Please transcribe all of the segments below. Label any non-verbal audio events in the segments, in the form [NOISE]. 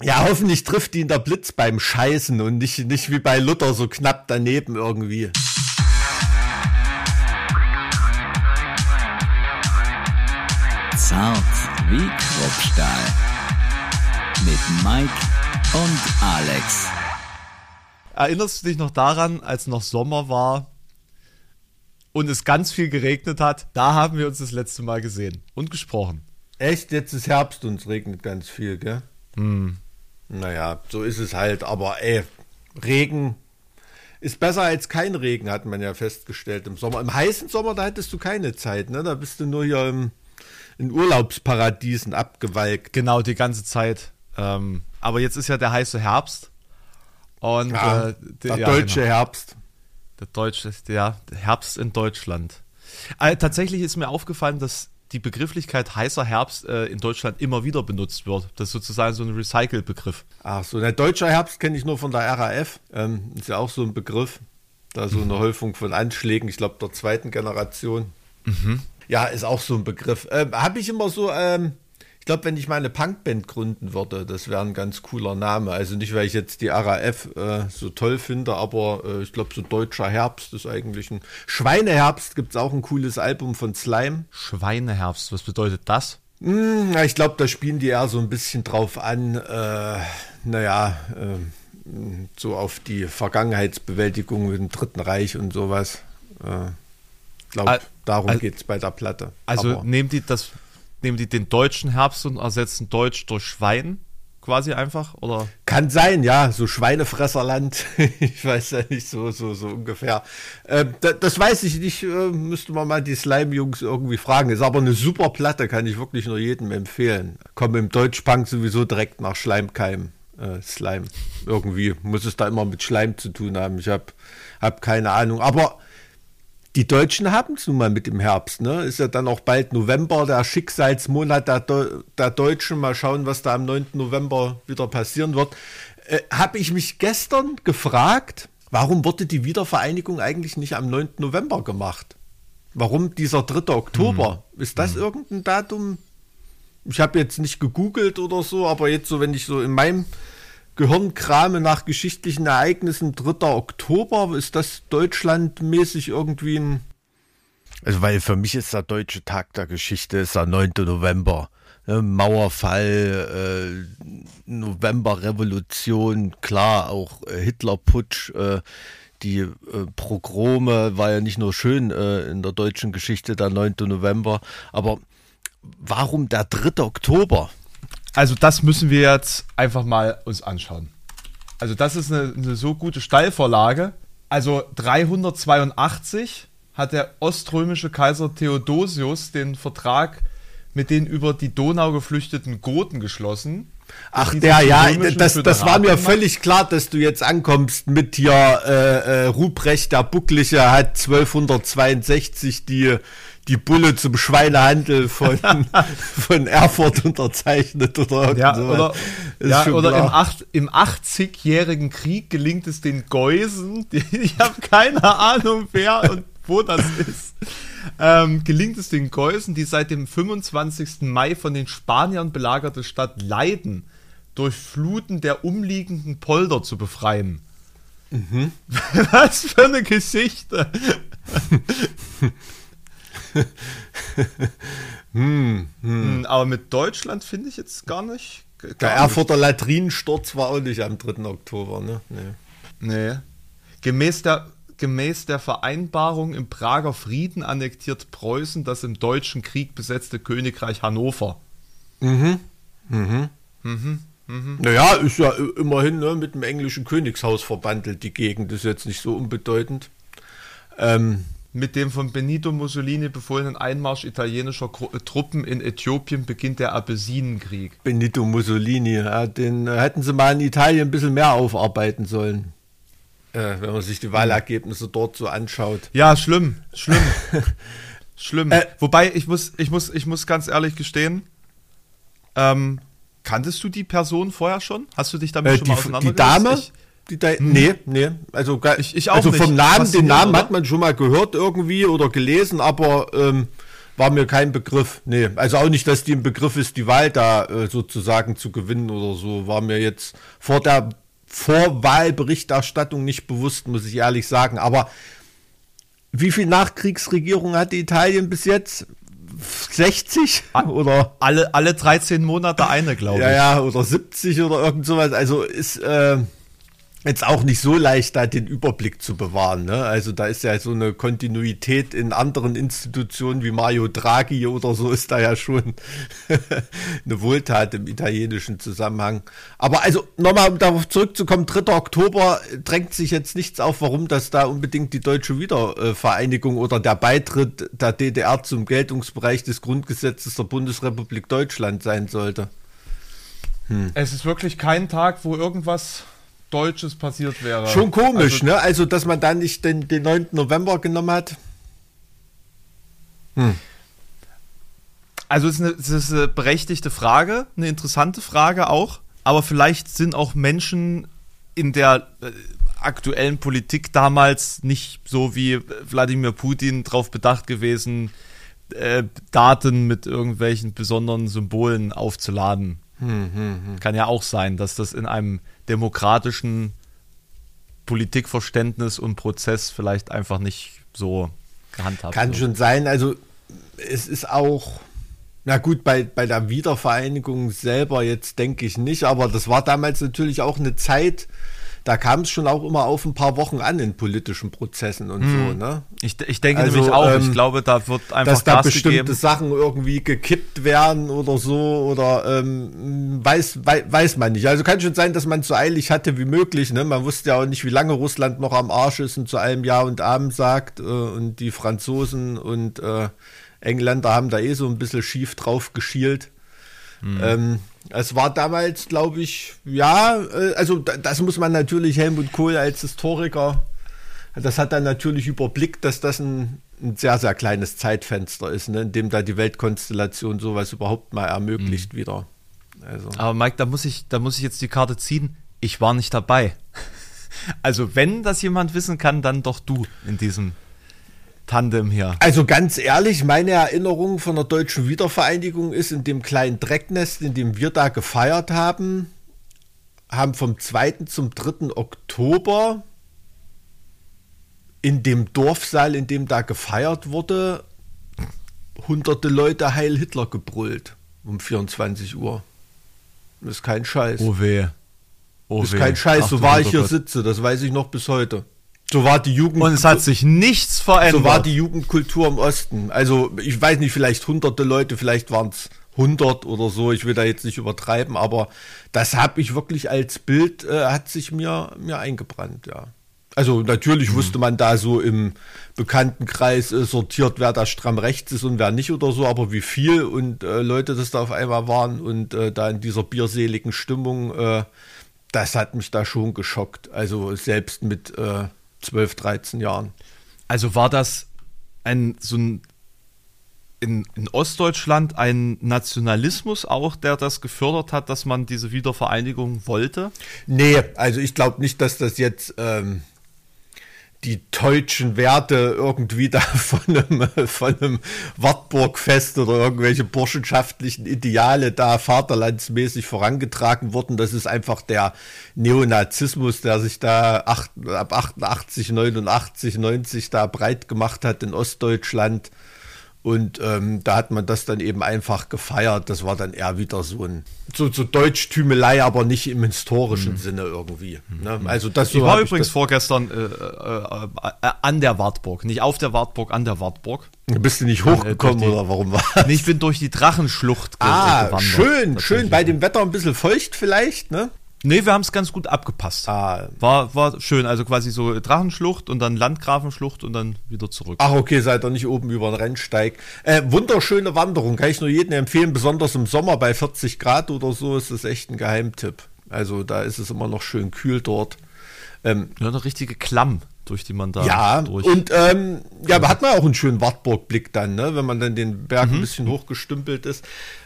Ja, hoffentlich trifft ihn der Blitz beim Scheißen und nicht, nicht wie bei Luther so knapp daneben irgendwie. Zart wie Kruppstahl. Mit Mike und Alex. Erinnerst du dich noch daran, als noch Sommer war und es ganz viel geregnet hat? Da haben wir uns das letzte Mal gesehen und gesprochen. Echt, jetzt ist Herbst und es regnet ganz viel, gell? Hm. Naja, so ist es halt. Aber ey, Regen ist besser als kein Regen, hat man ja festgestellt im Sommer. Im heißen Sommer, da hättest du keine Zeit, ne? Da bist du nur hier im, in Urlaubsparadiesen abgewalkt. Genau, die ganze Zeit. Ähm, aber jetzt ist ja der heiße Herbst. Und ja, äh, der, der deutsche genau. Herbst. Der deutsche, ja, der Herbst in Deutschland. Also, tatsächlich ist mir aufgefallen, dass die Begrifflichkeit heißer Herbst äh, in Deutschland immer wieder benutzt wird. Das ist sozusagen so ein Recycle-Begriff. Ach so, der deutsche Herbst kenne ich nur von der RAF. Ähm, ist ja auch so ein Begriff. Da so eine mhm. Häufung von Anschlägen, ich glaube der zweiten Generation. Mhm. Ja, ist auch so ein Begriff. Ähm, Habe ich immer so, ähm, glaube, wenn ich meine Punkband gründen würde, das wäre ein ganz cooler Name. Also nicht, weil ich jetzt die RAF äh, so toll finde, aber äh, ich glaube, so Deutscher Herbst ist eigentlich ein. Schweineherbst gibt es auch ein cooles Album von Slime. Schweineherbst, was bedeutet das? Hm, ja, ich glaube, da spielen die eher so ein bisschen drauf an, äh, naja, äh, so auf die Vergangenheitsbewältigung mit dem Dritten Reich und sowas. Äh, ich glaube, darum also, geht es bei der Platte. Also nehmen die das nehmen die den deutschen Herbst und ersetzen Deutsch durch Schwein quasi einfach oder? Kann sein ja so Schweinefresserland. [LAUGHS] Ich weiß ja nicht so so so ungefähr. Äh, das, das, weiß ich nicht äh, müsste man mal die Slime Jungs irgendwie fragen. Ist aber eine super Platte kann ich wirklich nur jedem empfehlen. Kommen im Deutschpunk sowieso direkt nach Schleimkeim äh, Slime. Irgendwie muss es da immer mit Schleim zu tun haben. Ich habe hab keine Ahnung. Aber die Deutschen haben es nun mal mit dem Herbst. Ne? Ist ja dann auch bald November, der Schicksalsmonat der, De der Deutschen. Mal schauen, was da am 9. November wieder passieren wird. Äh, Habe ich mich gestern gefragt, warum wurde die Wiedervereinigung eigentlich nicht am 9. November gemacht? Warum dieser 3. Oktober? Mhm. Ist das mhm. irgendein Datum? Ich habe jetzt nicht gegoogelt oder so, aber jetzt so, wenn ich so in meinem Gehirnkrame nach geschichtlichen Ereignissen 3. Oktober. Ist das deutschlandmäßig irgendwie ein. Also, weil für mich ist der deutsche Tag der Geschichte ist der 9. November. Ne, Mauerfall, äh, Novemberrevolution, klar, auch äh, Hitlerputsch, äh, die äh, Progrome war ja nicht nur schön in der deutschen Geschichte, der 9. November, aber warum der 3. Oktober? Also das müssen wir jetzt einfach mal uns anschauen. Also das ist eine, eine so gute Steilvorlage. Also 382 hat der oströmische Kaiser Theodosius den Vertrag mit den über die Donau geflüchteten Goten geschlossen. Ach der, ja, das, das war mir völlig klar, dass du jetzt ankommst mit hier äh, äh, Ruprecht der Buckliche hat 1262 die die Bulle zum Schweinehandel von, [LAUGHS] von Erfurt unterzeichnet oder ja, oder, ja, oder im, acht, im 80-jährigen Krieg gelingt es den Geusen, die, [LAUGHS] ich habe keine Ahnung wer und wo das ist, ähm, gelingt es den Geusen, die seit dem 25. Mai von den Spaniern belagerte Stadt Leiden durch Fluten der umliegenden Polder zu befreien. Mhm. [LAUGHS] Was für eine Geschichte. [LAUGHS] hm, hm. hm. Aber mit Deutschland finde ich jetzt gar nicht. Gar der Erfurter Latrinensturz war auch nicht am 3. Oktober, ne? Nee. nee. Gemäß der, gemäß der Vereinbarung im Prager Frieden annektiert Preußen das im Deutschen Krieg besetzte Königreich Hannover. Mhm. Mhm. Mhm. Mhm. Naja, ist ja immerhin ne, mit dem englischen Königshaus verbandelt, die Gegend ist jetzt nicht so unbedeutend. Ähm, mit dem von Benito Mussolini befohlenen Einmarsch italienischer äh, Truppen in Äthiopien beginnt der Abessinenkrieg. Benito Mussolini, ja, den äh, hätten sie mal in Italien ein bisschen mehr aufarbeiten sollen. Äh, wenn man sich die Wahlergebnisse dort so anschaut. Ja, schlimm, schlimm. [LAUGHS] schlimm. Äh, Wobei, ich muss, ich, muss, ich muss ganz ehrlich gestehen, ähm, kanntest du die Person vorher schon? Hast du dich damit äh, schon mal auseinandergesetzt? Die Dame? Ich, die da, hm. Nee, nee. Also, ich, ich auch also vom Namen, den Namen hat man schon mal gehört irgendwie oder gelesen, aber ähm, war mir kein Begriff. Nee, also auch nicht, dass die im Begriff ist, die Wahl da äh, sozusagen zu gewinnen oder so. War mir jetzt vor der Vorwahlberichterstattung nicht bewusst, muss ich ehrlich sagen. Aber wie viel Nachkriegsregierung hatte Italien bis jetzt? 60 oder alle alle 13 Monate eine, glaube ich. Ja, ja, oder 70 oder irgend sowas. Also ist äh, jetzt auch nicht so leicht, da den Überblick zu bewahren. Ne? Also da ist ja so eine Kontinuität in anderen Institutionen wie Mario Draghi oder so ist da ja schon [LAUGHS] eine Wohltat im italienischen Zusammenhang. Aber also nochmal, um darauf zurückzukommen, 3. Oktober drängt sich jetzt nichts auf, warum das da unbedingt die deutsche Wiedervereinigung oder der Beitritt der DDR zum Geltungsbereich des Grundgesetzes der Bundesrepublik Deutschland sein sollte. Hm. Es ist wirklich kein Tag, wo irgendwas Deutsches passiert wäre. Schon komisch, also, ne? Also, dass man da nicht den, den 9. November genommen hat. Hm. Also, es ist, eine, es ist eine berechtigte Frage, eine interessante Frage auch. Aber vielleicht sind auch Menschen in der äh, aktuellen Politik damals nicht so wie Wladimir Putin darauf bedacht gewesen, äh, Daten mit irgendwelchen besonderen Symbolen aufzuladen. Hm, hm, hm. Kann ja auch sein, dass das in einem demokratischen Politikverständnis und Prozess vielleicht einfach nicht so gehandhabt Kann wird. schon sein. Also es ist auch, na gut, bei, bei der Wiedervereinigung selber jetzt denke ich nicht, aber das war damals natürlich auch eine Zeit, da kam es schon auch immer auf ein paar Wochen an in politischen Prozessen und hm. so. Ne? Ich, ich denke also, nämlich auch, ähm, ich glaube, da wird einfach dass da bestimmte gegeben. Sachen irgendwie gekippt werden oder so oder ähm, weiß, weiß, weiß man nicht. Also kann schon sein, dass man es so eilig hatte wie möglich. Ne? Man wusste ja auch nicht, wie lange Russland noch am Arsch ist und zu allem Ja und Abend sagt äh, und die Franzosen und äh, Engländer haben da eh so ein bisschen schief drauf geschielt. Mhm. Ähm, es war damals, glaube ich, ja, äh, also das muss man natürlich Helmut Kohl als Historiker, das hat dann natürlich überblickt, dass das ein, ein sehr, sehr kleines Zeitfenster ist, ne, in dem da die Weltkonstellation sowas überhaupt mal ermöglicht mhm. wieder. Also. Aber Mike, da muss ich, da muss ich jetzt die Karte ziehen. Ich war nicht dabei. [LAUGHS] Also wenn das jemand wissen kann, dann doch du in diesem Tandem hier. Also ganz ehrlich, meine Erinnerung von der deutschen Wiedervereinigung ist in dem kleinen Drecknest, in dem wir da gefeiert haben, haben vom 2. zum 3. Oktober in dem Dorfsaal, in dem da gefeiert wurde, hunderte Leute Heil Hitler gebrüllt um 24 Uhr. Das ist kein Scheiß. Oh weh. Oh das ist weh. kein Scheiß, so war ich hier sitze, das weiß ich noch bis heute. So war die Jugend. Und es hat sich nichts verändert. So war die Jugendkultur im Osten. Also, ich weiß nicht, vielleicht hunderte Leute, vielleicht waren es 100 oder so. Ich will da jetzt nicht übertreiben, aber das habe ich wirklich als Bild, äh, hat sich mir, mir eingebrannt, ja. Also, natürlich mhm. wusste man da so im Bekanntenkreis äh, sortiert, wer da stramm rechts ist und wer nicht oder so, aber wie viel und äh, Leute das da auf einmal waren und äh, da in dieser bierseligen Stimmung, äh, das hat mich da schon geschockt. Also, selbst mit äh, 12, 13 Jahren. Also war das ein so ein in, in, Ostdeutschland ein Nationalismus auch, der das gefördert hat, dass man diese Wiedervereinigung wollte? Nee, also ich glaube nicht, dass das jetzt ähm, die deutschen Werte irgendwie da [LAUGHS] von einem, von einem Wartburgfest oder irgendwelche burschenschaftlichen Ideale da vaterlandsmäßig vorangetragen wurden. Das ist einfach der Neonazismus, der sich da ab 88, 89, 90 da breit gemacht hat in Ostdeutschland und ähm, da hat man das dann eben einfach gefeiert. Das war dann eher wieder so ein so, so Deutschtümelei, aber nicht im historischen mhm. Sinne irgendwie. Ne? Mhm. Also das so ich war übrigens ich vorgestern äh, äh, äh, an der Wartburg, nicht auf der Wartburg, an der Wartburg. Bist du nicht äh, hochgekommen die, oder warum war nee, Ich bin durch die Drachenschlucht ah, gewandert. Schön, schön. Bei dem Wetter ein bisschen feucht vielleicht, ne? Nee, wir haben es ganz gut abgepasst. Ah. War, war schön, also quasi so Drachenschlucht und dann Landgrafenschlucht und dann wieder zurück. Ach, okay, seid ihr nicht oben über den Rennsteig. Äh, wunderschöne Wanderung, kann ich nur jedem empfehlen, besonders im Sommer bei 40 Grad oder so ist das echt ein Geheimtipp. Also da ist es immer noch schön kühl dort. Ähm, ja, eine richtige Klamm, durch die man da Ja, durch und ähm, ja, hat man auch einen schönen Wartburgblick dann, ne? wenn man dann den Berg mhm. ein bisschen hochgestümpelt ist.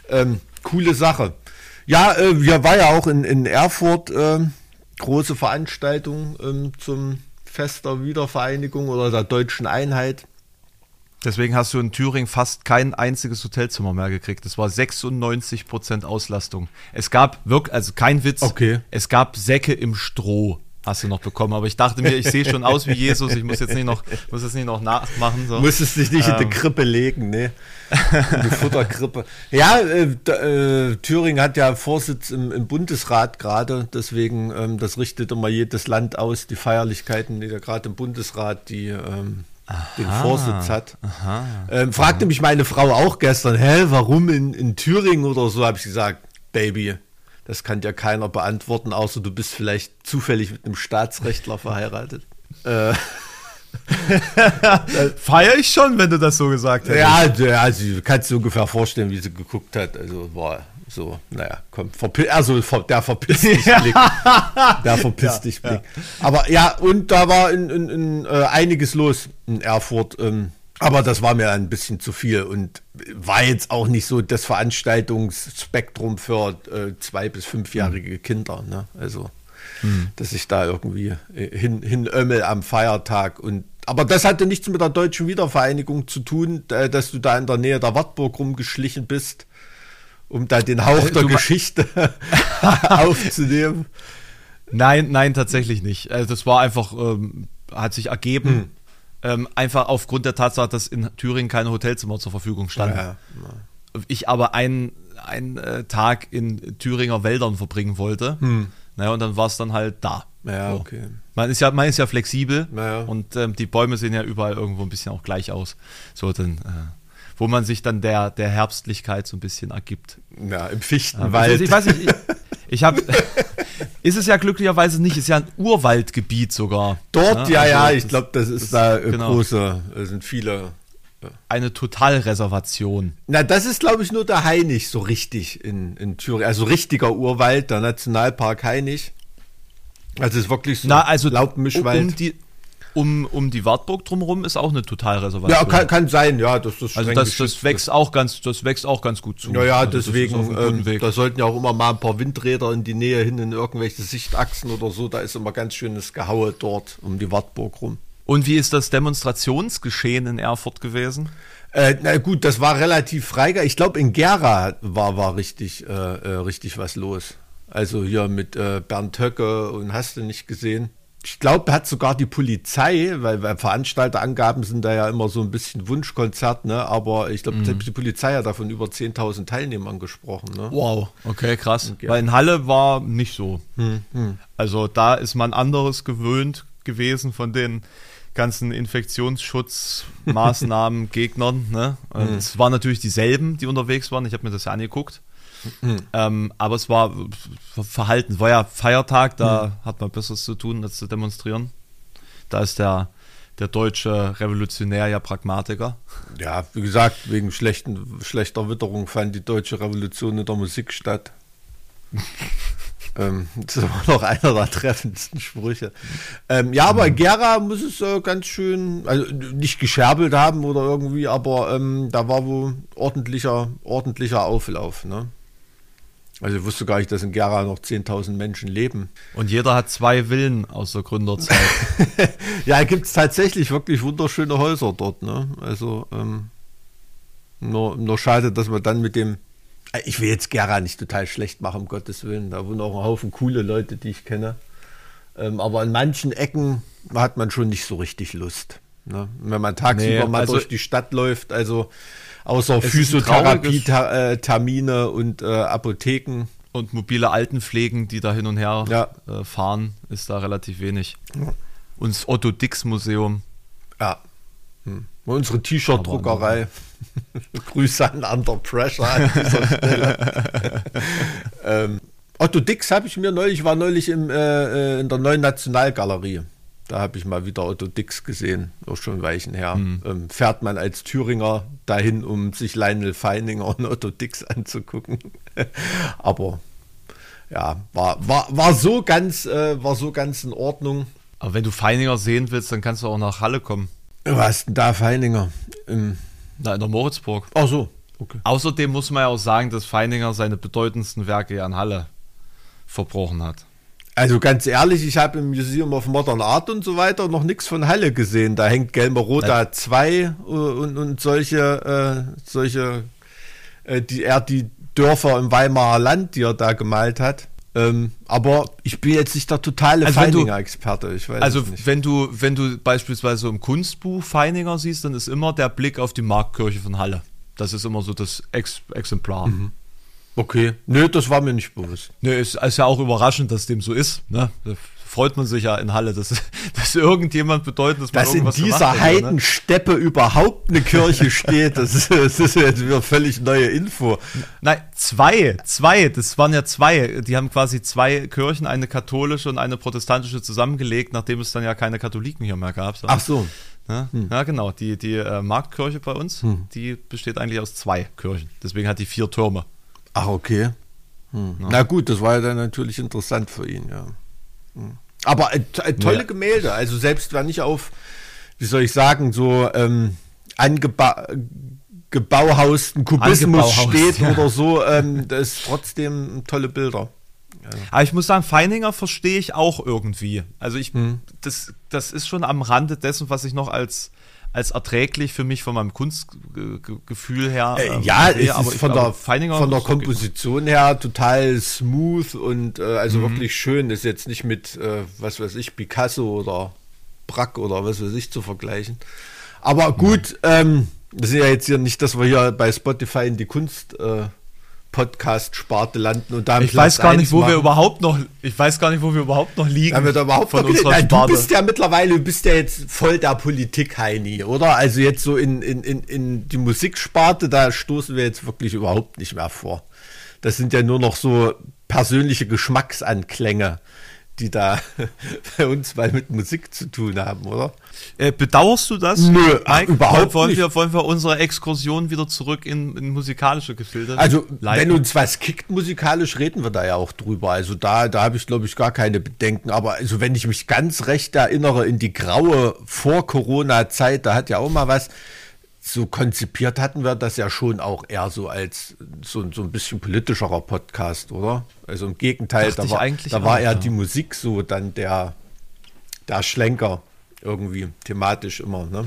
Ähm, coole Sache. Ja, äh, wir war ja auch in, in Erfurt äh, große Veranstaltung ähm, zum Fest der Wiedervereinigung oder der deutschen Einheit. Deswegen hast du in Thüringen fast kein einziges Hotelzimmer mehr gekriegt. Das war 96% Auslastung. Es gab wirklich, also kein Witz, okay. es gab Säcke im Stroh hast du noch bekommen. Aber ich dachte mir, ich sehe schon aus wie Jesus, ich muss jetzt nicht noch, muss jetzt nicht noch nachmachen. So. Musstest dich nicht ähm. in die ähm. Krippe legen, ne? In die Futterkrippe. Ja, äh, äh, Thüringen hat ja Vorsitz im, im Bundesrat gerade, deswegen, ähm, das richtet immer jedes Land aus, die Feierlichkeiten, die da gerade im Bundesrat, die ähm, den Vorsitz hat. Ähm, fragte aha. mich meine Frau auch gestern, hä, warum in, in Thüringen oder so, habe ich gesagt, Baby, das kann dir keiner beantworten, außer du bist vielleicht zufällig mit einem Staatsrechtler verheiratet. äh. [LAUGHS] Feier ich schon, wenn du das so gesagt hast. Ja, also kannst du ungefähr vorstellen, wie sie geguckt hat. Also war so, naja, komm, verpi also der verpisst dich Blick. Der verpisst [LAUGHS] ja, dich Blick. Ja. Aber ja, und da war in, in, in äh, einiges los in Erfurt. Ähm, aber das war mir ein bisschen zu viel und war jetzt auch nicht so das Veranstaltungsspektrum für äh, zwei- bis fünfjährige Kinder. Ne? Also, hm. dass ich da irgendwie äh, hin, hinömmel am Feiertag. Und, aber das hatte nichts mit der deutschen Wiedervereinigung zu tun, äh, dass du da in der Nähe der Wartburg rumgeschlichen bist, um da den Hauch der Geschichte [LAUGHS] aufzunehmen. Nein, nein, tatsächlich nicht. Also das war einfach, ähm, hat sich ergeben. Hm ähm, einfach aufgrund der Tatsache, dass in Thüringen keine Hotelzimmer zur Verfügung standen. Ja, ja. Ich aber einen, einen äh, Tag in Thüringer Wäldern verbringen wollte. Hm. Naja, und dann war es dann halt da. Ja, so. okay. Man ist ja, man ist ja flexibel ja. und ähm, die Bäume sehen ja überall irgendwo ein bisschen auch gleich aus. So, dann, äh, wo man sich dann der, der Herbstlichkeit so ein bisschen ergibt. Ja, im Fichtenwald. Also ich weiß nicht, ich, [LAUGHS] ich habe [LAUGHS] Ist es ja glücklicherweise nicht, ist ja ein Urwaldgebiet sogar. Dort, ja, ja, also, ich glaube, das ist das, da äh, genau. große, es sind viele. Eine Totalreservation. Na, das ist, glaube ich, nur der Hainich so richtig in, in Thüringen. Also richtiger Urwald, der Nationalpark Hainich. Also es ist wirklich so Na, also Laubmischwald. Um die, um, um die Wartburg drumherum ist auch eine Totalreservation. Ja, kann, kann sein, ja. Das, das also das, das wächst auch ganz, das wächst auch ganz gut zu. Ja, ja, also deswegen, ähm, da sollten ja auch immer mal ein paar Windräder in die Nähe hin, in irgendwelche Sichtachsen oder so. Da ist immer ganz schönes Gehaue dort um die Wartburg rum. Und wie ist das Demonstrationsgeschehen in Erfurt gewesen? Äh, na gut, das war relativ freiger. Ich glaube, in Gera war, war richtig, äh, äh, richtig was los. Also hier mit äh, Bernd Höcke und hast du nicht gesehen ich glaube, hat sogar die Polizei, weil, weil Veranstalterangaben sind da ja immer so ein bisschen Wunschkonzert, ne? aber ich glaube, mhm. die Polizei hat davon über 10.000 Teilnehmern gesprochen. Ne? Wow, okay, krass. Ja. Weil in Halle war nicht so. Hm, hm. Also da ist man anderes gewöhnt gewesen von den ganzen Infektionsschutzmaßnahmen Gegnern. Ne? Mhm. Es waren natürlich dieselben, die unterwegs waren. Ich habe mir das ja angeguckt. Mhm. Ähm, aber es war verhalten. Es war ja Feiertag, da mhm. hat man Besseres zu tun, als zu demonstrieren. Da ist der, der deutsche Revolutionär ja Pragmatiker. Ja, wie gesagt, wegen schlechten, schlechter Witterung fand die deutsche Revolution in der Musik statt. [LAUGHS] ähm, das war noch einer der treffendsten Sprüche. Ähm, ja, aber mhm. Gera muss es äh, ganz schön, also nicht gescherbelt haben oder irgendwie, aber ähm, da war wohl ordentlicher, ordentlicher Auflauf. Ne? Also ich wusste gar nicht, dass in Gera noch 10.000 Menschen leben. Und jeder hat zwei Villen aus der Gründerzeit. [LAUGHS] ja, gibt es tatsächlich wirklich wunderschöne Häuser dort. Ne? Also ähm, nur, nur schade, dass man dann mit dem... Äh, ich will jetzt Gera nicht total schlecht machen, um Gottes Willen. Da wohnen auch ein Haufen coole Leute, die ich kenne. Ähm, aber in manchen Ecken hat man schon nicht so richtig Lust. Ne? Wenn man tagsüber nee, mal also durch die Stadt läuft, also außer Physiotherapie-Termine und äh, Apotheken. Und mobile Altenpflegen, die da hin und her ja. äh, fahren, ist da relativ wenig. Ja. Und das Otto Dix Museum. Ja. Hm. Unsere T-Shirt-Druckerei. [LAUGHS] Grüße an Under Pressure an dieser Stelle. [LAUGHS] ähm, Otto Dix habe ich mir neulich, ich war neulich im, äh, äh in der neuen Nationalgalerie. Da habe ich mal wieder Otto Dix gesehen, auch schon Weichen her. Mhm. Ähm, fährt man als Thüringer dahin, um sich Lionel Feininger und Otto Dix [LAUGHS] anzugucken. [LAUGHS] Aber ja, war, war, war, so ganz, äh, war so ganz in Ordnung. Aber wenn du Feininger sehen willst, dann kannst du auch nach Halle kommen. Was denn da Feininger? Im Na, in der Moritzburg. Ach so. Okay. Außerdem muss man ja auch sagen, dass Feininger seine bedeutendsten Werke ja in Halle verbrochen hat. Also ganz ehrlich, ich habe im Museum of Modern Art und so weiter noch nichts von Halle gesehen. Da hängt Gelmeroda 2 äh, und, und solche, äh, solche, äh, die er die Dörfer im Weimarer Land, die er da gemalt hat. Ähm, aber ich bin jetzt nicht der totale also Feininger-Experte. also wenn du, wenn du beispielsweise im Kunstbuch Feininger siehst, dann ist immer der Blick auf die Marktkirche von Halle. Das ist immer so das Ex Exemplar. Mhm. Okay. Nö, das war mir nicht bewusst. Nö, ist, ist ja auch überraschend, dass dem so ist. Ne? Da freut man sich ja in Halle, dass, [LAUGHS] dass irgendjemand bedeutet, dass man dass in dieser ne? Heidensteppe ne? überhaupt eine Kirche steht. Das ist, das ist jetzt wieder völlig neue Info. Nein, zwei, zwei, das waren ja zwei. Die haben quasi zwei Kirchen, eine katholische und eine protestantische zusammengelegt, nachdem es dann ja keine Katholiken hier mehr gab. Ach so. Ja, hm. ja, genau. Die, die äh, Marktkirche bei uns, hm. die besteht eigentlich aus zwei Kirchen. Deswegen hat die vier Türme. Ach, okay. Hm. Ja. Na gut, das war ja dann natürlich interessant für ihn, ja. Hm. Aber äh, äh, tolle ja. Gemälde, also selbst wenn ich auf, wie soll ich sagen, so ähm, angebauhausten Kubismus steht ja. oder so, ähm, das ist trotzdem tolle Bilder. Ja. Aber ich muss sagen, Feininger verstehe ich auch irgendwie. Also ich, hm. das, das ist schon am Rande dessen, was ich noch als als erträglich für mich von meinem Kunstgefühl her. Äh, ähm, ja, sehe, aber von, glaube, der, von der Komposition her total smooth und äh, also mhm. wirklich schön. ist jetzt nicht mit, äh, was weiß ich, Picasso oder Brack oder was weiß ich zu vergleichen. Aber gut, mhm. ähm, das ist ja jetzt hier nicht, dass wir hier bei Spotify in die Kunst äh, Podcast-Sparte landen und da Ich weiß gar nicht, wo machen. wir überhaupt noch, ich weiß gar nicht, wo wir überhaupt noch liegen. Da überhaupt von unserer Nein, Du bist ja mittlerweile, du bist ja jetzt voll der Politik-Heini, oder? Also jetzt so in, in, in, in die Musiksparte, da stoßen wir jetzt wirklich überhaupt nicht mehr vor. Das sind ja nur noch so persönliche Geschmacksanklänge die da [LAUGHS] bei uns mal mit Musik zu tun haben, oder? Äh, bedauerst du das? Nö, Mike, überhaupt wollen nicht. Wir, wollen wir unsere Exkursion wieder zurück in, in musikalische Gefilde Also, leiten? wenn uns was kickt musikalisch, reden wir da ja auch drüber. Also da, da habe ich, glaube ich, gar keine Bedenken. Aber also, wenn ich mich ganz recht erinnere in die graue Vor-Corona-Zeit, da hat ja auch mal was so konzipiert hatten wir das ja schon auch eher so als so, so ein bisschen politischerer Podcast, oder? Also im Gegenteil, Dachte da war, da war eher ja. die Musik so dann der, der Schlenker irgendwie thematisch immer, ne?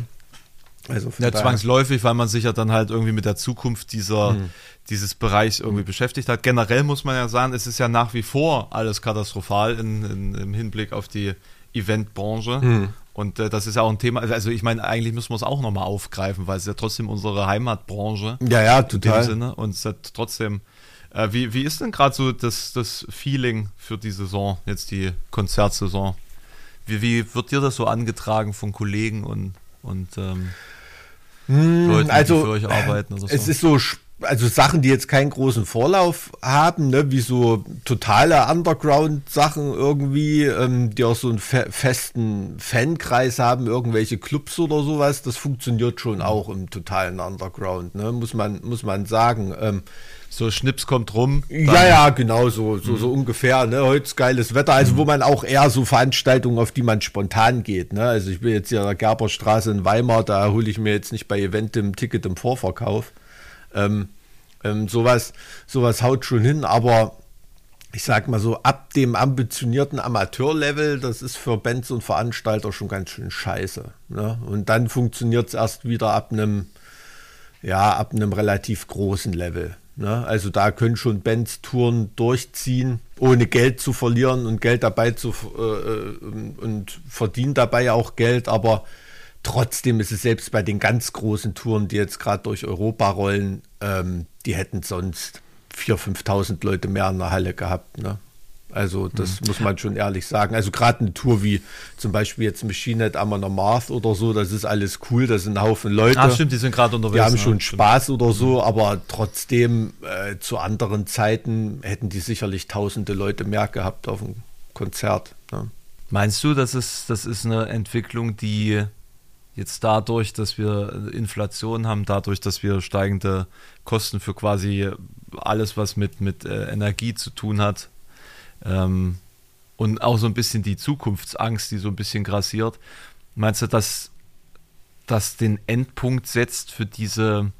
Also ja, zwangsläufig, weil man sich ja dann halt irgendwie mit der Zukunft dieser, hm. dieses Bereichs irgendwie hm. beschäftigt hat. Generell muss man ja sagen, es ist ja nach wie vor alles katastrophal in, in, im Hinblick auf die Eventbranche. Hm. Und äh, das ist ja auch ein Thema, also ich meine, eigentlich müssen wir es auch nochmal aufgreifen, weil es ja trotzdem unsere Heimatbranche. Ja, ja, total. In dem Sinne. Und es hat trotzdem, äh, wie, wie ist denn gerade so das, das Feeling für die Saison, jetzt die Konzertsaison? Wie, wie wird dir das so angetragen von Kollegen und, und ähm, hm, Leuten, also, die für euch arbeiten? Oder so? Es ist so also Sachen, die jetzt keinen großen Vorlauf haben, ne, wie so totale Underground-Sachen irgendwie, ähm, die auch so einen fe festen Fankreis haben, irgendwelche Clubs oder sowas, das funktioniert schon auch im totalen Underground, ne, muss man, muss man sagen. Ähm, so Schnips kommt rum. Ja, ja, genau, so, so, so mhm. ungefähr. Ne? Heute ist geiles Wetter, also mhm. wo man auch eher so Veranstaltungen, auf die man spontan geht. Ne? Also ich bin jetzt hier in der Gerberstraße in Weimar, da hole ich mir jetzt nicht bei Eventim Ticket im Vorverkauf. Ähm, ähm, sowas, sowas haut schon hin, aber ich sag mal so, ab dem ambitionierten Amateurlevel, das ist für Bands und Veranstalter schon ganz schön scheiße. Ne? Und dann funktioniert es erst wieder ab einem, ja, ab einem relativ großen Level. Ne? Also da können schon Bands Touren durchziehen, ohne Geld zu verlieren und Geld dabei zu äh, äh und verdienen dabei auch Geld, aber Trotzdem ist es selbst bei den ganz großen Touren, die jetzt gerade durch Europa rollen, ähm, die hätten sonst 4.000, 5.000 Leute mehr in der Halle gehabt. Ne? Also das mhm. muss man schon ehrlich sagen. Also gerade eine Tour wie zum Beispiel jetzt Machine Head Amon Amarth oder so, das ist alles cool, das sind ein Haufen Leute. Ach stimmt, die sind gerade unterwegs. Die haben schon Spaß oder so, mhm. aber trotzdem äh, zu anderen Zeiten hätten die sicherlich tausende Leute mehr gehabt auf dem Konzert. Ne? Meinst du, das ist, das ist eine Entwicklung, die jetzt dadurch, dass wir Inflation haben, dadurch, dass wir steigende Kosten für quasi alles, was mit, mit äh, Energie zu tun hat, ähm, und auch so ein bisschen die Zukunftsangst, die so ein bisschen grassiert, meinst du, dass das den Endpunkt setzt für diese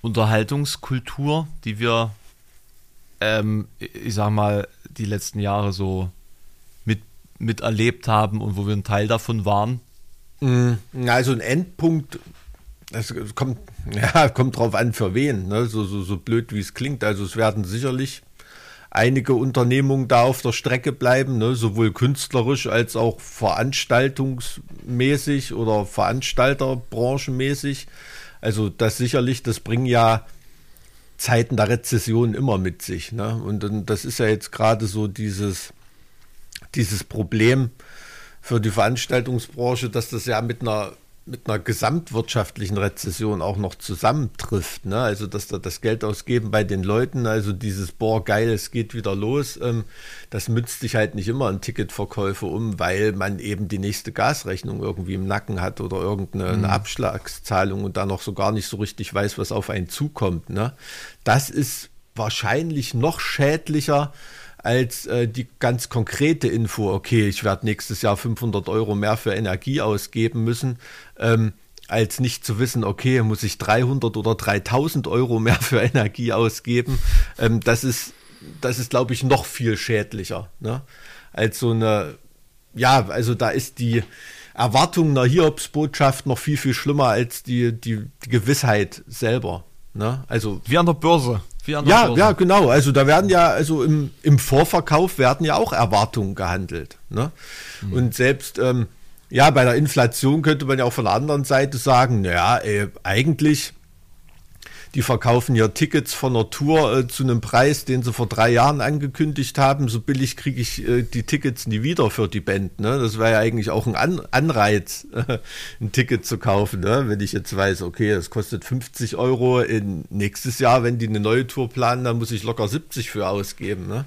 Unterhaltungskultur, die wir, ähm, ich sag mal, die letzten Jahre so miterlebt haben und wo wir ein Teil davon waren? Mm, also ein Endpunkt, das kommt, [LAUGHS] ja, kommt drauf an, für wen, ne? so, so, so blöd wie es klingt. Also es werden sicherlich einige Unternehmungen da auf der Strecke bleiben, ne? sowohl künstlerisch als auch veranstaltungsmäßig oder Veranstalterbranchenmäßig. Also das sicherlich, das bringen ja Zeiten der Rezession immer mit sich. Ne? Und, und das ist ja jetzt gerade so dieses, dieses Problem für die Veranstaltungsbranche, dass das ja mit einer mit einer gesamtwirtschaftlichen Rezession auch noch zusammentrifft. Ne? Also, dass da das Geld ausgeben bei den Leuten, also dieses, boah, geil, es geht wieder los, ähm, das münzt sich halt nicht immer in Ticketverkäufe um, weil man eben die nächste Gasrechnung irgendwie im Nacken hat oder irgendeine mhm. Abschlagszahlung und da noch so gar nicht so richtig weiß, was auf einen zukommt. Ne? Das ist wahrscheinlich noch schädlicher als äh, die ganz konkrete Info, okay, ich werde nächstes Jahr 500 Euro mehr für Energie ausgeben müssen, ähm, als nicht zu wissen, okay, muss ich 300 oder 3000 Euro mehr für Energie ausgeben. Ähm, das ist, das ist, glaube ich, noch viel schädlicher. Ne? Als so eine, ja, also da ist die Erwartung einer Hiobsbotschaft noch viel, viel schlimmer als die, die, die Gewissheit selber. Ne? Also, wie an der Börse ja, ja, genau. Also da werden ja, also im, im Vorverkauf werden ja auch Erwartungen gehandelt. Ne? Mhm. Und selbst, ähm, ja, bei der Inflation könnte man ja auch von der anderen Seite sagen, naja, ey, eigentlich die verkaufen ja Tickets von der Tour äh, zu einem Preis, den sie vor drei Jahren angekündigt haben. So billig kriege ich äh, die Tickets nie wieder für die Band. Ne? Das wäre ja eigentlich auch ein An Anreiz, äh, [LAUGHS] ein Ticket zu kaufen. Ne? Wenn ich jetzt weiß, okay, das kostet 50 Euro in nächstes Jahr, wenn die eine neue Tour planen, dann muss ich locker 70 für ausgeben. Ne?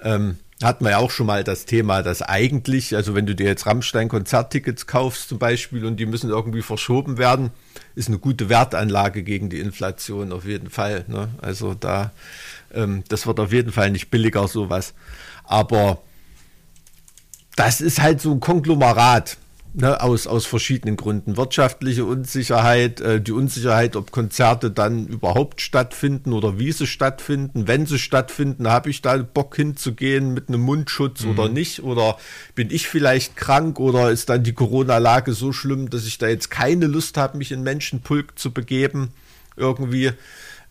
Ähm, hat man ja auch schon mal das Thema, dass eigentlich, also wenn du dir jetzt Rammstein-Konzerttickets kaufst zum Beispiel und die müssen irgendwie verschoben werden, ist eine gute Wertanlage gegen die Inflation auf jeden Fall. Ne? Also da, ähm, das wird auf jeden Fall nicht billiger sowas. Aber das ist halt so ein Konglomerat ne, aus, aus verschiedenen Gründen. Wirtschaftliche Unsicherheit, äh, die Unsicherheit, ob Konzerte dann überhaupt stattfinden oder wie sie stattfinden. Wenn sie stattfinden, habe ich da Bock hinzugehen mit einem Mundschutz mhm. oder nicht? Oder bin ich vielleicht krank oder ist dann die Corona-Lage so schlimm, dass ich da jetzt keine Lust habe, mich in Menschenpulk zu begeben? Irgendwie.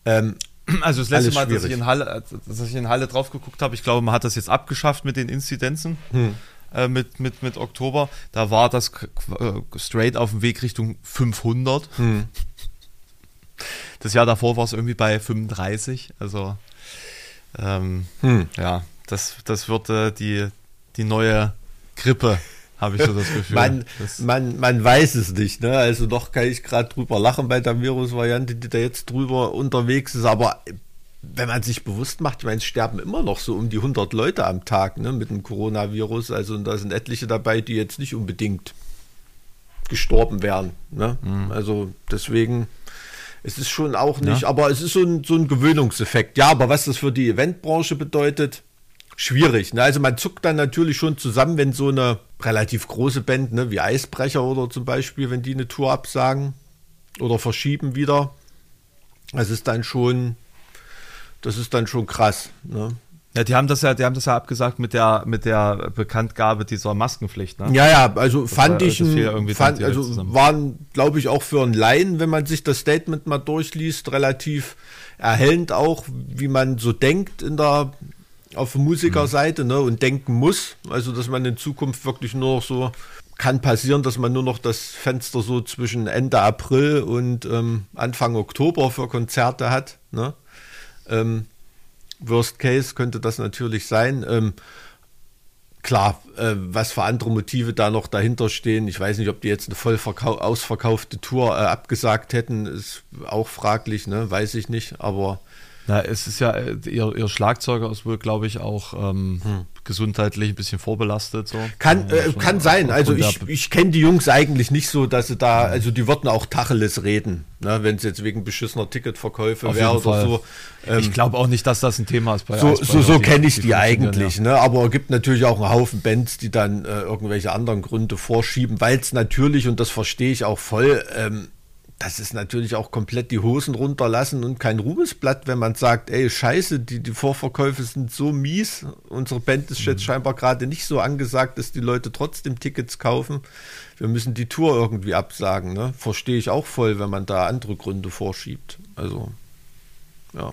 Ähm, also das letzte Mal, dass ich, in Halle, dass ich in Halle drauf geguckt habe, ich glaube, man hat das jetzt abgeschafft mit den Inzidenzen. Hm. Äh, mit, mit, mit Oktober, da war das äh, straight auf dem Weg Richtung 500. Hm. Das Jahr davor war es irgendwie bei 35. Also ähm, hm. ja, das, das wird äh, die, die neue Grippe habe ich so das [LAUGHS] Gefühl. man, man, man weiß es nicht, ne? Also doch kann ich gerade drüber lachen bei der Virusvariante, die da jetzt drüber unterwegs ist, aber wenn man sich bewusst macht, ich meine, es sterben immer noch so um die 100 Leute am Tag ne, mit dem Coronavirus. Also da sind etliche dabei, die jetzt nicht unbedingt gestorben wären. Ne? Mhm. Also deswegen, es ist schon auch nicht, ja. aber es ist so ein, so ein Gewöhnungseffekt. Ja, aber was das für die Eventbranche bedeutet, schwierig. Ne? Also man zuckt dann natürlich schon zusammen, wenn so eine relativ große Band, ne, wie Eisbrecher oder zum Beispiel, wenn die eine Tour absagen oder verschieben wieder. Es ist dann schon das ist dann schon krass. Ne? Ja, die haben das ja, die haben das ja abgesagt mit der mit der Bekanntgabe dieser Maskenpflicht. Ne? Ja, ja, also das fand war, ich, ein, fand, also zusammen. waren, glaube ich, auch für einen Laien, wenn man sich das Statement mal durchliest, relativ erhellend auch, wie man so denkt in der auf Musikerseite, mhm. ne, und denken muss. Also, dass man in Zukunft wirklich nur noch so kann passieren, dass man nur noch das Fenster so zwischen Ende April und ähm, Anfang Oktober für Konzerte hat. Ne? Ähm, Worst Case könnte das natürlich sein. Ähm, klar, äh, was für andere Motive da noch dahinter stehen. Ich weiß nicht, ob die jetzt eine voll ausverkaufte Tour äh, abgesagt hätten, ist auch fraglich, ne? weiß ich nicht. Aber na, es ist ja, äh, ihr, ihr Schlagzeuger ist wohl, glaube ich, auch ähm, hm. gesundheitlich ein bisschen vorbelastet. So. Kann, äh, kann sein. Also ich, ich kenne die Jungs eigentlich nicht so, dass sie da, also die würden auch Tacheles reden, ne, wenn es jetzt wegen beschissener Ticketverkäufe wäre oder Fall. so. Ähm, ich glaube auch nicht, dass das ein Thema ist bei So, so, so kenne ich die, die eigentlich, ja. ne? aber es gibt natürlich auch einen Haufen Bands, die dann äh, irgendwelche anderen Gründe vorschieben, weil es natürlich, und das verstehe ich auch voll, ähm, das ist natürlich auch komplett die Hosen runterlassen und kein Ruhmesblatt, wenn man sagt, ey, scheiße, die, die Vorverkäufe sind so mies. Unsere Band ist jetzt mhm. scheinbar gerade nicht so angesagt, dass die Leute trotzdem Tickets kaufen. Wir müssen die Tour irgendwie absagen. Ne? Verstehe ich auch voll, wenn man da andere Gründe vorschiebt. Also, ja.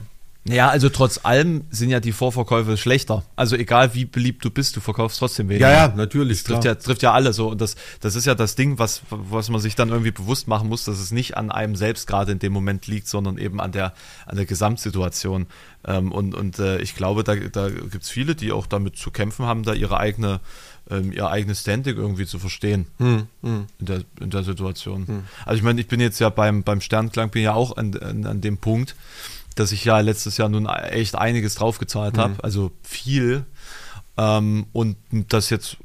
Ja, also trotz allem sind ja die Vorverkäufe schlechter. Also egal wie beliebt du bist, du verkaufst trotzdem weniger. Ja, ja, natürlich. Das trifft ja, trifft ja alle so. Und das, das ist ja das Ding, was, was man sich dann irgendwie bewusst machen muss, dass es nicht an einem selbst gerade in dem Moment liegt, sondern eben an der, an der Gesamtsituation. Ähm, und und äh, ich glaube, da, da gibt es viele, die auch damit zu kämpfen haben, da ihre eigene ähm, ihr eigenes Standing irgendwie zu verstehen hm, hm. In, der, in der Situation. Hm. Also ich meine, ich bin jetzt ja beim, beim Sternklang, bin ja auch an, an, an dem Punkt, dass ich ja letztes Jahr nun echt einiges draufgezahlt mhm. habe, also viel. Ähm, und das jetzt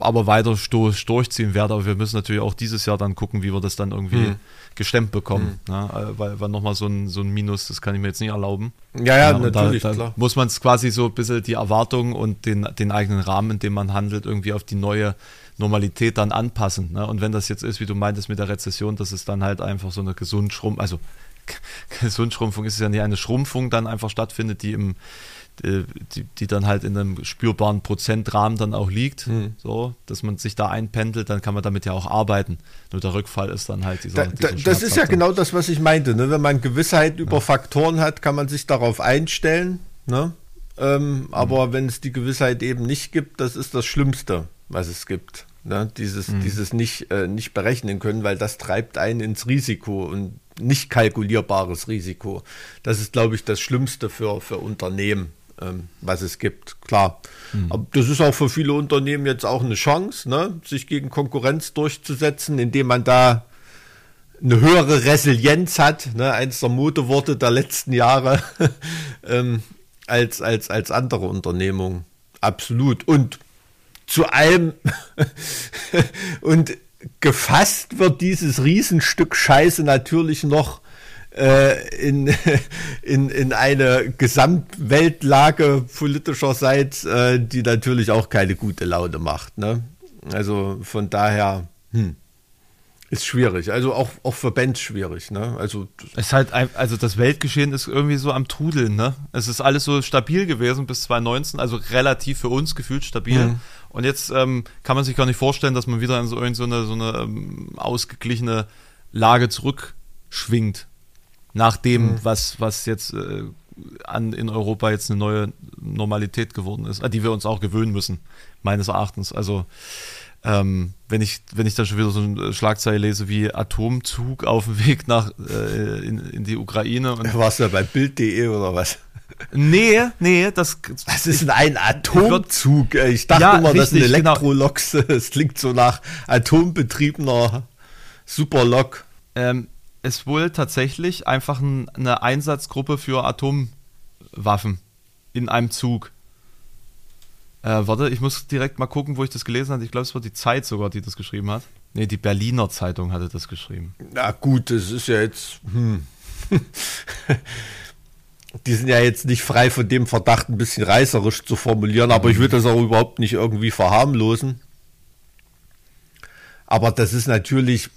aber weiter durchziehen werde. Aber wir müssen natürlich auch dieses Jahr dann gucken, wie wir das dann irgendwie mhm. gestemmt bekommen. Mhm. Ne? Weil, weil nochmal so ein, so ein Minus, das kann ich mir jetzt nicht erlauben. Ja, ja, ja natürlich, da, da Muss man es quasi so ein bisschen die Erwartungen und den, den eigenen Rahmen, in dem man handelt, irgendwie auf die neue Normalität dann anpassen. Ne? Und wenn das jetzt ist, wie du meintest mit der Rezession, dass es dann halt einfach so eine gesund schrumpf, also [LAUGHS] Gesundschrumpfung ist es ja nicht eine Schrumpfung dann einfach stattfindet, die im äh, die, die dann halt in einem spürbaren Prozentrahmen dann auch liegt, mhm. so, dass man sich da einpendelt, dann kann man damit ja auch arbeiten. Nur der Rückfall ist dann halt dieser. Da, dieser das ist ja genau das, was ich meinte. Ne? Wenn man Gewissheit über ja. Faktoren hat, kann man sich darauf einstellen. Ne? Ähm, mhm. Aber wenn es die Gewissheit eben nicht gibt, das ist das Schlimmste, was es gibt. Ne? Dieses, mhm. dieses nicht, äh, nicht berechnen können, weil das treibt einen ins Risiko und nicht kalkulierbares Risiko. Das ist, glaube ich, das Schlimmste für, für Unternehmen, ähm, was es gibt. Klar. Mhm. Aber das ist auch für viele Unternehmen jetzt auch eine Chance, ne? sich gegen Konkurrenz durchzusetzen, indem man da eine höhere Resilienz hat, ne? eins der Modeworte der letzten Jahre, [LAUGHS] ähm, als, als, als andere Unternehmungen. Absolut. Und zu allem [LAUGHS] und gefasst wird dieses Riesenstück Scheiße natürlich noch äh, in, [LAUGHS] in, in eine Gesamtweltlage politischerseits, äh, die natürlich auch keine gute Laune macht. Ne? Also von daher hm, ist schwierig. Also auch, auch für Bands schwierig. Ne? Also, es ist halt, also das Weltgeschehen ist irgendwie so am Trudeln. Ne? Es ist alles so stabil gewesen bis 2019, also relativ für uns gefühlt stabil. Mhm. Und jetzt ähm, kann man sich gar nicht vorstellen, dass man wieder in so, in so eine, so eine ähm, ausgeglichene Lage zurückschwingt. Nach dem, mhm. was, was jetzt äh, an, in Europa jetzt eine neue Normalität geworden ist, an die wir uns auch gewöhnen müssen, meines Erachtens. Also ähm, wenn ich wenn ich dann schon wieder so eine Schlagzeile lese wie Atomzug auf dem Weg nach äh, in, in die Ukraine und [LAUGHS] warst du ja bei Bild.de oder was? Nee, nee, das. Das ist ein Atomzug. Ich dachte ja, immer, das sind genau. Elektroloks. [LAUGHS] Genau. Es klingt so nach atombetriebener Superlok. Ähm, es wohl tatsächlich einfach ein, eine Einsatzgruppe für Atomwaffen in einem Zug. Äh, warte, ich muss direkt mal gucken, wo ich das gelesen habe. Ich glaube, es war die Zeit sogar, die das geschrieben hat. Nee, die Berliner Zeitung hatte das geschrieben. Na gut, das ist ja jetzt. Hm. [LAUGHS] die sind ja jetzt nicht frei von dem Verdacht, ein bisschen reißerisch zu formulieren, aber ich will das auch überhaupt nicht irgendwie verharmlosen. Aber das ist natürlich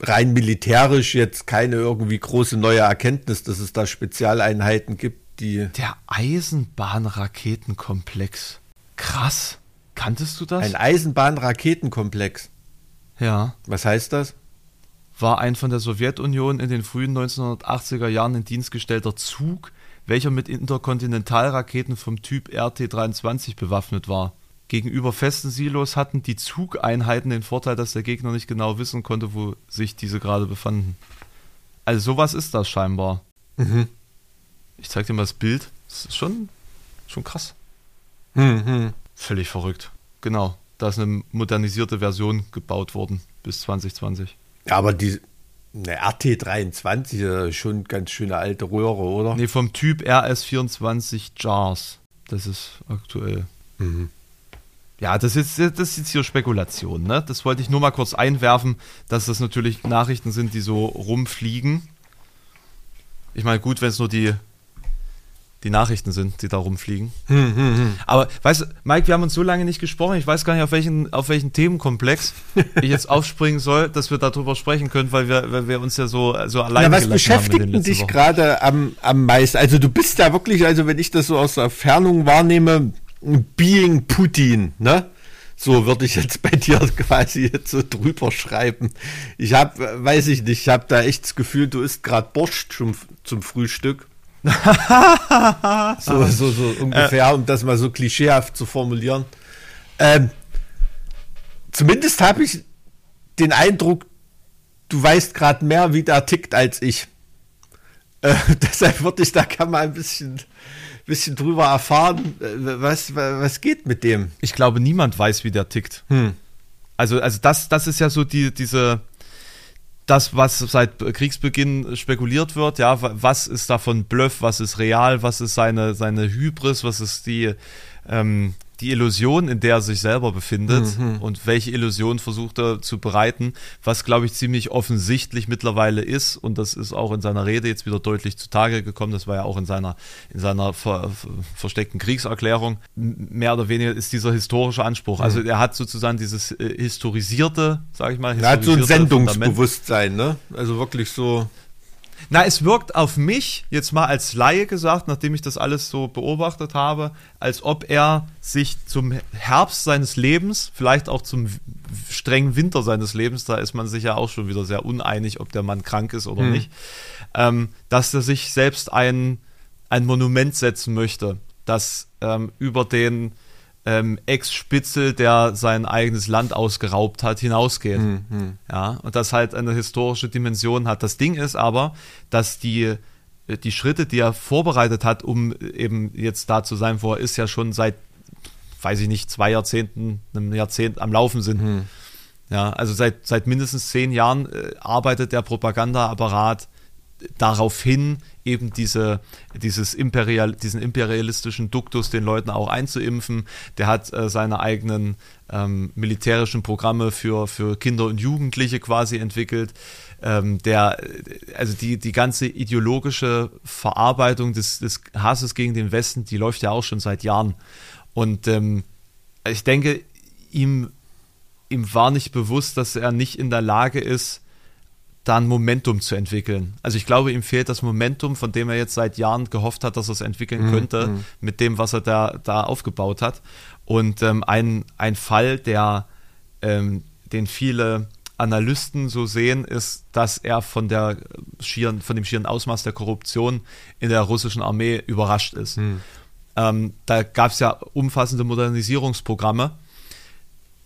rein militärisch jetzt keine irgendwie große neue Erkenntnis, dass es da Spezialeinheiten gibt, die. Der Eisenbahnraketenkomplex. Krass. Kanntest du das? Ein Eisenbahnraketenkomplex. Ja. Was heißt das? War ein von der Sowjetunion in den frühen 1980er Jahren in Dienst gestellter Zug, welcher mit Interkontinentalraketen vom Typ RT-23 bewaffnet war. Gegenüber festen Silos hatten die Zugeinheiten den Vorteil, dass der Gegner nicht genau wissen konnte, wo sich diese gerade befanden. Also sowas ist das scheinbar. Mhm. Ich zeig dir mal das Bild. Das ist schon, schon krass. Mhm. Völlig verrückt. Genau. Da ist eine modernisierte Version gebaut worden bis 2020. Ja, aber die eine RT23 ist schon ganz schöne alte Röhre, oder? Nee, vom Typ RS24 Jars. Das ist aktuell. Mhm. Ja, das ist, das ist jetzt hier Spekulation, ne? Das wollte ich nur mal kurz einwerfen, dass das natürlich Nachrichten sind, die so rumfliegen. Ich meine, gut, wenn es nur die, die Nachrichten sind, die da rumfliegen. Hm, hm, hm. Aber weißt du, Mike, wir haben uns so lange nicht gesprochen. Ich weiß gar nicht, auf welchen, auf welchen Themenkomplex [LAUGHS] ich jetzt aufspringen soll, dass wir darüber sprechen können, weil wir, weil wir uns ja so, so allein ja, Was beschäftigt dich gerade am, am meisten? Also du bist da wirklich, also wenn ich das so aus der Fernung wahrnehme, Being Putin, ne? So würde ich jetzt bei dir [LAUGHS] quasi jetzt so drüber schreiben. Ich habe, weiß ich nicht, ich habe da echt das Gefühl, du isst gerade Borscht zum, zum Frühstück. [LAUGHS] so, so, so ungefähr, um das mal so klischeehaft zu formulieren. Ähm, zumindest habe ich den Eindruck, du weißt gerade mehr, wie der tickt als ich. Äh, [LAUGHS] deshalb würde ich da kann man ein bisschen, bisschen drüber erfahren, äh, was, was geht mit dem. Ich glaube, niemand weiß, wie der tickt. Hm. Also, also das, das ist ja so die, diese, das, was seit Kriegsbeginn spekuliert wird, ja, was ist davon Bluff, was ist real, was ist seine, seine Hybris, was ist die, ähm, die Illusion, in der er sich selber befindet mhm. und welche Illusion versucht er zu bereiten, was glaube ich ziemlich offensichtlich mittlerweile ist und das ist auch in seiner Rede jetzt wieder deutlich zutage gekommen, das war ja auch in seiner, in seiner ver, versteckten Kriegserklärung, mehr oder weniger ist dieser historische Anspruch. Also mhm. er hat sozusagen dieses äh, historisierte, sage ich mal, er hat so ein Sendungsbewusstsein, ne? Also wirklich so na, es wirkt auf mich, jetzt mal als Laie gesagt, nachdem ich das alles so beobachtet habe, als ob er sich zum Herbst seines Lebens, vielleicht auch zum strengen Winter seines Lebens, da ist man sich ja auch schon wieder sehr uneinig, ob der Mann krank ist oder hm. nicht, ähm, dass er sich selbst ein, ein Monument setzen möchte, das ähm, über den ähm, Ex-Spitzel, der sein eigenes Land ausgeraubt hat, hinausgeht. Mhm. Ja, und das halt eine historische Dimension hat. Das Ding ist aber, dass die, die Schritte, die er vorbereitet hat, um eben jetzt da zu sein, wo er ist, ja schon seit, weiß ich nicht, zwei Jahrzehnten, einem Jahrzehnt am Laufen sind. Mhm. Ja, also seit, seit mindestens zehn Jahren äh, arbeitet der Propagandaapparat darauf hin, eben diese, dieses Imperial, diesen imperialistischen Duktus den Leuten auch einzuimpfen. Der hat äh, seine eigenen ähm, militärischen Programme für, für Kinder und Jugendliche quasi entwickelt. Ähm, der, also die, die ganze ideologische Verarbeitung des, des Hasses gegen den Westen, die läuft ja auch schon seit Jahren. Und ähm, ich denke, ihm, ihm war nicht bewusst, dass er nicht in der Lage ist, da ein Momentum zu entwickeln. Also ich glaube, ihm fehlt das Momentum, von dem er jetzt seit Jahren gehofft hat, dass er es entwickeln mhm. könnte, mhm. mit dem, was er da, da aufgebaut hat. Und ähm, ein, ein Fall, der, ähm, den viele Analysten so sehen, ist, dass er von, der schieren, von dem schieren Ausmaß der Korruption in der russischen Armee überrascht ist. Mhm. Ähm, da gab es ja umfassende Modernisierungsprogramme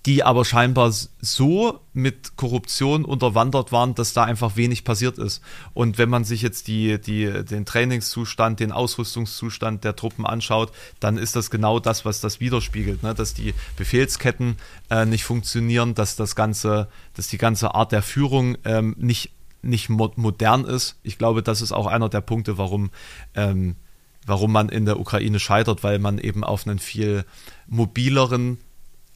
die aber scheinbar so mit Korruption unterwandert waren, dass da einfach wenig passiert ist. Und wenn man sich jetzt die, die, den Trainingszustand, den Ausrüstungszustand der Truppen anschaut, dann ist das genau das, was das widerspiegelt, ne? dass die Befehlsketten äh, nicht funktionieren, dass das ganze, dass die ganze Art der Führung ähm, nicht, nicht modern ist. Ich glaube, das ist auch einer der Punkte, warum ähm, warum man in der Ukraine scheitert, weil man eben auf einen viel mobileren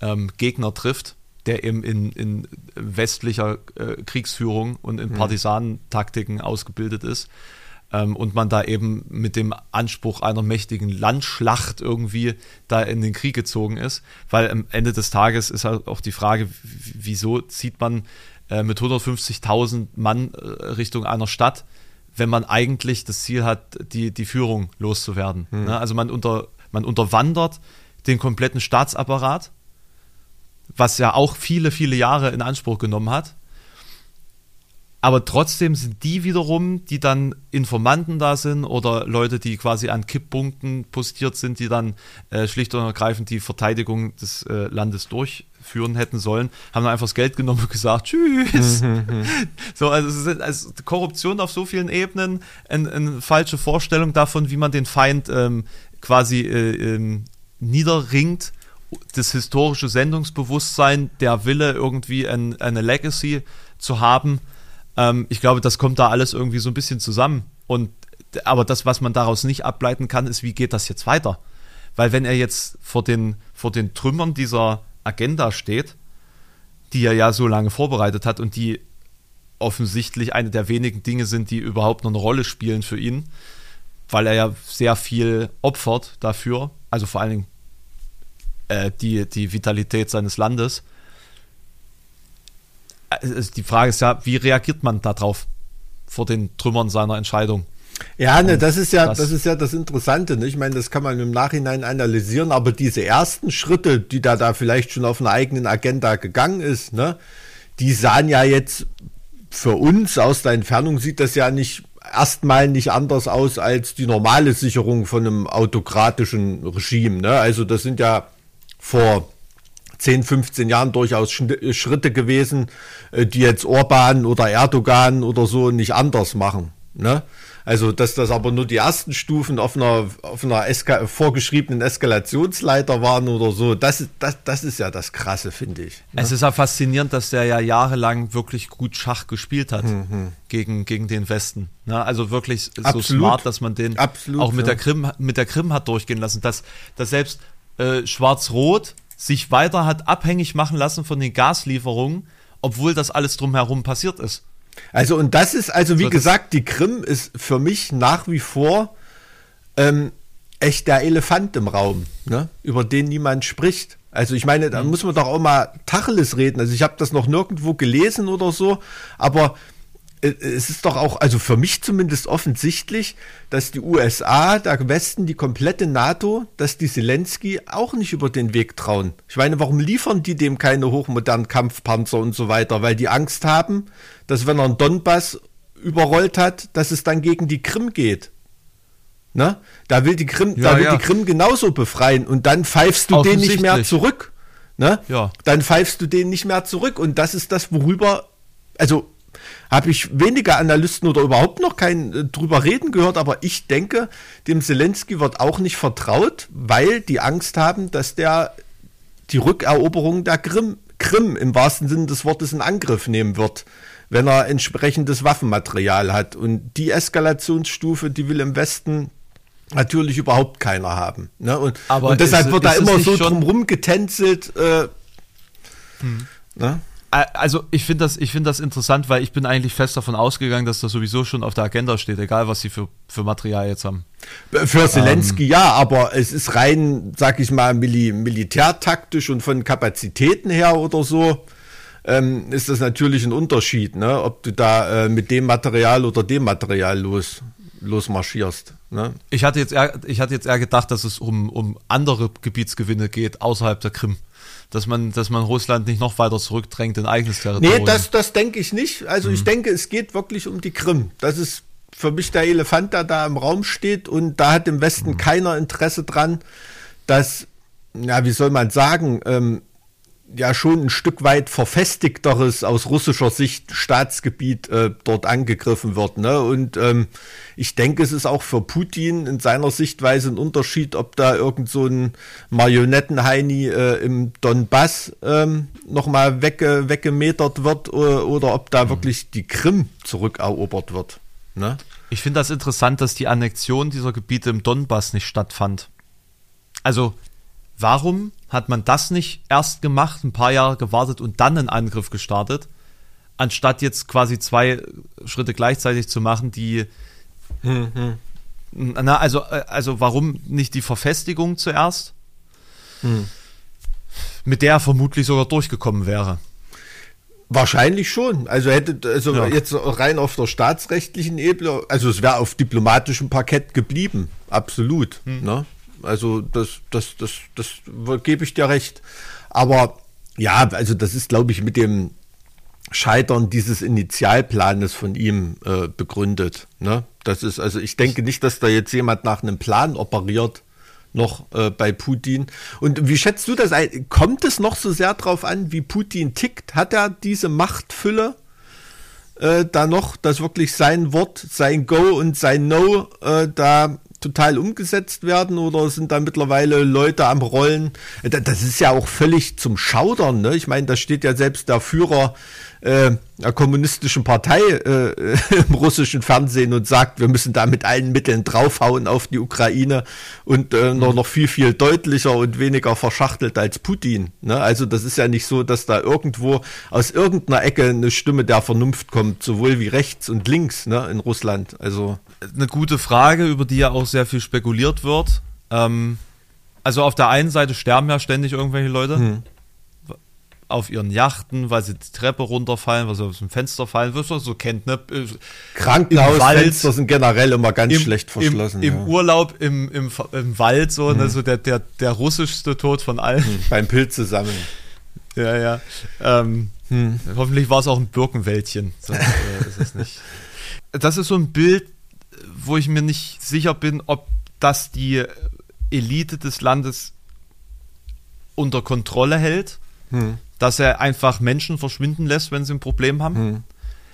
ähm, Gegner trifft, der eben in, in westlicher äh, Kriegsführung und in mhm. Partisanentaktiken ausgebildet ist. Ähm, und man da eben mit dem Anspruch einer mächtigen Landschlacht irgendwie da in den Krieg gezogen ist. Weil am Ende des Tages ist halt auch die Frage, wieso zieht man äh, mit 150.000 Mann äh, Richtung einer Stadt, wenn man eigentlich das Ziel hat, die, die Führung loszuwerden. Mhm. Ne? Also man, unter, man unterwandert den kompletten Staatsapparat was ja auch viele, viele Jahre in Anspruch genommen hat. Aber trotzdem sind die wiederum, die dann Informanten da sind oder Leute, die quasi an Kipppunkten postiert sind, die dann äh, schlicht und ergreifend die Verteidigung des äh, Landes durchführen hätten sollen, haben dann einfach das Geld genommen und gesagt, tschüss. [LAUGHS] so, also, es ist, also Korruption auf so vielen Ebenen, eine, eine falsche Vorstellung davon, wie man den Feind ähm, quasi äh, ähm, niederringt das historische Sendungsbewusstsein, der Wille, irgendwie ein, eine Legacy zu haben. Ähm, ich glaube, das kommt da alles irgendwie so ein bisschen zusammen. Und aber das, was man daraus nicht ableiten kann, ist, wie geht das jetzt weiter? Weil wenn er jetzt vor den, vor den Trümmern dieser Agenda steht, die er ja so lange vorbereitet hat und die offensichtlich eine der wenigen Dinge sind, die überhaupt noch eine Rolle spielen für ihn, weil er ja sehr viel opfert dafür, also vor allen Dingen äh, die, die Vitalität seines Landes. Also die Frage ist ja, wie reagiert man darauf vor den Trümmern seiner Entscheidung? Ja, ne, das ist ja, das, das, ist ja das Interessante. Ne? Ich meine, das kann man im Nachhinein analysieren, aber diese ersten Schritte, die da da vielleicht schon auf einer eigenen Agenda gegangen ist, ne, die sahen ja jetzt für uns aus der Entfernung sieht das ja nicht erstmal nicht anders aus als die normale Sicherung von einem autokratischen Regime. Ne? Also das sind ja vor 10, 15 Jahren durchaus Schritte gewesen, äh, die jetzt Orban oder Erdogan oder so nicht anders machen. Ne? Also, dass das aber nur die ersten Stufen auf einer, auf einer Eska vorgeschriebenen Eskalationsleiter waren oder so, das, das, das ist ja das Krasse, finde ich. Ne? Es ist ja faszinierend, dass der ja jahrelang wirklich gut Schach gespielt hat mhm. gegen, gegen den Westen. Ne? Also wirklich so Absolut. smart, dass man den Absolut, auch mit, ja. der Krim, mit der Krim hat durchgehen lassen. Dass, dass selbst äh, Schwarz-Rot sich weiter hat abhängig machen lassen von den Gaslieferungen, obwohl das alles drumherum passiert ist. Also und das ist, also wie so, gesagt, die Krim ist für mich nach wie vor ähm, echt der Elefant im Raum, ne? über den niemand spricht. Also ich meine, da mhm. muss man doch auch mal Tacheles reden. Also ich habe das noch nirgendwo gelesen oder so, aber es ist doch auch, also für mich zumindest offensichtlich, dass die USA, der Westen, die komplette NATO, dass die Zelensky auch nicht über den Weg trauen. Ich meine, warum liefern die dem keine hochmodernen Kampfpanzer und so weiter? Weil die Angst haben, dass wenn er einen Donbass überrollt hat, dass es dann gegen die Krim geht. Ne? Da will die Krim, ja, da will ja. die Krim genauso befreien und dann pfeifst du den nicht mehr zurück. Ne? Ja. Dann pfeifst du den nicht mehr zurück und das ist das, worüber, also habe ich weniger Analysten oder überhaupt noch keinen äh, drüber reden gehört, aber ich denke, dem Zelensky wird auch nicht vertraut, weil die Angst haben, dass der die Rückeroberung der Krim, Krim im wahrsten Sinne des Wortes in Angriff nehmen wird wenn er entsprechendes Waffenmaterial hat. Und die Eskalationsstufe, die will im Westen natürlich überhaupt keiner haben. Ne? Und, und, deshalb ist, wird da immer so drumrum getänzelt. Äh, hm. ne? Also ich finde das, ich das interessant, weil ich bin eigentlich fest davon ausgegangen, dass das sowieso schon auf der Agenda steht, egal was sie für, für Material jetzt haben. Für Zelensky ähm, ja, aber es ist rein, sag ich mal, mil militärtaktisch und von Kapazitäten her oder so ähm, ist das natürlich ein Unterschied, ne? ob du da äh, mit dem Material oder dem Material los, losmarschierst. Ne? Ich, hatte jetzt eher, ich hatte jetzt eher gedacht, dass es um, um andere Gebietsgewinne geht außerhalb der Krim. Dass man, dass man Russland nicht noch weiter zurückdrängt in eigenes Territorium. Nee, das, das denke ich nicht. Also mhm. ich denke, es geht wirklich um die Krim. Das ist für mich der Elefant, der da im Raum steht und da hat im Westen mhm. keiner Interesse dran, dass, ja, wie soll man sagen, ähm, ja schon ein Stück weit verfestigteres aus russischer Sicht Staatsgebiet äh, dort angegriffen wird. Ne? Und ähm, ich denke, es ist auch für Putin in seiner Sichtweise ein Unterschied, ob da irgend so ein Marionettenheini äh, im Donbass ähm, nochmal wegge weggemetert wird oder, oder ob da mhm. wirklich die Krim zurückerobert wird. Ne? Ich finde das interessant, dass die Annexion dieser Gebiete im Donbass nicht stattfand. Also Warum hat man das nicht erst gemacht, ein paar Jahre gewartet und dann einen Angriff gestartet, anstatt jetzt quasi zwei Schritte gleichzeitig zu machen, die. Hm, Na, also, äh, also warum nicht die Verfestigung zuerst? Hm. Mit der er vermutlich sogar durchgekommen wäre. Wahrscheinlich schon. Also hätte, also ja. jetzt rein auf der staatsrechtlichen Ebene, also es wäre auf diplomatischem Parkett geblieben. Absolut. Hm. Ne? Also das, das, das, das gebe ich dir recht. Aber ja, also das ist, glaube ich, mit dem Scheitern dieses Initialplanes von ihm äh, begründet. Ne? Das ist, also ich denke nicht, dass da jetzt jemand nach einem Plan operiert, noch äh, bei Putin. Und wie schätzt du das ein? Kommt es noch so sehr darauf an, wie Putin tickt? Hat er diese Machtfülle? Äh, da noch, dass wirklich sein Wort, sein Go und sein No äh, da total umgesetzt werden oder sind da mittlerweile Leute am Rollen? Das ist ja auch völlig zum Schaudern. Ne? Ich meine, da steht ja selbst der Führer äh, der kommunistischen Partei äh, [LAUGHS] im russischen Fernsehen und sagt, wir müssen da mit allen Mitteln draufhauen auf die Ukraine und äh, noch, noch viel, viel deutlicher und weniger verschachtelt als Putin. Ne? Also das ist ja nicht so, dass da irgendwo aus irgendeiner Ecke eine Stimme der Vernunft kommt, sowohl wie rechts und links ne, in Russland. Also eine gute Frage, über die ja auch sehr viel spekuliert wird. Ähm, also auf der einen Seite sterben ja ständig irgendwelche Leute hm. auf ihren Yachten, weil sie die Treppe runterfallen, weil sie aus dem Fenster fallen, was man so kennt. Ne? Krankenhausfenster sind generell immer ganz im, schlecht verschlossen. Im, im ja. Urlaub im, im, im Wald so, hm. also der, der, der russischste Tod von allen. Hm. Beim Pilze sammeln. [LAUGHS] Ja, ja. Ähm, hm. Hoffentlich war es auch ein Birkenwäldchen. Sonst, äh, ist es nicht. [LAUGHS] Das ist so ein Bild, wo ich mir nicht sicher bin, ob das die Elite des Landes unter Kontrolle hält, hm. dass er einfach Menschen verschwinden lässt, wenn sie ein Problem haben. Hm.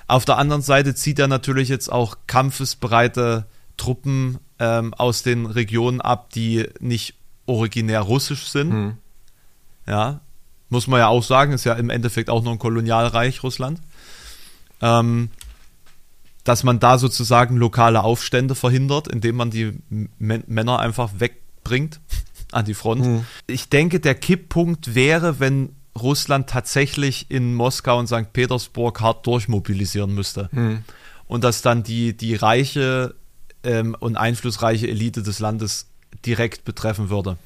Auf der anderen Seite zieht er natürlich jetzt auch kampfesbereite Truppen ähm, aus den Regionen ab, die nicht originär russisch sind. Hm. Ja, muss man ja auch sagen, ist ja im Endeffekt auch nur ein Kolonialreich Russland. Ähm, dass man da sozusagen lokale Aufstände verhindert, indem man die M Männer einfach wegbringt [LAUGHS] an die Front. Mhm. Ich denke, der Kipppunkt wäre, wenn Russland tatsächlich in Moskau und St. Petersburg hart durchmobilisieren müsste. Mhm. Und dass dann die, die reiche ähm, und einflussreiche Elite des Landes direkt betreffen würde.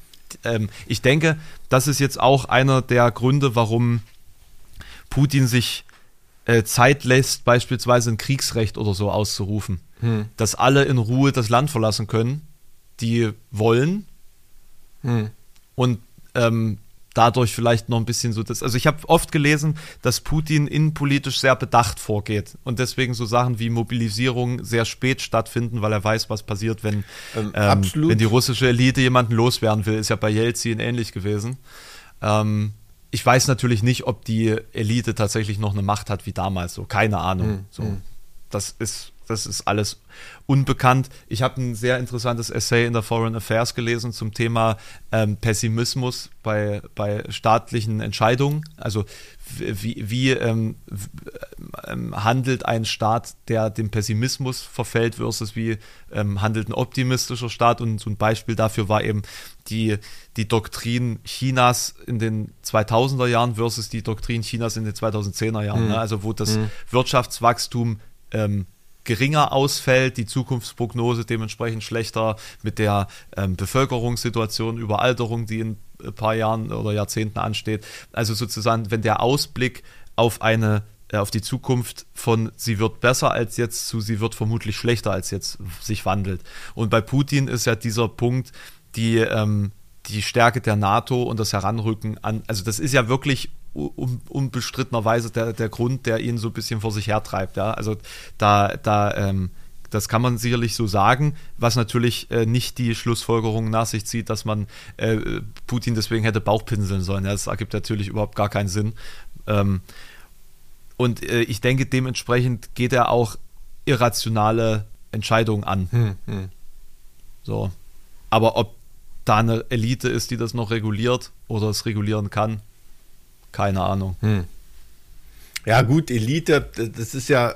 Ähm, ich denke, das ist jetzt auch einer der Gründe, warum Putin sich äh, Zeit lässt, beispielsweise ein Kriegsrecht oder so auszurufen. Hm. Dass alle in Ruhe das Land verlassen können, die wollen. Hm. Und ähm, dadurch vielleicht noch ein bisschen so das. Also ich habe oft gelesen, dass Putin innenpolitisch sehr bedacht vorgeht und deswegen so Sachen wie Mobilisierung sehr spät stattfinden, weil er weiß, was passiert, wenn, ähm, ähm, wenn die russische Elite jemanden loswerden will. Ist ja bei Jelzin ähnlich gewesen. Ähm, ich weiß natürlich nicht, ob die Elite tatsächlich noch eine Macht hat wie damals. So, keine Ahnung. Mhm. So, hm. das ist, das ist alles unbekannt. Ich habe ein sehr interessantes Essay in der Foreign Affairs gelesen zum Thema ähm, Pessimismus bei, bei staatlichen Entscheidungen. Also wie, wie ähm, ähm, handelt ein Staat, der dem Pessimismus verfällt, versus wie ähm, handelt ein optimistischer Staat. Und so ein Beispiel dafür war eben die, die Doktrin Chinas in den 2000er Jahren versus die Doktrin Chinas in den 2010er Jahren. Mhm. Ne? Also wo das mhm. Wirtschaftswachstum ähm, geringer ausfällt, die Zukunftsprognose dementsprechend schlechter mit der ähm, Bevölkerungssituation, Überalterung, die in ein paar Jahren oder Jahrzehnten ansteht. Also sozusagen, wenn der Ausblick auf eine äh, auf die Zukunft von sie wird besser als jetzt zu sie wird vermutlich schlechter als jetzt sich wandelt. Und bei Putin ist ja dieser Punkt, die, ähm, die Stärke der NATO und das Heranrücken an, also das ist ja wirklich un, unbestrittenerweise der, der Grund, der ihn so ein bisschen vor sich hertreibt. Ja? Also da, da ähm, das kann man sicherlich so sagen, was natürlich äh, nicht die Schlussfolgerung nach sich zieht, dass man äh, Putin deswegen hätte Bauchpinseln sollen. Ja, das ergibt natürlich überhaupt gar keinen Sinn. Ähm, und äh, ich denke, dementsprechend geht er auch irrationale Entscheidungen an. Hm, hm. So. Aber ob da eine Elite ist, die das noch reguliert oder es regulieren kann, keine Ahnung. Hm. Ja, gut, Elite, das ist ja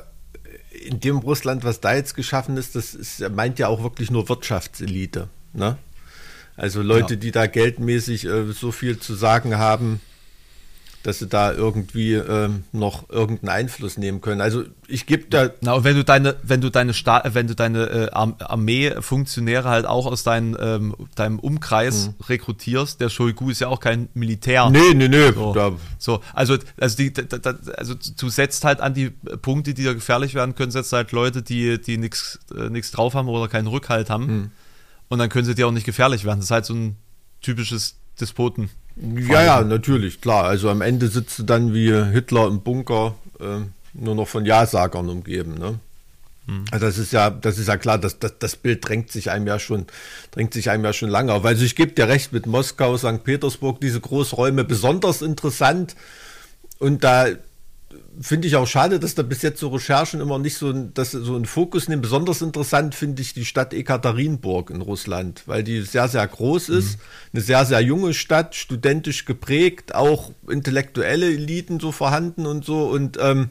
in dem Russland, was da jetzt geschaffen ist, das ist, meint ja auch wirklich nur Wirtschaftselite. Ne? Also Leute, ja. die da geldmäßig äh, so viel zu sagen haben, dass sie da irgendwie ähm, noch irgendeinen Einfluss nehmen können. Also ich gebe da. Na, und wenn du deine, wenn du deine Sta wenn du deine äh, Armee-Funktionäre halt auch aus dein, ähm, deinem Umkreis mhm. rekrutierst, der Shoigu ist ja auch kein Militär. Nee, nee, nee. So, so also, also, die, da, da, also du setzt halt an die Punkte, die da gefährlich werden können, setzt halt Leute, die, die nichts äh, drauf haben oder keinen Rückhalt haben. Mhm. Und dann können sie dir auch nicht gefährlich werden. Das ist halt so ein typisches Despoten. Ja, ja, natürlich, klar. Also am Ende sitzt du dann wie Hitler im Bunker, äh, nur noch von Ja-Sagern umgeben, ne? Hm. Also das ist ja, das ist ja klar, das, das, das Bild drängt sich einem ja schon, drängt sich einem ja schon lange auf. Also ich gebe dir recht mit Moskau, St. Petersburg, diese Großräume besonders interessant. Und da finde ich auch schade, dass da bis jetzt so Recherchen immer nicht so, dass so einen Fokus nehmen. Besonders interessant finde ich die Stadt Ekaterinburg in Russland, weil die sehr, sehr groß ist. Mhm. Eine sehr, sehr junge Stadt, studentisch geprägt, auch intellektuelle Eliten so vorhanden und so. Und ähm,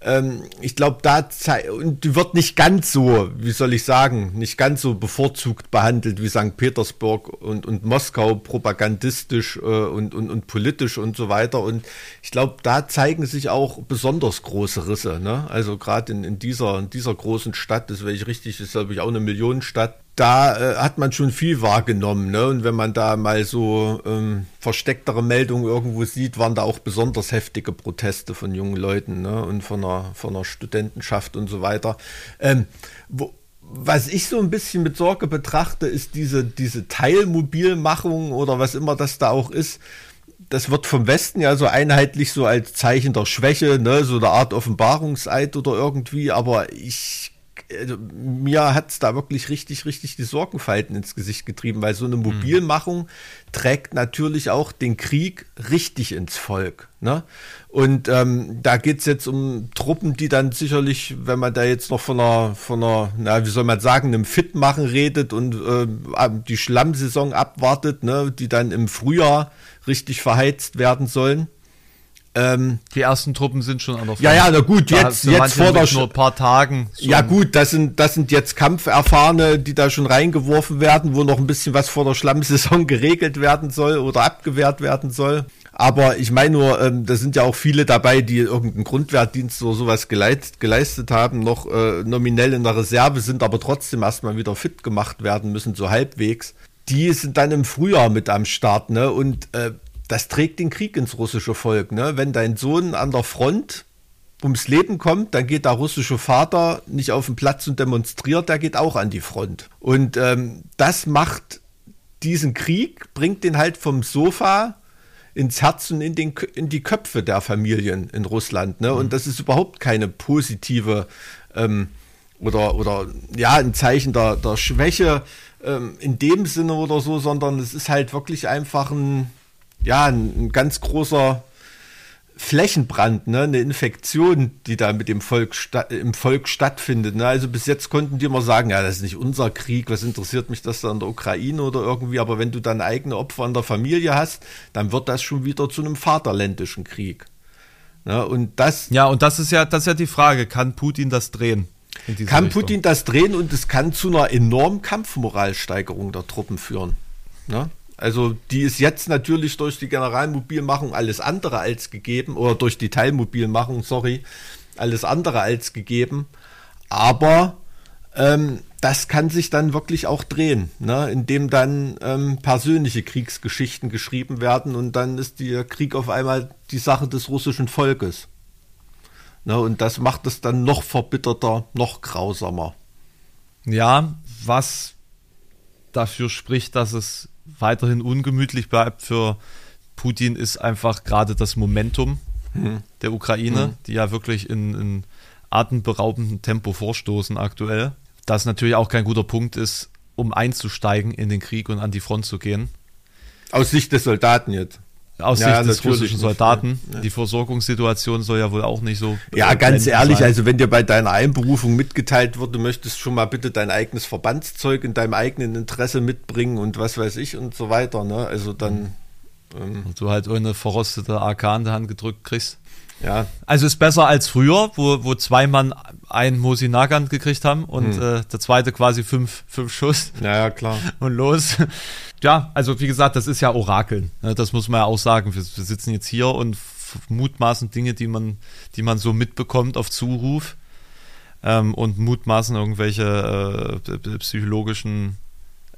ähm, ich glaube, da und die wird nicht ganz so, wie soll ich sagen, nicht ganz so bevorzugt behandelt wie St. Petersburg und, und Moskau, propagandistisch äh, und, und, und politisch und so weiter. Und ich glaube, da zeigen sich auch besonders große Risse. Ne? Also gerade in, in, dieser, in dieser großen Stadt, das wäre ich richtig, ist glaube ich auch eine Millionenstadt, da äh, hat man schon viel wahrgenommen. Ne? Und wenn man da mal so ähm, verstecktere Meldungen irgendwo sieht, waren da auch besonders heftige Proteste von jungen Leuten ne? und von einer, von einer Studentenschaft und so weiter. Ähm, wo, was ich so ein bisschen mit Sorge betrachte, ist diese, diese Teilmobilmachung oder was immer das da auch ist. Das wird vom Westen ja so einheitlich so als Zeichen der Schwäche, ne, so eine Art Offenbarungseid oder irgendwie, aber ich also, mir hat es da wirklich richtig, richtig die Sorgenfalten ins Gesicht getrieben, weil so eine Mobilmachung mhm. trägt natürlich auch den Krieg richtig ins Volk. Ne? Und ähm, da geht es jetzt um Truppen, die dann sicherlich, wenn man da jetzt noch von einer, von einer, na, wie soll man sagen, einem Fitmachen redet und äh, die Schlammsaison abwartet, ne, die dann im Frühjahr richtig verheizt werden sollen ähm, die ersten Truppen sind schon an der Front. Ja, ja, na gut, jetzt, jetzt vor der nur ein paar Tagen. Ja gut, das sind, das sind jetzt Kampferfahrene, die da schon reingeworfen werden, wo noch ein bisschen was vor der Schlammsaison [LAUGHS] geregelt werden soll oder abgewehrt werden soll. Aber ich meine nur, ähm, da sind ja auch viele dabei, die irgendeinen Grundwehrdienst oder sowas geleit, geleistet haben, noch äh, nominell in der Reserve sind, aber trotzdem erstmal wieder fit gemacht werden müssen, so halbwegs. Die sind dann im Frühjahr mit am Start, ne? Und äh, das trägt den Krieg ins russische Volk. Ne? Wenn dein Sohn an der Front ums Leben kommt, dann geht der russische Vater nicht auf den Platz und demonstriert, der geht auch an die Front. Und ähm, das macht diesen Krieg, bringt den halt vom Sofa ins Herz und in, den, in die Köpfe der Familien in Russland. Ne? Und mhm. das ist überhaupt keine positive ähm, oder, oder ja, ein Zeichen der, der Schwäche ähm, in dem Sinne oder so, sondern es ist halt wirklich einfach ein, ja, ein, ganz großer Flächenbrand, ne? eine Infektion, die da mit dem Volk im Volk stattfindet. Ne? Also bis jetzt konnten die immer sagen, ja, das ist nicht unser Krieg, was interessiert mich das da in der Ukraine oder irgendwie, aber wenn du dann eigene Opfer in der Familie hast, dann wird das schon wieder zu einem vaterländischen Krieg. Ne? Und das. Ja, und das ist ja, das ist ja die Frage, kann Putin das drehen? Kann Richtung? Putin das drehen und es kann zu einer enormen Kampfmoralsteigerung der Truppen führen. Ne? Also die ist jetzt natürlich durch die Generalmobilmachung alles andere als gegeben oder durch die Teilmobilmachung, sorry, alles andere als gegeben. Aber ähm, das kann sich dann wirklich auch drehen, ne? indem dann ähm, persönliche Kriegsgeschichten geschrieben werden und dann ist der Krieg auf einmal die Sache des russischen Volkes. Ne? Und das macht es dann noch verbitterter, noch grausamer. Ja, was dafür spricht, dass es weiterhin ungemütlich bleibt für Putin, ist einfach gerade das Momentum mhm. der Ukraine, mhm. die ja wirklich in, in atemberaubendem Tempo vorstoßen aktuell. Das natürlich auch kein guter Punkt ist, um einzusteigen in den Krieg und an die Front zu gehen. Aus Sicht des Soldaten jetzt. Aus ja, Sicht des russischen Soldaten. Ja. Die Versorgungssituation soll ja wohl auch nicht so. Ja, ganz ehrlich, sein. also wenn dir bei deiner Einberufung mitgeteilt wird, du möchtest schon mal bitte dein eigenes Verbandszeug in deinem eigenen Interesse mitbringen und was weiß ich und so weiter, ne? Also dann. Ähm, und du halt ohne verrostete AK in der Hand gedrückt kriegst. Ja. Also ist besser als früher, wo, wo zwei Mann einen Mosi Nagant gekriegt haben und hm. äh, der zweite quasi fünf, fünf Schuss. Ja, ja, klar. Und los. Ja, also wie gesagt, das ist ja Orakeln. Ne? Das muss man ja auch sagen. Wir, wir sitzen jetzt hier und mutmaßen Dinge, die man, die man so mitbekommt auf Zuruf ähm, und mutmaßen irgendwelche äh, psychologischen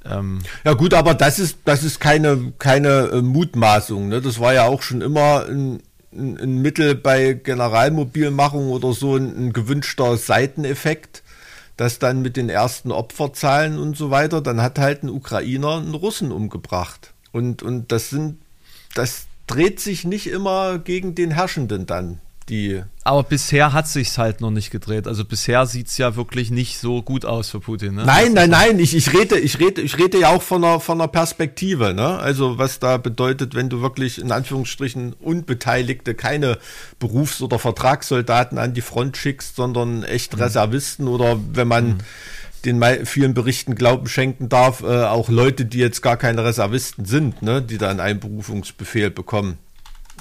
ähm ja gut, aber das ist das ist keine keine äh, Mutmaßung. Ne? Das war ja auch schon immer ein, ein, ein Mittel bei Generalmobilmachung oder so ein, ein gewünschter Seiteneffekt das dann mit den ersten Opferzahlen und so weiter, dann hat halt ein Ukrainer einen Russen umgebracht. Und, und das sind, das dreht sich nicht immer gegen den Herrschenden dann die. Aber bisher hat sich's halt noch nicht gedreht. Also bisher sieht es ja wirklich nicht so gut aus für Putin. Ne? Nein, nein, nein. Ich, ich rede, ich rede, ich rede ja auch von einer, von einer Perspektive. Ne? Also was da bedeutet, wenn du wirklich in Anführungsstrichen Unbeteiligte, keine Berufs- oder Vertragssoldaten an die Front schickst, sondern echt mhm. Reservisten oder wenn man mhm den vielen Berichten Glauben schenken darf, äh, auch Leute, die jetzt gar keine Reservisten sind, ne, die da einen Einberufungsbefehl bekommen.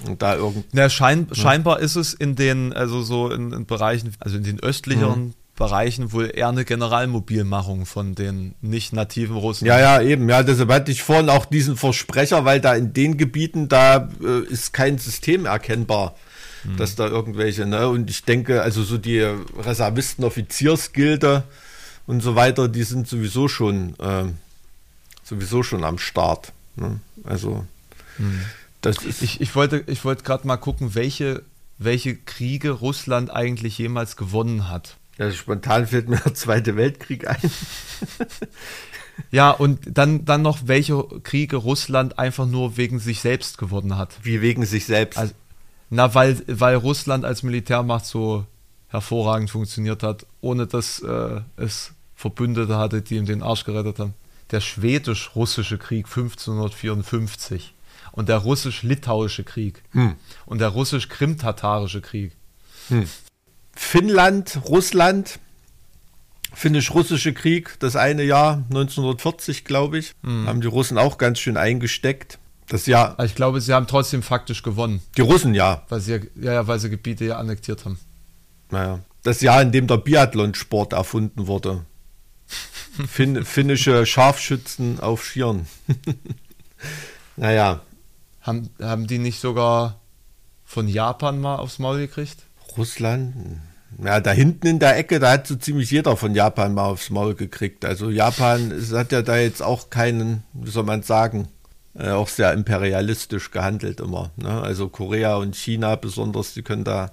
Und da irgend. Ja, schein, ja. scheinbar ist es in den, also so in, in Bereichen, also in den östlicheren mhm. Bereichen wohl eher eine Generalmobilmachung von den nicht nativen Russen. Ja, ja, eben. Ja, deshalb hatte ich vorhin auch diesen Versprecher, weil da in den Gebieten, da äh, ist kein System erkennbar, mhm. dass da irgendwelche, ne? Und ich denke, also so die Reservisten, Offiziersgilde und so weiter, die sind sowieso schon, äh, sowieso schon am Start. Ne? Also, mhm. Das ist. Ich, ich wollte, ich wollte gerade mal gucken, welche, welche Kriege Russland eigentlich jemals gewonnen hat. Ja, spontan fällt mir der Zweite Weltkrieg ein. [LAUGHS] ja, und dann, dann noch, welche Kriege Russland einfach nur wegen sich selbst gewonnen hat. Wie wegen sich selbst? Also, na, weil, weil Russland als Militärmacht so hervorragend funktioniert hat, ohne dass äh, es Verbündete hatte, die ihm den Arsch gerettet haben. Der schwedisch-russische Krieg 1554 und der russisch-litauische Krieg hm. und der russisch-krim-tatarische Krieg. Hm. Finnland, Russland, Finnisch-Russische Krieg, das eine Jahr, 1940, glaube ich, mhm. haben die Russen auch ganz schön eingesteckt. Das Jahr. Ich glaube, sie haben trotzdem faktisch gewonnen. Die Russen, ja. Weil sie, ja, ja, weil sie Gebiete ja annektiert haben. Naja. Das Jahr, in dem der Biathlonsport erfunden wurde. [LAUGHS] fin finnische Scharfschützen auf Skiern. [LAUGHS] naja. Haben, haben die nicht sogar von Japan mal aufs Maul gekriegt? Russland? Ja, da hinten in der Ecke, da hat so ziemlich jeder von Japan mal aufs Maul gekriegt. Also Japan es hat ja da jetzt auch keinen, wie soll man sagen, äh, auch sehr imperialistisch gehandelt immer. Ne? Also Korea und China besonders, die können da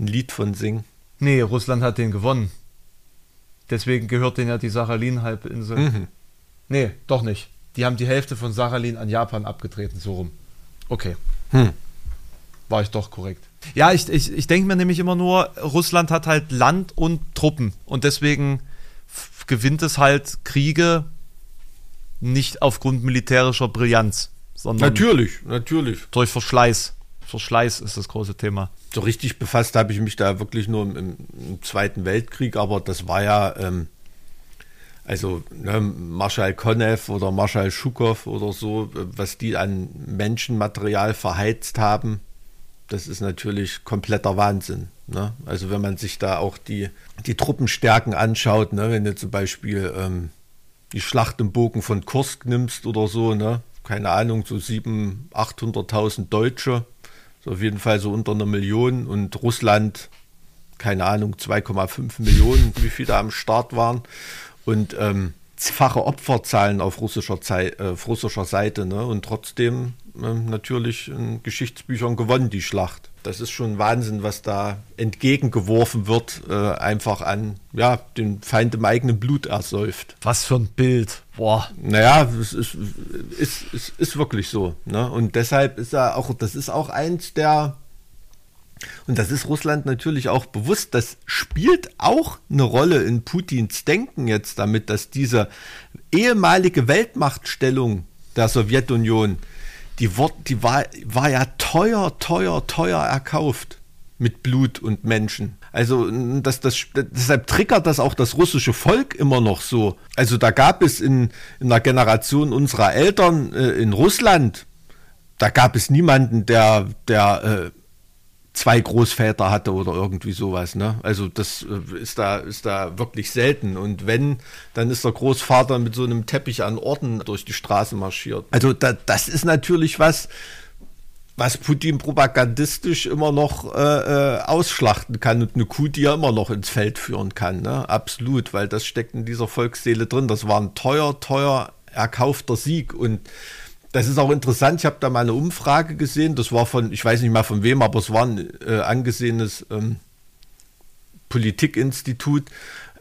ein Lied von singen. Nee, Russland hat den gewonnen. Deswegen gehört denen ja die Sachalin-Halbinsel. Mhm. Nee, doch nicht. Die haben die Hälfte von Sachalin an Japan abgetreten, so rum. Okay. Hm. War ich doch korrekt. Ja, ich, ich, ich denke mir nämlich immer nur, Russland hat halt Land und Truppen und deswegen gewinnt es halt Kriege nicht aufgrund militärischer Brillanz, sondern natürlich, natürlich durch Verschleiß. Verschleiß ist das große Thema. So richtig befasst habe ich mich da wirklich nur im, im Zweiten Weltkrieg, aber das war ja ähm, also ne, Marschall Konev oder Marschall Schukow oder so, was die an Menschenmaterial verheizt haben das ist natürlich kompletter Wahnsinn. Ne? Also wenn man sich da auch die, die Truppenstärken anschaut, ne? wenn du zum Beispiel ähm, die Schlacht im Bogen von Kursk nimmst oder so, ne? keine Ahnung, so 700.000, 800.000 Deutsche, so auf jeden Fall so unter einer Million und Russland, keine Ahnung, 2,5 Millionen, wie viele da am Start waren und ähm, fache Opferzahlen auf russischer, Zeit, äh, russischer Seite ne? und trotzdem ähm, natürlich in Geschichtsbüchern gewonnen, die Schlacht. Das ist schon Wahnsinn, was da entgegengeworfen wird, äh, einfach an ja, den Feind im eigenen Blut ersäuft. Was für ein Bild. Boah. Naja, es ist, ist, ist, ist wirklich so. Ne? Und deshalb ist er auch, das ist auch eins der und das ist Russland natürlich auch bewusst. Das spielt auch eine Rolle in Putins Denken jetzt damit, dass diese ehemalige Weltmachtstellung der Sowjetunion die, die war, war ja teuer, teuer, teuer erkauft mit Blut und Menschen. Also das, das, deshalb triggert das auch das russische Volk immer noch so. Also da gab es in, in der Generation unserer Eltern äh, in Russland, da gab es niemanden, der, der äh, zwei Großväter hatte oder irgendwie sowas. Ne? Also das äh, ist da, ist da wirklich selten. Und wenn, dann ist der Großvater mit so einem Teppich an Orden durch die Straße marschiert. Also da, das ist natürlich was, was Putin propagandistisch immer noch äh, äh, ausschlachten kann und eine Kuh, die er immer noch ins Feld führen kann. Ne? Absolut, weil das steckt in dieser Volksseele drin. Das war ein teuer, teuer erkaufter Sieg und das ist auch interessant. Ich habe da mal eine Umfrage gesehen. Das war von, ich weiß nicht mal von wem, aber es war ein äh, angesehenes ähm, Politikinstitut.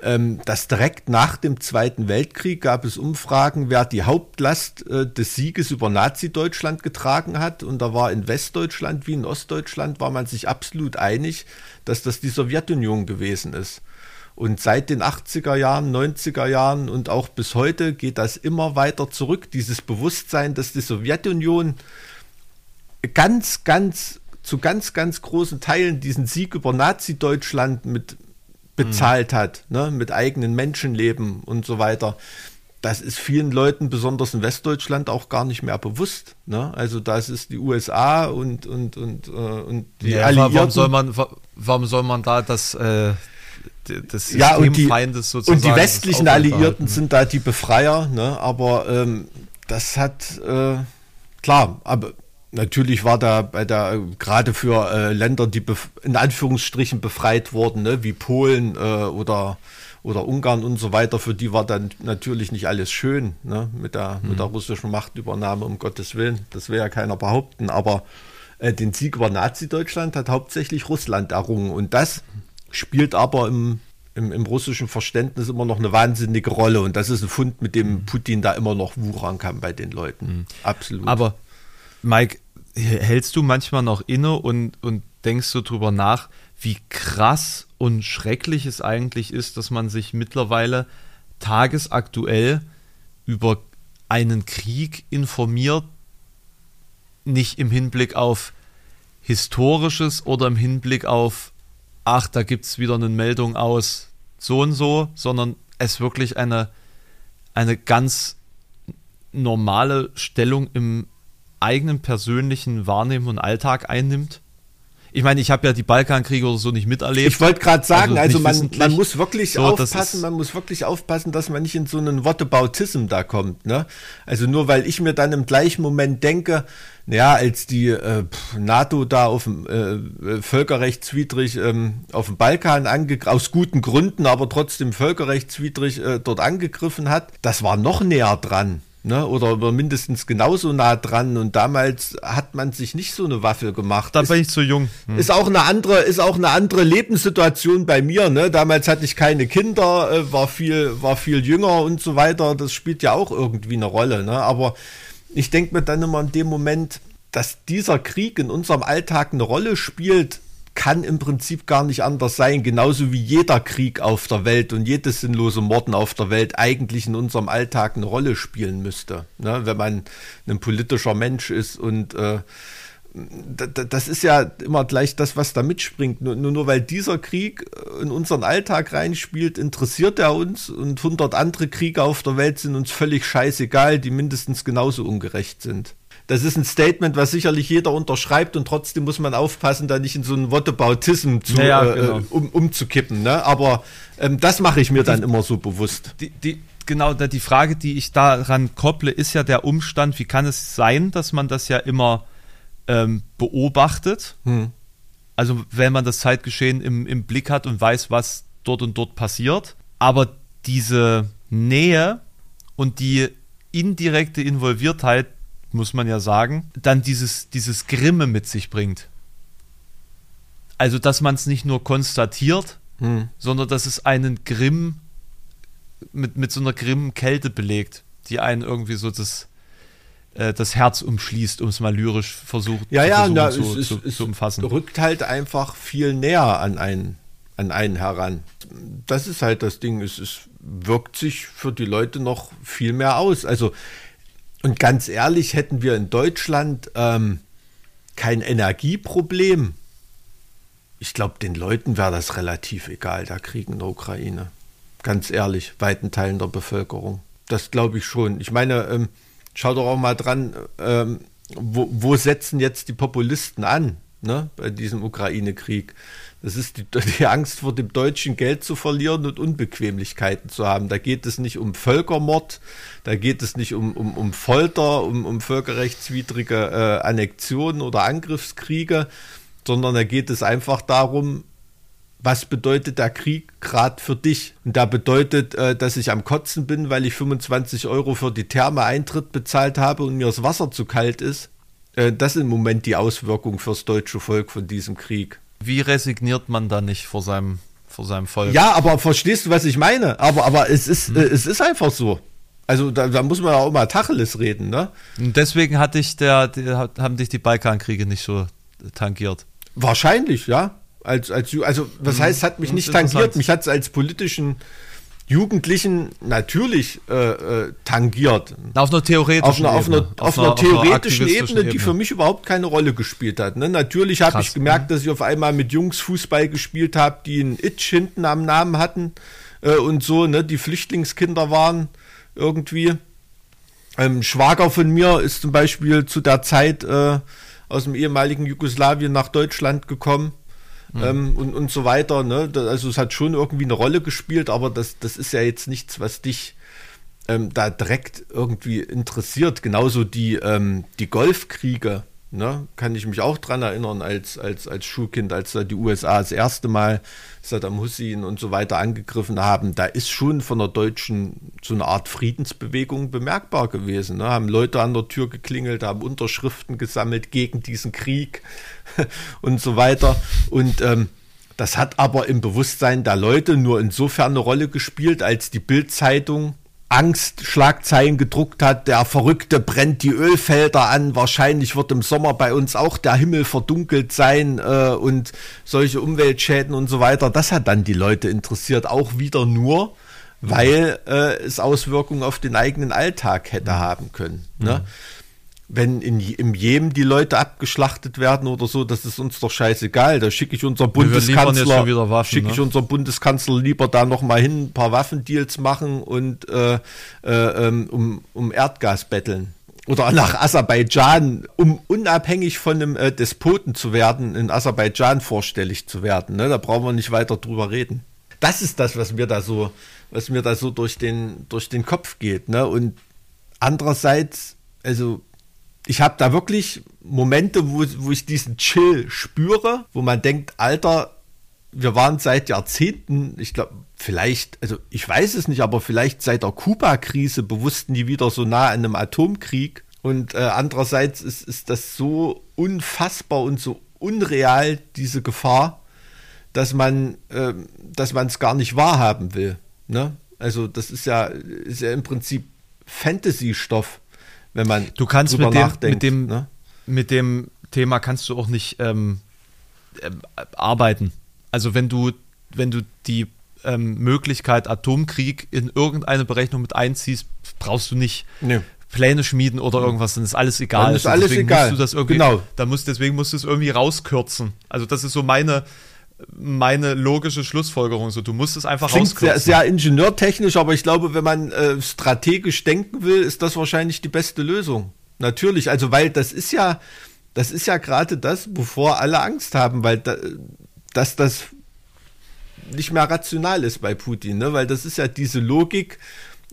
Ähm, dass direkt nach dem Zweiten Weltkrieg gab es Umfragen, wer die Hauptlast äh, des Sieges über Nazi-Deutschland getragen hat. Und da war in Westdeutschland wie in Ostdeutschland war man sich absolut einig, dass das die Sowjetunion gewesen ist. Und seit den 80er Jahren, 90er Jahren und auch bis heute geht das immer weiter zurück. Dieses Bewusstsein, dass die Sowjetunion ganz, ganz, zu ganz, ganz großen Teilen diesen Sieg über Nazi-Deutschland mit bezahlt mhm. hat, ne, mit eigenen Menschenleben und so weiter. das ist vielen Leuten, besonders in Westdeutschland, auch gar nicht mehr bewusst. Ne? Also das ist die USA und, und, und, äh, und die ja, Alliierten. Warum soll man, warum soll man da das, äh, System ja, und die. Und die westlichen Alliierten sind da die Befreier, ne? aber ähm, das hat, äh, klar, aber natürlich war da bei der, gerade für äh, Länder, die in Anführungsstrichen befreit wurden, ne? wie Polen äh, oder oder Ungarn und so weiter, für die war dann natürlich nicht alles schön ne, mit, der, mhm. mit der russischen Machtübernahme, um Gottes Willen. Das will ja keiner behaupten. Aber äh, den Sieg über Nazi-Deutschland hat hauptsächlich Russland errungen. Und das spielt aber im, im, im, russischen Verständnis immer noch eine wahnsinnige Rolle. Und das ist ein Fund, mit dem mhm. Putin da immer noch wuchern kann bei den Leuten. Mhm. Absolut. Aber Mike, hältst du manchmal noch inne und, und denkst du drüber nach, wie krass und schrecklich es eigentlich ist, dass man sich mittlerweile tagesaktuell über einen Krieg informiert, nicht im Hinblick auf historisches oder im Hinblick auf, ach, da gibt es wieder eine Meldung aus so und so, sondern es wirklich eine, eine ganz normale Stellung im eigenen persönlichen Wahrnehmen und Alltag einnimmt ich meine, ich habe ja die Balkankriege oder so nicht miterlebt. Ich wollte gerade sagen, also, also man, man, muss wirklich so, aufpassen, man muss wirklich aufpassen, dass man nicht in so einen Wortebautism da kommt. Ne? Also nur weil ich mir dann im gleichen Moment denke, naja, als die äh, NATO da auf dem äh, völkerrechtswidrig ähm, auf dem Balkan angegriffen, aus guten Gründen, aber trotzdem völkerrechtswidrig äh, dort angegriffen hat, das war noch näher dran ne? oder mindestens genauso nah dran. Und damals hat man sich nicht so eine Waffe gemacht. Da bin ich zu jung. Hm. Ist auch eine andere, ist auch eine andere Lebenssituation bei mir. Ne? Damals hatte ich keine Kinder, äh, war viel, war viel jünger und so weiter. Das spielt ja auch irgendwie eine Rolle. Ne? Aber ich denke mir dann immer in dem Moment, dass dieser Krieg in unserem Alltag eine Rolle spielt, kann im Prinzip gar nicht anders sein, genauso wie jeder Krieg auf der Welt und jedes sinnlose Morden auf der Welt eigentlich in unserem Alltag eine Rolle spielen müsste, ne? wenn man ein politischer Mensch ist und äh, das ist ja immer gleich das, was da mitspringt. Nur, nur weil dieser Krieg in unseren Alltag reinspielt, interessiert er uns und hundert andere Kriege auf der Welt sind uns völlig scheißegal, die mindestens genauso ungerecht sind das ist ein Statement, was sicherlich jeder unterschreibt und trotzdem muss man aufpassen, da nicht in so einen Whataboutism zu, ja, ja, äh, genau. äh, um, umzukippen. Ne? Aber ähm, das mache ich mir dann die, immer so bewusst. Die, die, genau, die Frage, die ich daran kopple, ist ja der Umstand, wie kann es sein, dass man das ja immer ähm, beobachtet? Hm. Also wenn man das Zeitgeschehen im, im Blick hat und weiß, was dort und dort passiert. Aber diese Nähe und die indirekte Involviertheit muss man ja sagen, dann dieses, dieses Grimme mit sich bringt. Also, dass man es nicht nur konstatiert, hm. sondern dass es einen Grimm mit, mit so einer grimmen Kälte belegt, die einen irgendwie so das, äh, das Herz umschließt, um es mal lyrisch versucht, ja, ja, na, zu, es, zu, es, zu umfassen. rückt halt einfach viel näher an einen, an einen heran. Das ist halt das Ding. Es, es wirkt sich für die Leute noch viel mehr aus. Also und ganz ehrlich, hätten wir in Deutschland ähm, kein Energieproblem, ich glaube, den Leuten wäre das relativ egal, der Krieg in der Ukraine. Ganz ehrlich, weiten Teilen der Bevölkerung. Das glaube ich schon. Ich meine, ähm, schau doch auch mal dran, ähm, wo, wo setzen jetzt die Populisten an ne, bei diesem Ukraine-Krieg? Das ist die, [LAUGHS] die, Angst vor dem deutschen Geld zu verlieren und Unbequemlichkeiten zu haben. Da geht es nicht um Völkermord, da geht es nicht um, um, um Folter, um, um völkerrechtswidrige äh, Annexionen oder Angriffskriege, sondern da geht es einfach darum, was bedeutet der Krieg gerade für dich? Und da bedeutet, äh, dass ich am Kotzen bin, weil ich 25 Euro für die Therme Eintritt bezahlt habe und mir das Wasser zu kalt ist. Äh, das ist im Moment die Auswirkung fürs deutsche Volk von diesem Krieg wie resigniert man da nicht vor seinem, vor seinem Volk? Ja, aber verstehst du, was ich meine? Aber, aber es, ist, hm. äh, es ist einfach so. Also da, da, muss man auch mal Tacheles reden, ne? Und deswegen hat dich der, die, haben dich die Balkankriege nicht so tangiert. Wahrscheinlich, ja. Als, als, also, was hm. heißt, hat mich nicht tangiert? Mich hat es als politischen Jugendlichen natürlich äh, äh, tangiert. Auf einer theoretischen auf einer, Auf einer, auf einer, auf einer theoretischen Ebene, Ebene, die für mich überhaupt keine Rolle gespielt hat. Ne? Natürlich habe ich gemerkt, dass ich auf einmal mit Jungs Fußball gespielt habe, die ein Itch hinten am Namen hatten äh, und so, ne? die Flüchtlingskinder waren. irgendwie. Ein Schwager von mir ist zum Beispiel zu der Zeit äh, aus dem ehemaligen Jugoslawien nach Deutschland gekommen. Mhm. Ähm, und, und so weiter. Ne? Also es hat schon irgendwie eine Rolle gespielt, aber das, das ist ja jetzt nichts, was dich ähm, da direkt irgendwie interessiert. Genauso die, ähm, die Golfkriege Ne? Kann ich mich auch dran erinnern, als, als, als Schulkind, als da die USA das erste Mal Saddam Hussein und so weiter angegriffen haben, da ist schon von der deutschen so eine Art Friedensbewegung bemerkbar gewesen. Ne? Haben Leute an der Tür geklingelt, haben Unterschriften gesammelt gegen diesen Krieg [LAUGHS] und so weiter. Und ähm, das hat aber im Bewusstsein der Leute nur insofern eine Rolle gespielt, als die Bildzeitung Angstschlagzeilen gedruckt hat, der Verrückte brennt die Ölfelder an, wahrscheinlich wird im Sommer bei uns auch der Himmel verdunkelt sein äh, und solche Umweltschäden und so weiter. Das hat dann die Leute interessiert, auch wieder nur, weil äh, es Auswirkungen auf den eigenen Alltag hätte haben können. Ne? Mhm wenn in, im Jemen die Leute abgeschlachtet werden oder so, das ist uns doch scheißegal. Da schicke ich unser Bundeskanzler, Waffen, schicke ich ne? unser Bundeskanzler lieber da noch mal hin, ein paar Waffendeals machen und äh, äh, ähm, um, um Erdgas betteln. Oder nach Aserbaidschan, um unabhängig von einem äh, Despoten zu werden, in Aserbaidschan vorstellig zu werden. Ne? Da brauchen wir nicht weiter drüber reden. Das ist das, was mir da so, was mir da so durch den, durch den Kopf geht. Ne? Und andererseits, also ich habe da wirklich Momente, wo, wo ich diesen Chill spüre, wo man denkt, Alter, wir waren seit Jahrzehnten, ich glaube, vielleicht, also ich weiß es nicht, aber vielleicht seit der Kuba-Krise bewusst nie wieder so nah an einem Atomkrieg. Und äh, andererseits ist, ist das so unfassbar und so unreal, diese Gefahr, dass man äh, es gar nicht wahrhaben will. Ne? Also das ist ja, ist ja im Prinzip Fantasy-Stoff wenn man du kannst mit dem. Mit dem, ne? mit dem Thema kannst du auch nicht ähm, äh, arbeiten. Also wenn du, wenn du die ähm, Möglichkeit Atomkrieg in irgendeine Berechnung mit einziehst, brauchst du nicht nee. Pläne schmieden oder irgendwas, dann ist alles egal. Dann ist alles deswegen egal. Musst du das irgendwie, genau. Da musst, deswegen musst du es irgendwie rauskürzen. Also das ist so meine, meine logische Schlussfolgerung. So, du musst es einfach Klingt sehr, sehr ingenieurtechnisch, aber ich glaube, wenn man äh, strategisch denken will, ist das wahrscheinlich die beste Lösung. Natürlich, also weil das ist ja, das ist ja gerade das, bevor alle Angst haben, weil da, dass das nicht mehr rational ist bei Putin, ne? weil das ist ja diese Logik,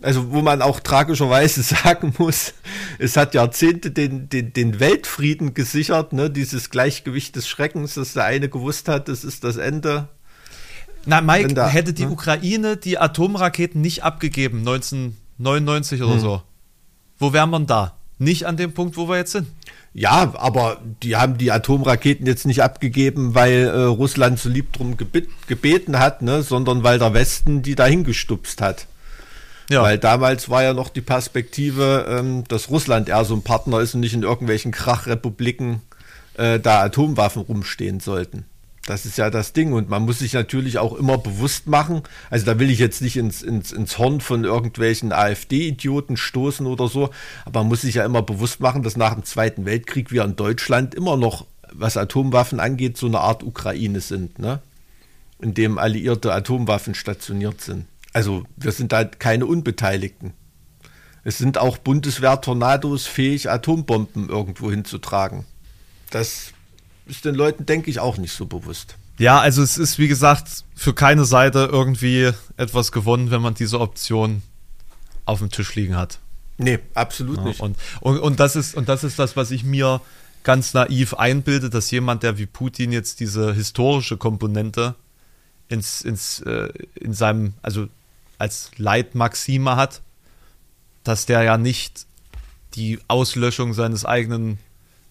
also wo man auch tragischerweise [LAUGHS] sagen muss, es hat Jahrzehnte den, den, den Weltfrieden gesichert, ne? dieses Gleichgewicht des Schreckens, dass der eine gewusst hat, das ist das Ende. Na, Mike, da, hätte die ne? Ukraine die Atomraketen nicht abgegeben, 1999 oder hm. so, wo wären wir da? Nicht an dem Punkt, wo wir jetzt sind. Ja, aber die haben die Atomraketen jetzt nicht abgegeben, weil äh, Russland so lieb drum gebeten hat, ne, sondern weil der Westen die dahin gestupst hat. Ja. Weil damals war ja noch die Perspektive, ähm, dass Russland eher so ein Partner ist und nicht in irgendwelchen Krachrepubliken äh, da Atomwaffen rumstehen sollten. Das ist ja das Ding. Und man muss sich natürlich auch immer bewusst machen, also da will ich jetzt nicht ins, ins, ins Horn von irgendwelchen AfD-Idioten stoßen oder so, aber man muss sich ja immer bewusst machen, dass nach dem Zweiten Weltkrieg wir in Deutschland immer noch, was Atomwaffen angeht, so eine Art Ukraine sind, ne? in dem alliierte Atomwaffen stationiert sind. Also wir sind da keine Unbeteiligten. Es sind auch Bundeswehr-Tornados fähig, Atombomben irgendwo hinzutragen. Das ist den Leuten, denke ich, auch nicht so bewusst. Ja, also es ist, wie gesagt, für keine Seite irgendwie etwas gewonnen, wenn man diese Option auf dem Tisch liegen hat. Nee, absolut ja, nicht. Und, und, und, das ist, und das ist das, was ich mir ganz naiv einbilde, dass jemand, der wie Putin jetzt diese historische Komponente ins, ins, äh, in seinem, also als Leitmaxime hat, dass der ja nicht die Auslöschung seines eigenen,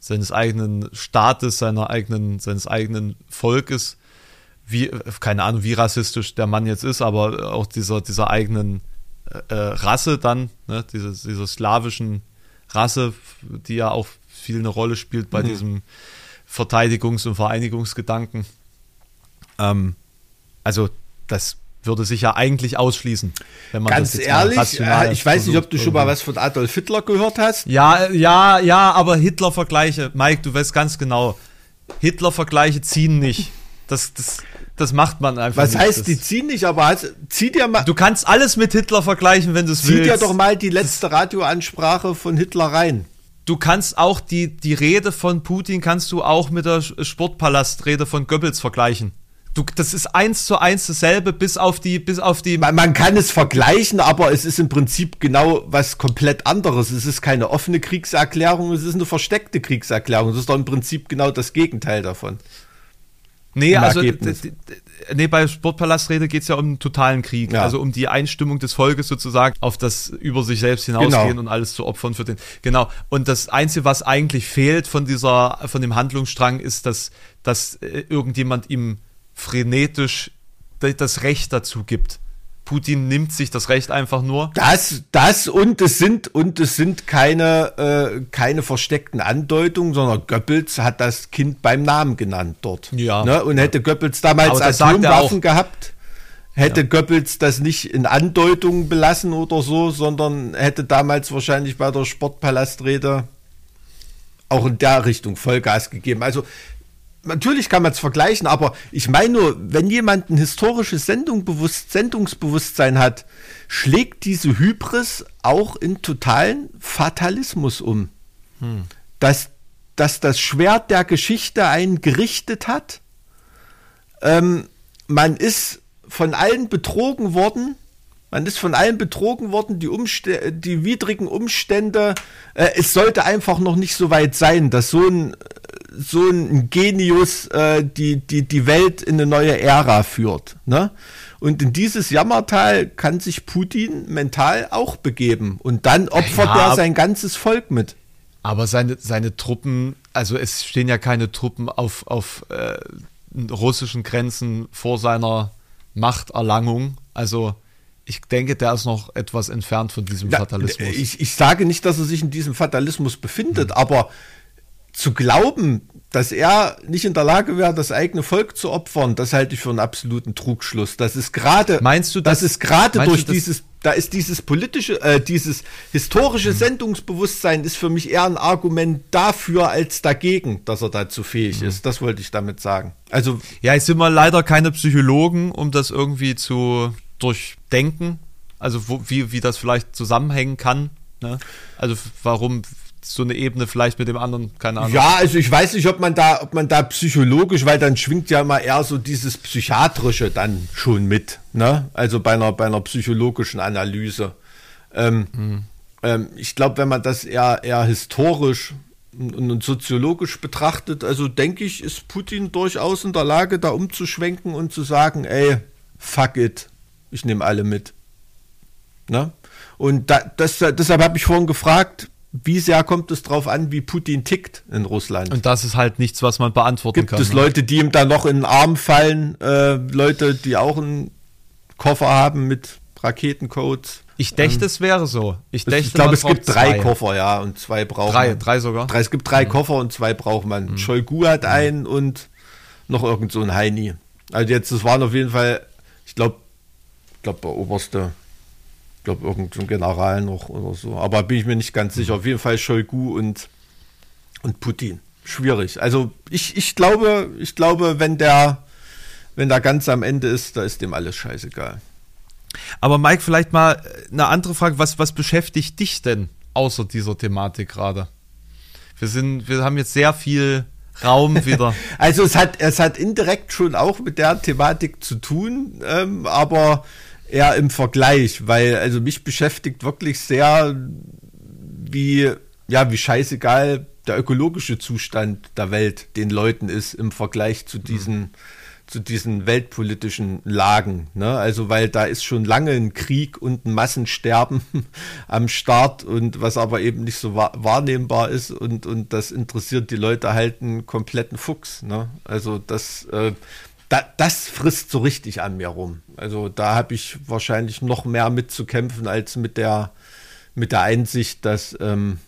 seines eigenen Staates, seiner eigenen, seines eigenen Volkes, wie, keine Ahnung, wie rassistisch der Mann jetzt ist, aber auch dieser, dieser eigenen äh, Rasse dann, ne, diese, dieser slawischen Rasse, die ja auch viel eine Rolle spielt bei mhm. diesem Verteidigungs- und Vereinigungsgedanken. Ähm, also das würde sich ja eigentlich ausschließen. Wenn man Ganz ehrlich, äh, ich weiß nicht, ob du schon mal was von Adolf Hitler gehört hast. Ja, ja, ja, aber Hitler-Vergleiche, Mike, du weißt ganz genau, Hitler-Vergleiche ziehen nicht. Das, das, das macht man einfach Was nicht. heißt, die ziehen nicht, aber also, zieh dir mal. Du kannst alles mit Hitler vergleichen, wenn du es willst. Zieh dir doch mal die letzte Radioansprache von Hitler rein. Du kannst auch die, die Rede von Putin kannst du auch mit der Sportpalastrede von Goebbels vergleichen. Du, das ist eins zu eins dasselbe, bis auf die, bis auf die. Man, man, kann es vergleichen, aber es ist im Prinzip genau was komplett anderes. Es ist keine offene Kriegserklärung, es ist eine versteckte Kriegserklärung. Es ist doch im Prinzip genau das Gegenteil davon. Nee, also nee, bei Sportpalastrede geht es ja um einen totalen Krieg, ja. also um die Einstimmung des Volkes sozusagen auf das über sich selbst hinausgehen genau. und alles zu opfern für den. Genau. Und das Einzige, was eigentlich fehlt von dieser, von dem Handlungsstrang, ist, dass, dass äh, irgendjemand ihm frenetisch das Recht dazu gibt. Putin nimmt sich das Recht einfach nur. Das, das und es sind und es sind keine äh, keine versteckten Andeutungen, sondern Goebbels hat das Kind beim Namen genannt dort. Ja. Ne? Und hätte Goebbels damals Atomwaffen gehabt, hätte ja. Goebbels das nicht in Andeutungen belassen oder so, sondern hätte damals wahrscheinlich bei der Sportpalastrede auch in der Richtung Vollgas gegeben. Also natürlich kann man es vergleichen, aber ich meine nur, wenn jemand ein historisches Sendungbewusst Sendungsbewusstsein hat, schlägt diese Hybris auch in totalen Fatalismus um. Hm. Dass, dass das Schwert der Geschichte einen gerichtet hat. Ähm, man ist von allen betrogen worden. Man ist von allen betrogen worden, die, Umste die widrigen Umstände. Äh, es sollte einfach noch nicht so weit sein, dass so ein so ein Genius äh, die, die, die Welt in eine neue Ära führt. Ne? Und in dieses Jammertal kann sich Putin mental auch begeben. Und dann opfert ja, er sein ganzes Volk mit. Aber seine, seine Truppen, also es stehen ja keine Truppen auf, auf äh, russischen Grenzen vor seiner Machterlangung. Also ich denke, der ist noch etwas entfernt von diesem ja, Fatalismus. Ich, ich sage nicht, dass er sich in diesem Fatalismus befindet, hm. aber zu glauben, dass er nicht in der Lage wäre, das eigene Volk zu opfern, das halte ich für einen absoluten Trugschluss. Das ist gerade, meinst du, das, das ist gerade durch dieses, da ist dieses politische, äh, dieses historische. Sendungsbewusstsein ist für mich eher ein Argument dafür als dagegen, dass er dazu fähig hm. ist. Das wollte ich damit sagen. Also ja, jetzt sind wir leider keine Psychologen, um das irgendwie zu durchdenken. Also wo, wie wie das vielleicht zusammenhängen kann. Ne? Also warum so eine Ebene vielleicht mit dem anderen, keine Ahnung. Ja, also ich weiß nicht, ob man da, ob man da psychologisch, weil dann schwingt ja immer eher so dieses Psychiatrische dann schon mit, ne? Also bei einer, bei einer psychologischen Analyse. Ähm, hm. ähm, ich glaube, wenn man das eher, eher historisch und, und soziologisch betrachtet, also denke ich, ist Putin durchaus in der Lage, da umzuschwenken und zu sagen, ey, fuck it, ich nehme alle mit. Ne? Und da, das, deshalb habe ich vorhin gefragt, wie sehr kommt es drauf an, wie Putin tickt in Russland? Und das ist halt nichts, was man beantworten Gibt kann. Gibt es ne? Leute, die ihm da noch in den Arm fallen? Äh, Leute, die auch einen Koffer haben mit Raketencodes? Ich dächte, ähm, es wäre so. Ich, ich glaube, es gibt drei Koffer, ja, und zwei braucht drei, man. Drei sogar? Drei, es gibt drei mhm. Koffer und zwei braucht man. Mhm. Shoigu hat mhm. einen und noch irgend so ein Heini. Also jetzt, das waren auf jeden Fall, ich glaube, ich glaube, der oberste ich glaube, irgendein General noch oder so. Aber bin ich mir nicht ganz sicher. Auf jeden Fall Shoigu und, und Putin. Schwierig. Also ich, ich glaube, ich glaube, wenn der, wenn der ganz am Ende ist, da ist dem alles scheißegal. Aber Mike, vielleicht mal eine andere Frage. Was, was beschäftigt dich denn außer dieser Thematik gerade? Wir sind, wir haben jetzt sehr viel Raum [LAUGHS] wieder. also es hat, es hat indirekt schon auch mit der Thematik zu tun, ähm, aber eher im Vergleich, weil also mich beschäftigt wirklich sehr, wie, ja, wie scheißegal der ökologische Zustand der Welt den Leuten ist im Vergleich zu diesen, mhm. zu diesen weltpolitischen Lagen. Ne? Also, weil da ist schon lange ein Krieg und ein Massensterben [LAUGHS] am Start und was aber eben nicht so wahrnehmbar ist und, und das interessiert die Leute halt einen kompletten Fuchs. Ne? Also, das, äh, da, das frisst so richtig an mir rum. Also da habe ich wahrscheinlich noch mehr mitzukämpfen als mit der, mit der Einsicht, dass ähm,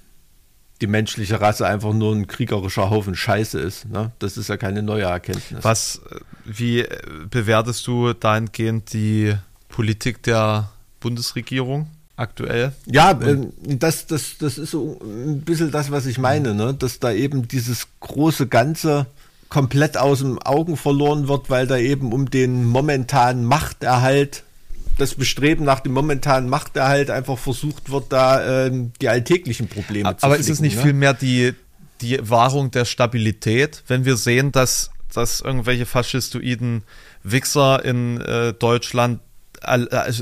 die menschliche Rasse einfach nur ein kriegerischer Haufen Scheiße ist. Ne? Das ist ja keine neue Erkenntnis. Was, wie bewertest du dahingehend die Politik der Bundesregierung aktuell? Ja, äh, das, das, das ist so ein bisschen das, was ich meine, ne? dass da eben dieses große Ganze komplett aus dem Augen verloren wird, weil da eben um den momentanen Machterhalt das Bestreben nach dem momentanen Machterhalt einfach versucht wird, da äh, die alltäglichen Probleme aber zu Aber ist es nicht ne? vielmehr die, die Wahrung der Stabilität, wenn wir sehen, dass, dass irgendwelche faschistoiden Wichser in äh, Deutschland äh, äh,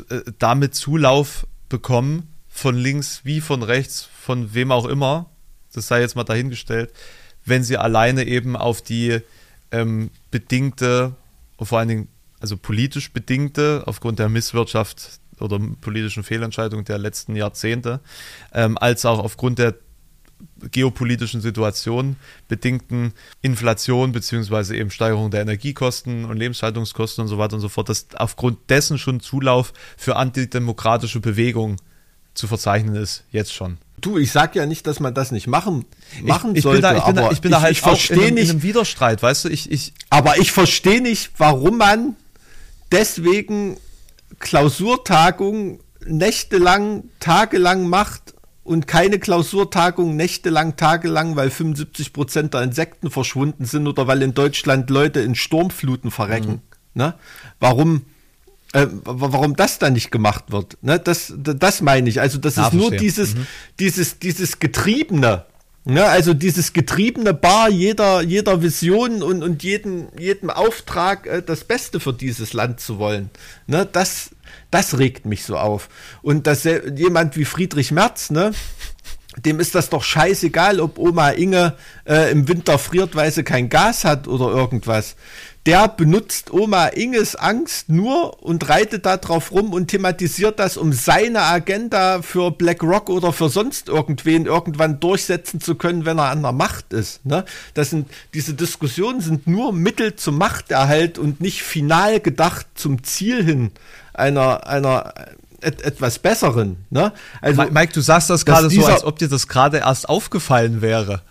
damit Zulauf bekommen, von links wie von rechts, von wem auch immer, das sei jetzt mal dahingestellt, wenn sie alleine eben auf die ähm, bedingte, vor allen Dingen also politisch bedingte, aufgrund der Misswirtschaft oder politischen Fehlentscheidungen der letzten Jahrzehnte, ähm, als auch aufgrund der geopolitischen Situation bedingten Inflation beziehungsweise eben Steigerung der Energiekosten und Lebenshaltungskosten und so weiter und so fort, dass aufgrund dessen schon Zulauf für antidemokratische Bewegungen zu verzeichnen ist, jetzt schon. Du, ich sag ja nicht, dass man das nicht machen, machen ich, ich sollte. Bin da, ich bin da, ich bin da halt ich, ich in, einem, nicht, in einem Widerstreit, weißt du? Ich, ich, aber ich verstehe nicht, warum man deswegen Klausurtagung nächtelang, tagelang macht und keine Klausurtagung nächtelang, tagelang, weil 75 Prozent der Insekten verschwunden sind oder weil in Deutschland Leute in Sturmfluten verrecken. Mhm. Ne? Warum, äh, warum das dann nicht gemacht wird? Ne? Das, das meine ich. Also das ja, ist nur dieses, mhm. dieses, dieses Getriebene. Ne, also dieses getriebene Bar jeder, jeder Vision und, und jeden, jedem Auftrag, äh, das Beste für dieses Land zu wollen. Ne, das, das regt mich so auf. Und dass jemand wie Friedrich Merz, ne, dem ist das doch scheißegal, ob Oma Inge äh, im Winter friert, weil sie kein Gas hat oder irgendwas der benutzt Oma Inges Angst nur und reitet da drauf rum und thematisiert das, um seine Agenda für BlackRock oder für sonst irgendwen irgendwann durchsetzen zu können, wenn er an der Macht ist. Ne? Das sind, diese Diskussionen sind nur Mittel zum Machterhalt und nicht final gedacht zum Ziel hin einer, einer et, etwas Besseren. Ne? Also, Mike, du sagst das gerade so, als ob dir das gerade erst aufgefallen wäre.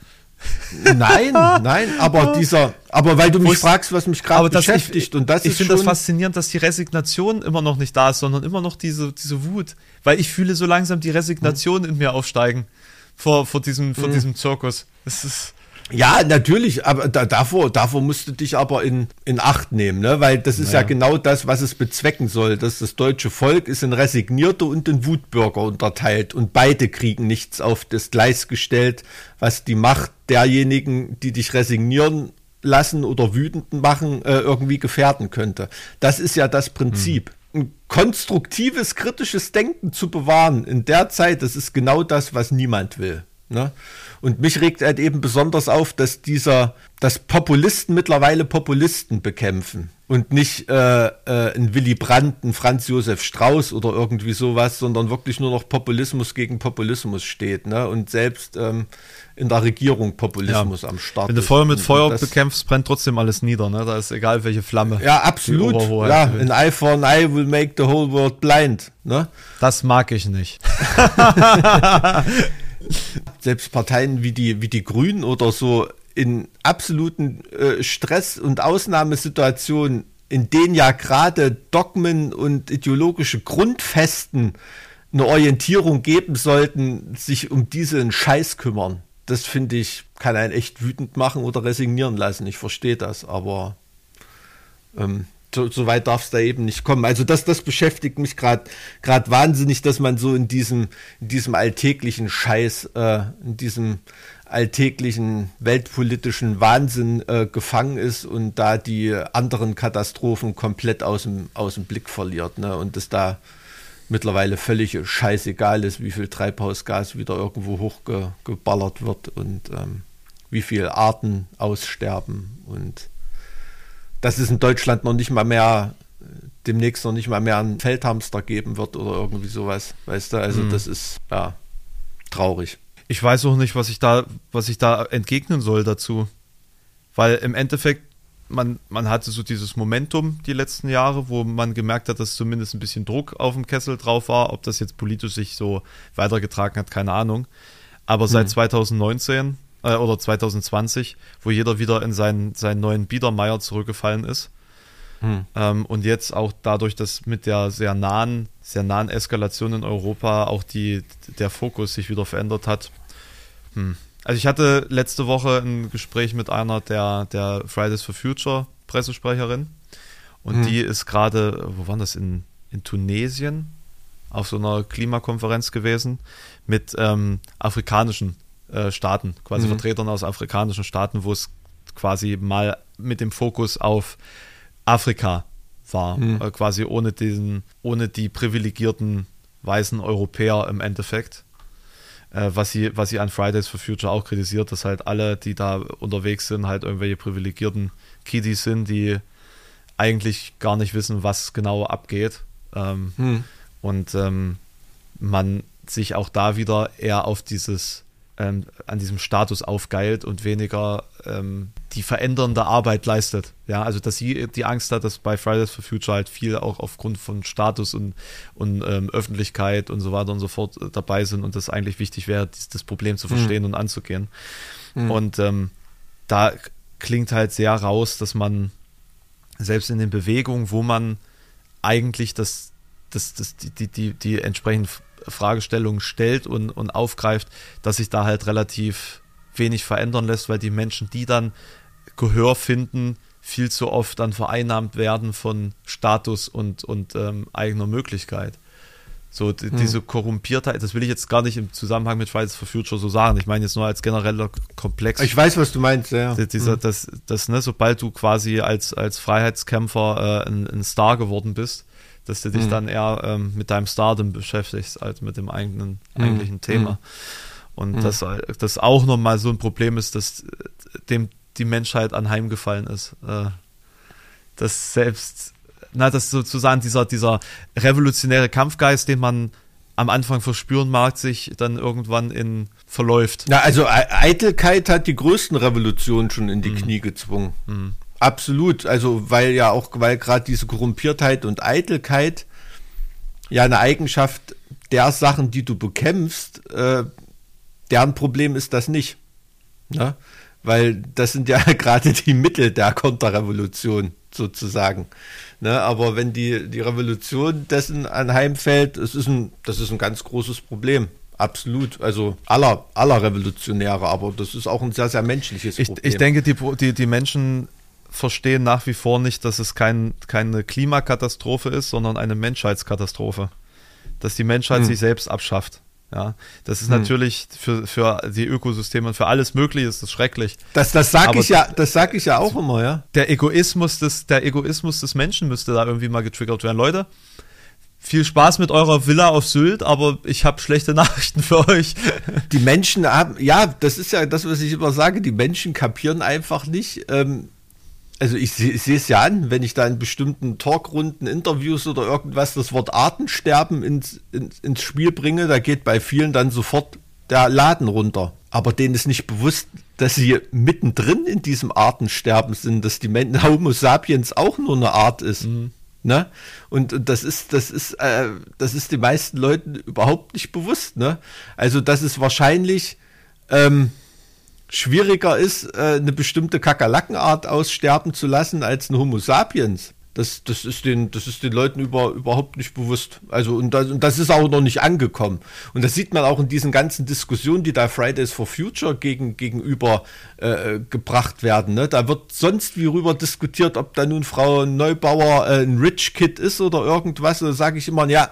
Nein, nein, aber [LAUGHS] dieser, aber weil du mich fragst, was mich gerade beschäftigt ich, und das ich ist Ich finde das faszinierend, dass die Resignation immer noch nicht da ist, sondern immer noch diese, diese Wut, weil ich fühle so langsam die Resignation hm. in mir aufsteigen vor, vor diesem, vor hm. diesem Zirkus. Es ist, ja, natürlich, aber da, davor, davor musst du dich aber in, in Acht nehmen, ne? weil das ist naja. ja genau das, was es bezwecken soll. Dass das deutsche Volk ist in Resignierte und in Wutbürger unterteilt und beide kriegen nichts auf das Gleis gestellt, was die Macht derjenigen, die dich resignieren lassen oder wütend machen, äh, irgendwie gefährden könnte. Das ist ja das Prinzip. Hm. Ein konstruktives, kritisches Denken zu bewahren in der Zeit, das ist genau das, was niemand will. Ne? Und mich regt halt eben besonders auf, dass dieser, dass Populisten mittlerweile Populisten bekämpfen und nicht äh, äh, ein Willy Brandt, ein Franz Josef Strauß oder irgendwie sowas, sondern wirklich nur noch Populismus gegen Populismus steht, ne? Und selbst ähm, in der Regierung Populismus ja. am Start. Wenn du Feuer mit Feuer bekämpfst, brennt trotzdem alles nieder, ne? Da ist egal, welche Flamme. Ja, absolut. Ja, an eye for an eye will make the whole world blind, ne? Das mag ich nicht. [LAUGHS] [LAUGHS] Selbst Parteien wie die, wie die Grünen oder so in absoluten äh, Stress- und Ausnahmesituationen, in denen ja gerade Dogmen und ideologische Grundfesten eine Orientierung geben sollten, sich um diesen Scheiß kümmern. Das finde ich, kann einen echt wütend machen oder resignieren lassen. Ich verstehe das, aber ähm, so, so weit darf es da eben nicht kommen. Also das, das beschäftigt mich gerade gerade wahnsinnig, dass man so in diesem, in diesem alltäglichen Scheiß, äh, in diesem alltäglichen weltpolitischen Wahnsinn äh, gefangen ist und da die anderen Katastrophen komplett aus dem, aus dem Blick verliert. Ne? Und dass da mittlerweile völlig scheißegal ist, wie viel Treibhausgas wieder irgendwo hochgeballert wird und ähm, wie viele Arten aussterben und dass es in Deutschland noch nicht mal mehr demnächst noch nicht mal mehr einen Feldhamster geben wird oder irgendwie sowas, weißt du? Also mhm. das ist ja traurig. Ich weiß auch nicht, was ich da, was ich da entgegnen soll dazu, weil im Endeffekt man, man hatte so dieses Momentum die letzten Jahre, wo man gemerkt hat, dass zumindest ein bisschen Druck auf dem Kessel drauf war. Ob das jetzt politisch sich so weitergetragen hat, keine Ahnung. Aber seit mhm. 2019 äh, oder 2020, wo jeder wieder in seinen, seinen neuen Biedermeier zurückgefallen ist. Hm. Ähm, und jetzt auch dadurch, dass mit der sehr nahen, sehr nahen Eskalation in Europa auch die, der Fokus sich wieder verändert hat. Hm. Also ich hatte letzte Woche ein Gespräch mit einer der, der Fridays for Future Pressesprecherin und hm. die ist gerade, wo war das, in, in Tunesien auf so einer Klimakonferenz gewesen mit ähm, afrikanischen äh, Staaten, quasi mhm. Vertretern aus afrikanischen Staaten, wo es quasi mal mit dem Fokus auf Afrika war, mhm. äh, quasi ohne diesen, ohne die privilegierten weißen Europäer im Endeffekt. Äh, was, sie, was sie an Fridays for Future auch kritisiert, dass halt alle, die da unterwegs sind, halt irgendwelche privilegierten Kiddies sind, die eigentlich gar nicht wissen, was genau abgeht. Ähm, hm. Und ähm, man sich auch da wieder eher auf dieses ähm, an diesem Status aufgeilt und weniger ähm, die verändernde Arbeit leistet. Ja, also dass sie die Angst hat, dass bei Fridays for Future halt viel auch aufgrund von Status und, und ähm, Öffentlichkeit und so weiter und so fort äh, dabei sind und das eigentlich wichtig wäre, das Problem zu verstehen mhm. und anzugehen. Mhm. Und ähm, da klingt halt sehr raus, dass man selbst in den Bewegungen, wo man eigentlich das, das, das, die, die, die, die entsprechenden Fragestellungen stellt und, und aufgreift, dass sich da halt relativ wenig verändern lässt, weil die Menschen, die dann Gehör finden, viel zu oft dann vereinnahmt werden von Status und, und ähm, eigener Möglichkeit. So, die, hm. diese Korrumpiertheit, das will ich jetzt gar nicht im Zusammenhang mit Fridays for Future so sagen. Ich meine jetzt nur als genereller Komplex. Ich weiß, was du meinst, ja. Dieser, hm. das, das, ne, sobald du quasi als, als Freiheitskämpfer äh, ein, ein Star geworden bist, dass du dich hm. dann eher ähm, mit deinem Stardom beschäftigst, als mit dem eigenen, hm. eigentlichen Thema. Hm. Und hm. dass das auch nochmal so ein Problem ist, dass dem die Menschheit anheimgefallen ist. Äh, dass selbst na, dass sozusagen dieser, dieser revolutionäre Kampfgeist, den man am Anfang verspüren mag, sich dann irgendwann in verläuft. Na, also Eitelkeit hat die größten Revolutionen schon in die mhm. Knie gezwungen. Absolut. Also, weil ja auch, weil gerade diese Korrumpiertheit und Eitelkeit ja eine Eigenschaft der Sachen, die du bekämpfst, äh, deren Problem ist das nicht. Ne? Weil das sind ja [LAUGHS] gerade die Mittel der Konterrevolution sozusagen. Ne, aber wenn die, die Revolution dessen anheimfällt, es ist ein, das ist ein ganz großes Problem. Absolut. Also aller, aller Revolutionäre, aber das ist auch ein sehr, sehr menschliches Problem. Ich, ich denke, die, die, die Menschen verstehen nach wie vor nicht, dass es kein, keine Klimakatastrophe ist, sondern eine Menschheitskatastrophe. Dass die Menschheit hm. sich selbst abschafft. Ja, das ist hm. natürlich für, für die Ökosysteme und für alles Mögliche ist das schrecklich. Das, das sage ich ja, das sage ich ja auch immer, ja. Der Egoismus des, der Egoismus des Menschen müsste da irgendwie mal getriggert werden. Leute, viel Spaß mit eurer Villa auf Sylt, aber ich habe schlechte [LAUGHS] Nachrichten für euch. Die Menschen haben, ja, das ist ja das, was ich immer sage, die Menschen kapieren einfach nicht, ähm, also ich, sehe es ja an, wenn ich da in bestimmten Talkrunden, Interviews oder irgendwas das Wort Artensterben ins, ins, ins Spiel bringe, da geht bei vielen dann sofort der Laden runter. Aber denen ist nicht bewusst, dass sie mittendrin in diesem Artensterben sind, dass die Menschen, [LAUGHS] Homo sapiens auch nur eine Art ist. Mhm. Ne? Und, und das ist, das ist, äh, das ist den meisten Leuten überhaupt nicht bewusst. Ne? Also das ist wahrscheinlich ähm, schwieriger ist, äh, eine bestimmte Kakerlakenart aussterben zu lassen als ein Homo sapiens. Das, das, ist den, das ist den Leuten über, überhaupt nicht bewusst. Also, und das, und das ist auch noch nicht angekommen. Und das sieht man auch in diesen ganzen Diskussionen, die da Fridays for Future gegen, gegenüber äh, gebracht werden. Ne? Da wird sonst wie rüber diskutiert, ob da nun Frau Neubauer äh, ein Rich Kid ist oder irgendwas. Da sage ich immer, ja,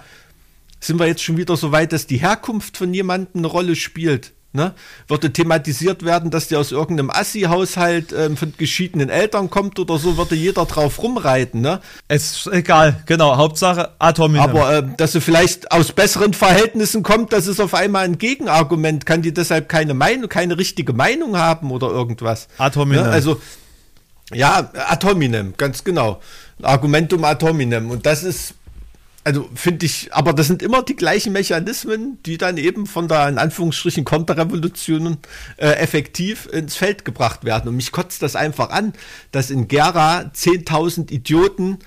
sind wir jetzt schon wieder so weit, dass die Herkunft von jemandem eine Rolle spielt? Ne? Würde thematisiert werden, dass der aus irgendeinem Assi-Haushalt ähm, von geschiedenen Eltern kommt oder so, würde jeder drauf rumreiten. Ne? Es ist egal, genau. Hauptsache Atom. Aber äh, dass sie vielleicht aus besseren Verhältnissen kommt, das ist auf einmal ein Gegenargument. Kann die deshalb keine Meinung, keine richtige Meinung haben oder irgendwas? Atominem. Ne? Also ja, Atominem, ganz genau. Argumentum Atominem. Und das ist also finde ich, aber das sind immer die gleichen Mechanismen, die dann eben von der in Anführungsstrichen Konterrevolution äh, effektiv ins Feld gebracht werden. Und mich kotzt das einfach an, dass in Gera 10.000 Idioten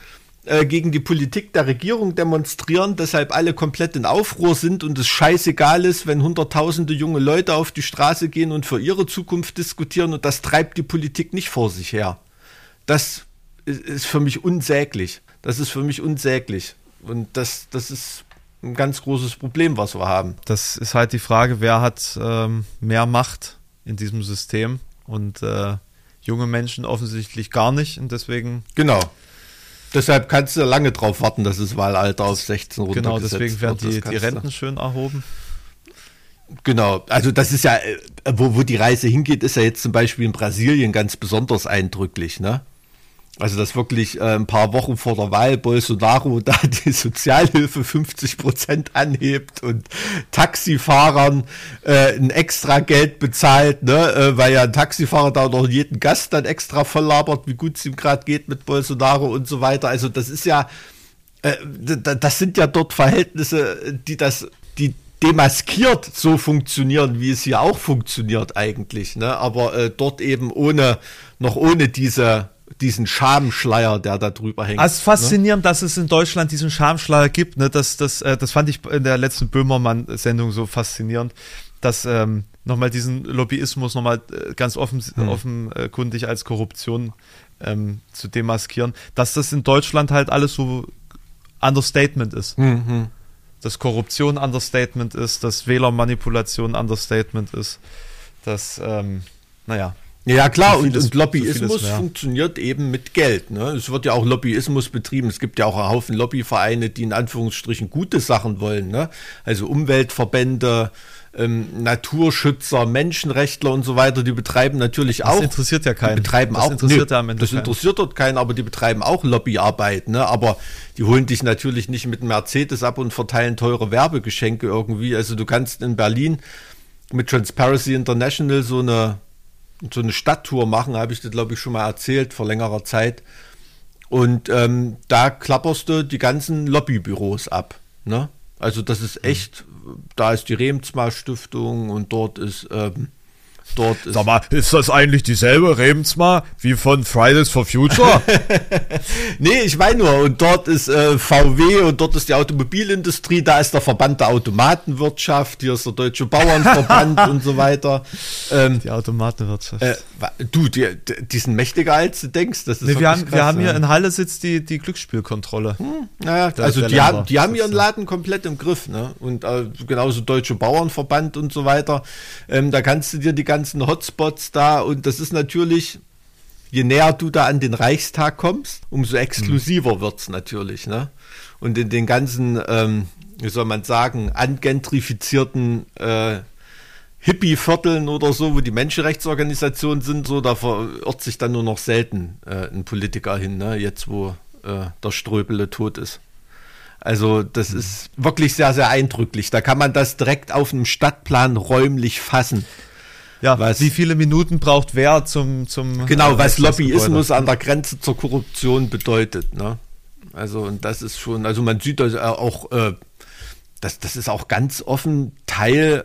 äh, gegen die Politik der Regierung demonstrieren, deshalb alle komplett in Aufruhr sind und es scheißegal ist, wenn hunderttausende junge Leute auf die Straße gehen und für ihre Zukunft diskutieren und das treibt die Politik nicht vor sich her. Das ist für mich unsäglich. Das ist für mich unsäglich. Und das, das ist ein ganz großes Problem, was wir haben. Das ist halt die Frage, wer hat ähm, mehr Macht in diesem System und äh, junge Menschen offensichtlich gar nicht und deswegen. Genau. Deshalb kannst du lange drauf warten, dass das Wahlalter auf 16 runtergesetzt Genau, deswegen werden die, die Renten schön erhoben. Genau, also das ist ja, äh, wo, wo die Reise hingeht, ist ja jetzt zum Beispiel in Brasilien ganz besonders eindrücklich, ne? Also, dass wirklich äh, ein paar Wochen vor der Wahl Bolsonaro da [LAUGHS] die Sozialhilfe 50 Prozent anhebt und Taxifahrern äh, ein extra Geld bezahlt, ne? Äh, weil ja ein Taxifahrer da noch jeden Gast dann extra voll labert, wie gut es ihm gerade geht mit Bolsonaro und so weiter. Also, das ist ja, äh, das sind ja dort Verhältnisse, die das, die demaskiert so funktionieren, wie es hier auch funktioniert eigentlich, ne? Aber äh, dort eben ohne, noch ohne diese diesen Schamschleier, der da drüber hängt. Also faszinierend, ne? dass es in Deutschland diesen Schamschleier gibt. Ne? Das, das, äh, das fand ich in der letzten Böhmermann-Sendung so faszinierend, dass ähm, nochmal diesen Lobbyismus nochmal äh, ganz offen, hm. offenkundig als Korruption ähm, zu demaskieren, dass das in Deutschland halt alles so Understatement ist. Mhm. Dass Korruption Understatement ist, dass Wählermanipulation Understatement ist, dass, ähm, naja, ja, klar, und, und, Lobbyismus funktioniert eben mit Geld. Ne? Es wird ja auch Lobbyismus betrieben. Es gibt ja auch einen Haufen Lobbyvereine, die in Anführungsstrichen gute Sachen wollen. Ne? Also Umweltverbände, ähm, Naturschützer, Menschenrechtler und so weiter, die betreiben natürlich auch. Das interessiert ja keinen. Die betreiben das auch, interessiert nee, Ende das interessiert dort keinen, aber die betreiben auch Lobbyarbeit. Ne? Aber die holen dich natürlich nicht mit Mercedes ab und verteilen teure Werbegeschenke irgendwie. Also du kannst in Berlin mit Transparency International so eine so eine Stadttour machen, habe ich das glaube ich schon mal erzählt vor längerer Zeit. Und ähm, da klapperst du die ganzen Lobbybüros ab. Ne? Also das ist echt, da ist die Remsmar Stiftung und dort ist ähm, Dort ist Sag mal, ist das eigentlich dieselbe Remsmar wie von Fridays for Future? [LAUGHS] nee, ich meine nur, und dort ist äh, VW und dort ist die Automobilindustrie, da ist der Verband der Automatenwirtschaft, hier ist der Deutsche Bauernverband [LAUGHS] und so weiter. Ähm, die Automatenwirtschaft. Äh, du, die, die sind mächtiger als du denkst. Das ist nee, wir, haben, krass, wir haben hier in Halle sitzt die, die Glücksspielkontrolle. Hm, naja, also die, haben, die haben ihren Laden komplett im Griff. Ne? Und äh, genauso Deutsche Bauernverband und so weiter. Ähm, da kannst du dir die ganze ganzen Hotspots da und das ist natürlich, je näher du da an den Reichstag kommst, umso exklusiver mhm. wird es natürlich. Ne? Und in den ganzen, ähm, wie soll man sagen, angentrifizierten äh, Hippie-Vierteln oder so, wo die Menschenrechtsorganisationen sind, so, da verirrt sich dann nur noch selten äh, ein Politiker hin, ne? jetzt wo äh, der Ströbele tot ist. Also das mhm. ist wirklich sehr, sehr eindrücklich. Da kann man das direkt auf einem Stadtplan räumlich fassen. Ja, was, wie viele Minuten braucht wer zum zum Genau, was Lobbyismus an der Grenze zur Korruption bedeutet, ne? Also und das ist schon, also man sieht das auch, äh, das, das ist auch ganz offen Teil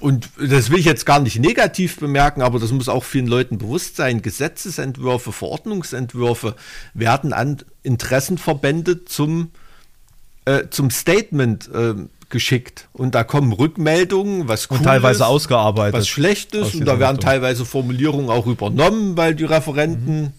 und das will ich jetzt gar nicht negativ bemerken, aber das muss auch vielen Leuten bewusst sein. Gesetzesentwürfe, Verordnungsentwürfe werden an Interessenverbände zum, äh, zum Statement äh, geschickt und da kommen Rückmeldungen, was cool und teilweise ist, ausgearbeitet, was schlecht ist und da werden teilweise Formulierungen auch übernommen, weil die Referenten mhm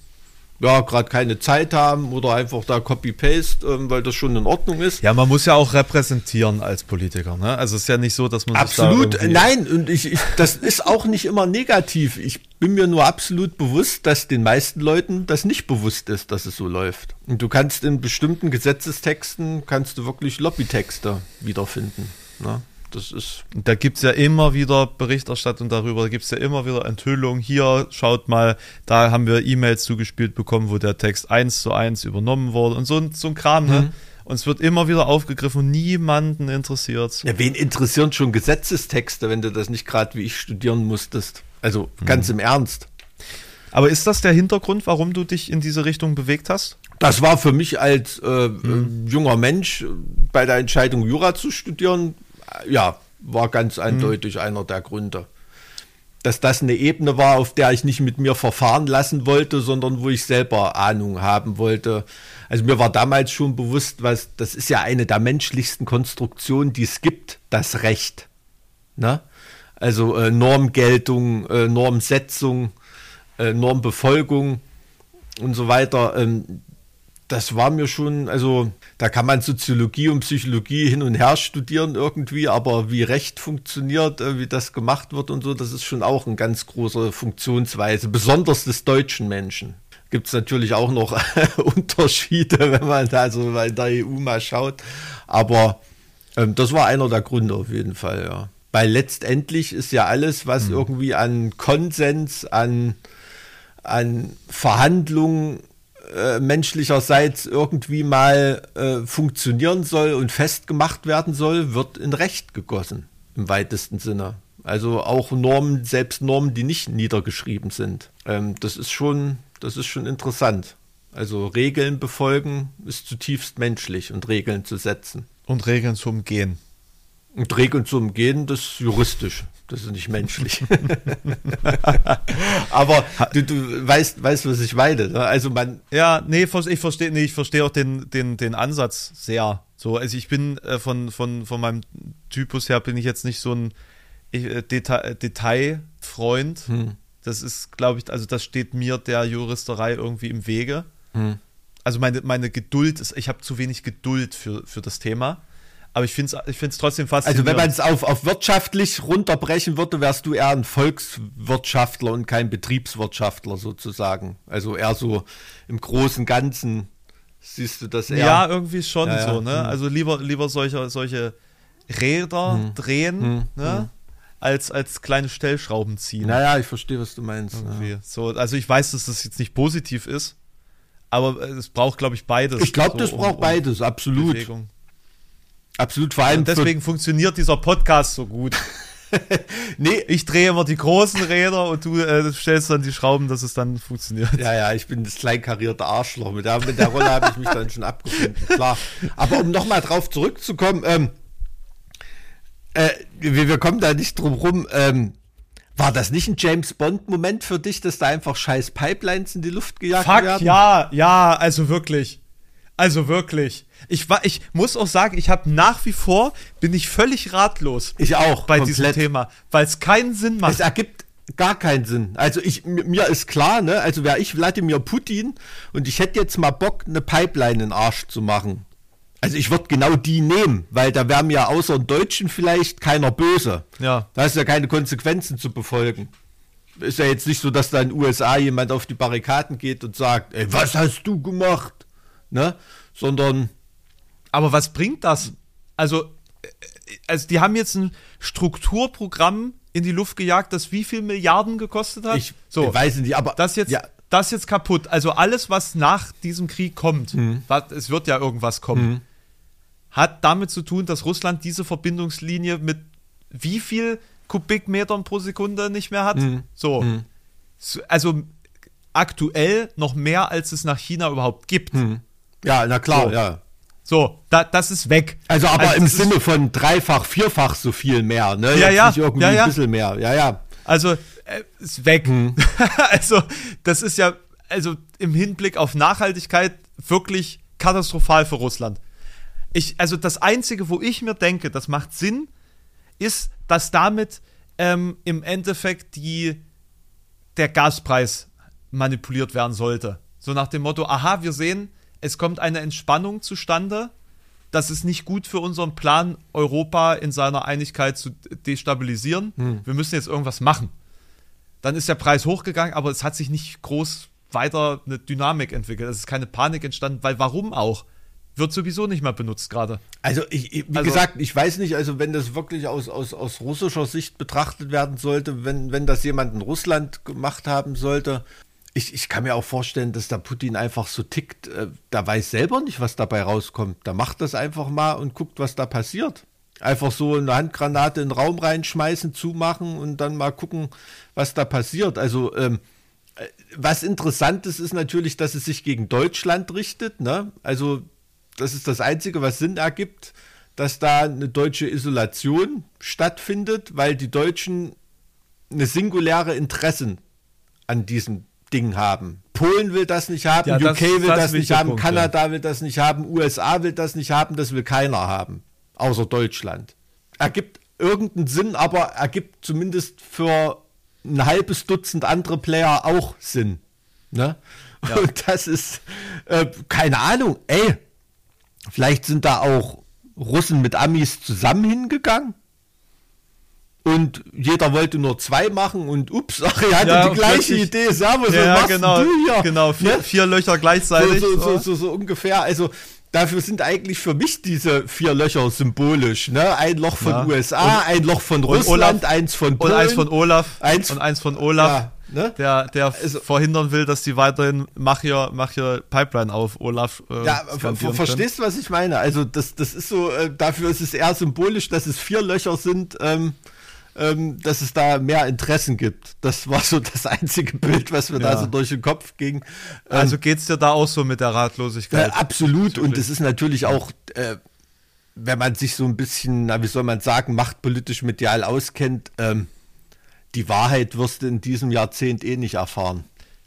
ja, gerade keine Zeit haben oder einfach da Copy-Paste, ähm, weil das schon in Ordnung ist. Ja, man muss ja auch repräsentieren als Politiker. Ne? Also es ist ja nicht so, dass man absolut da nein und ich, ich, das ist auch nicht immer negativ. Ich bin mir nur absolut bewusst, dass den meisten Leuten das nicht bewusst ist, dass es so läuft. Und du kannst in bestimmten Gesetzestexten kannst du wirklich Lobbytexte wiederfinden. Ne? Das ist. Da gibt es ja immer wieder Berichterstattung darüber, da gibt es ja immer wieder Enthüllungen. Hier, schaut mal, da haben wir E-Mails zugespielt bekommen, wo der Text eins zu eins übernommen wurde und so, so ein Kram, ne? mhm. Und es wird immer wieder aufgegriffen und niemanden interessiert Ja, wen interessieren schon Gesetzestexte, wenn du das nicht gerade wie ich studieren musstest? Also ganz mhm. im Ernst. Aber ist das der Hintergrund, warum du dich in diese Richtung bewegt hast? Das war für mich als äh, mhm. junger Mensch bei der Entscheidung, Jura zu studieren, ja, war ganz mhm. eindeutig mhm. einer der Gründe. Dass das eine Ebene war, auf der ich nicht mit mir verfahren lassen wollte, sondern wo ich selber Ahnung haben wollte. Also mir war damals schon bewusst, was, das ist ja eine der menschlichsten Konstruktionen, die es gibt, das Recht. Ne? Also äh, Normgeltung, äh, Normsetzung, äh, Normbefolgung und so weiter. Ähm, das war mir schon, also da kann man Soziologie und Psychologie hin und her studieren irgendwie, aber wie Recht funktioniert, äh, wie das gemacht wird und so, das ist schon auch eine ganz große Funktionsweise, besonders des deutschen Menschen. Gibt es natürlich auch noch [LAUGHS] Unterschiede, wenn man da so in der EU mal schaut. Aber ähm, das war einer der Gründe auf jeden Fall, ja. Weil letztendlich ist ja alles, was mhm. irgendwie an Konsens, an, an Verhandlungen äh, menschlicherseits irgendwie mal äh, funktionieren soll und festgemacht werden soll, wird in Recht gegossen, im weitesten Sinne. Also auch Normen, selbst Normen, die nicht niedergeschrieben sind. Ähm, das ist schon, das ist schon interessant. Also Regeln befolgen ist zutiefst menschlich und Regeln zu setzen. Und Regeln zu umgehen. Und Regeln zu umgehen, das ist juristisch. Das ist nicht menschlich. [LAUGHS] Aber du, du weißt, weißt, was ich meine. Ne? Also man. Ja, nee, ich verstehe, nee, ich verstehe auch den, den, den Ansatz sehr. So, also ich bin äh, von, von, von meinem Typus her bin ich jetzt nicht so ein äh, Deta Detailfreund. Hm. Das ist, glaube ich, also das steht mir der Juristerei irgendwie im Wege. Hm. Also meine, meine Geduld ist, ich habe zu wenig Geduld für, für das Thema. Aber ich finde es ich trotzdem faszinierend. Also wenn man es auf, auf wirtschaftlich runterbrechen würde, wärst du eher ein Volkswirtschaftler und kein Betriebswirtschaftler sozusagen. Also eher so im großen Ganzen siehst du das eher. Ja, irgendwie schon ja, so. Ne? Ja. Mhm. Also lieber, lieber solche, solche Räder hm. drehen, hm. Ne? Hm. Als, als kleine Stellschrauben ziehen. Naja, ich verstehe, was du meinst. Ja. So, also ich weiß, dass das jetzt nicht positiv ist, aber es braucht, glaube ich, beides. Ich glaube, so, das braucht um, beides, absolut. Bewegung. Absolut, vor allem. Und deswegen funktioniert dieser Podcast so gut. [LAUGHS] nee, ich drehe immer die großen Räder und du äh, stellst dann die Schrauben, dass es dann funktioniert. Ja, ja, ich bin das kleinkarierte Arschloch. Mit der, mit der Rolle habe ich mich dann schon abgefunden, klar. Aber um nochmal drauf zurückzukommen, ähm, äh, wir, wir, kommen da nicht drum rum. Ähm, war das nicht ein James Bond-Moment für dich, dass da einfach scheiß Pipelines in die Luft gejagt Fuck, werden? Ja, ja, also wirklich. Also wirklich. Ich, war, ich muss auch sagen, ich habe nach wie vor, bin ich völlig ratlos. Ich auch. Bei komplett. diesem Thema. Weil es keinen Sinn macht. Es ergibt gar keinen Sinn. Also ich, mir ist klar, ne, also wäre ich Wladimir Putin und ich hätte jetzt mal Bock, eine Pipeline in den Arsch zu machen. Also ich würde genau die nehmen, weil da wäre mir außer den Deutschen vielleicht keiner böse. Ja. Da ist ja keine Konsequenzen zu befolgen. Ist ja jetzt nicht so, dass da in den USA jemand auf die Barrikaden geht und sagt, ey, was hast du gemacht? Ne? Sondern. Aber was bringt das? Also, also die haben jetzt ein Strukturprogramm in die Luft gejagt, das wie viel Milliarden gekostet hat? Ich so, weiß nicht, aber das jetzt, ja. das jetzt kaputt. Also alles, was nach diesem Krieg kommt, mhm. das, es wird ja irgendwas kommen, mhm. hat damit zu tun, dass Russland diese Verbindungslinie mit wie viel Kubikmetern pro Sekunde nicht mehr hat. Mhm. So. Mhm. Also aktuell noch mehr, als es nach China überhaupt gibt. Ja, na klar, so. ja. So, da, das ist weg. Also aber also im Sinne von dreifach, vierfach so viel mehr, ne? Ja, Jetzt ja. Nicht irgendwie ja, ja. ein bisschen mehr, ja, ja. Also, äh, ist weg. Hm. [LAUGHS] also, das ist ja, also im Hinblick auf Nachhaltigkeit wirklich katastrophal für Russland. Ich, also das Einzige, wo ich mir denke, das macht Sinn, ist, dass damit ähm, im Endeffekt die, der Gaspreis manipuliert werden sollte. So nach dem Motto, aha, wir sehen, es kommt eine Entspannung zustande. Das ist nicht gut für unseren Plan, Europa in seiner Einigkeit zu destabilisieren. Hm. Wir müssen jetzt irgendwas machen. Dann ist der Preis hochgegangen, aber es hat sich nicht groß weiter eine Dynamik entwickelt. Es ist keine Panik entstanden, weil warum auch? Wird sowieso nicht mehr benutzt gerade. Also, ich, wie also, gesagt, ich weiß nicht, also wenn das wirklich aus, aus, aus russischer Sicht betrachtet werden sollte, wenn, wenn das jemand in Russland gemacht haben sollte, ich, ich kann mir auch vorstellen, dass der Putin einfach so tickt, äh, der weiß selber nicht, was dabei rauskommt. Der macht das einfach mal und guckt, was da passiert. Einfach so eine Handgranate in den Raum reinschmeißen, zumachen und dann mal gucken, was da passiert. Also, ähm, äh, was interessant ist, ist natürlich, dass es sich gegen Deutschland richtet. Ne? Also, das ist das Einzige, was Sinn ergibt, dass da eine deutsche Isolation stattfindet, weil die Deutschen eine singuläre Interessen an diesem Ding haben. Polen will das nicht haben, ja, UK das, will das, das nicht haben, Punkt, Kanada ja. will das nicht haben, USA will das nicht haben, das will keiner haben, außer Deutschland. Ergibt irgendeinen Sinn, aber ergibt zumindest für ein halbes Dutzend andere Player auch Sinn. Ne? Ja. Und das ist, äh, keine Ahnung, ey, vielleicht sind da auch Russen mit Amis zusammen hingegangen und jeder wollte nur zwei machen und ups, [LAUGHS] ach, er hatte ja, die gleiche Idee. Servus, ja, was genau, du hier? Genau, vier, ne? vier Löcher gleichzeitig. So, so, so, so, ungefähr. Also dafür sind eigentlich für mich diese vier Löcher symbolisch. Ne? Ein Loch von ja. USA, und, ein Loch von Russland, Olaf, eins von Polen. Und eins von Olaf. Eins, und eins von Olaf. Ne? Der, der also, verhindern will, dass die weiterhin mach hier, mach hier Pipeline auf, Olaf. Äh, ja, ver verstehst du, was ich meine? Also das, das ist so, äh, dafür ist es eher symbolisch, dass es vier Löcher sind. Ähm, ähm, dass es da mehr Interessen gibt. Das war so das einzige Bild, was mir ja. da so durch den Kopf ging. Ähm, also geht es dir da auch so mit der Ratlosigkeit? Äh, absolut. Und es ist natürlich auch, äh, wenn man sich so ein bisschen, na, wie soll man sagen, machtpolitisch medial auskennt, ähm, die Wahrheit wirst du in diesem Jahrzehnt eh nicht erfahren.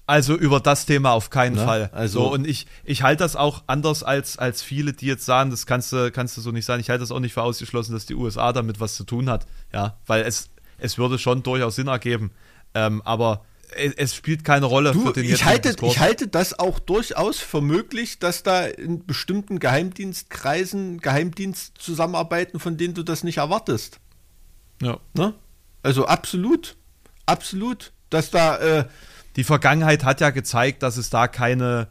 Also über das Thema auf keinen ne? Fall. Also so, und ich, ich halte das auch anders als, als viele, die jetzt sagen, das kannst du, kannst du so nicht sagen. Ich halte das auch nicht für ausgeschlossen, dass die USA damit was zu tun hat. Ja, weil es, es würde schon durchaus Sinn ergeben. Ähm, aber es, es, spielt keine Rolle du, für den ich halte, ich halte das auch durchaus für möglich, dass da in bestimmten Geheimdienstkreisen Geheimdienst zusammenarbeiten, von denen du das nicht erwartest. Ja. Ne? Also absolut. Absolut. Dass da äh, die Vergangenheit hat ja gezeigt, dass es da keine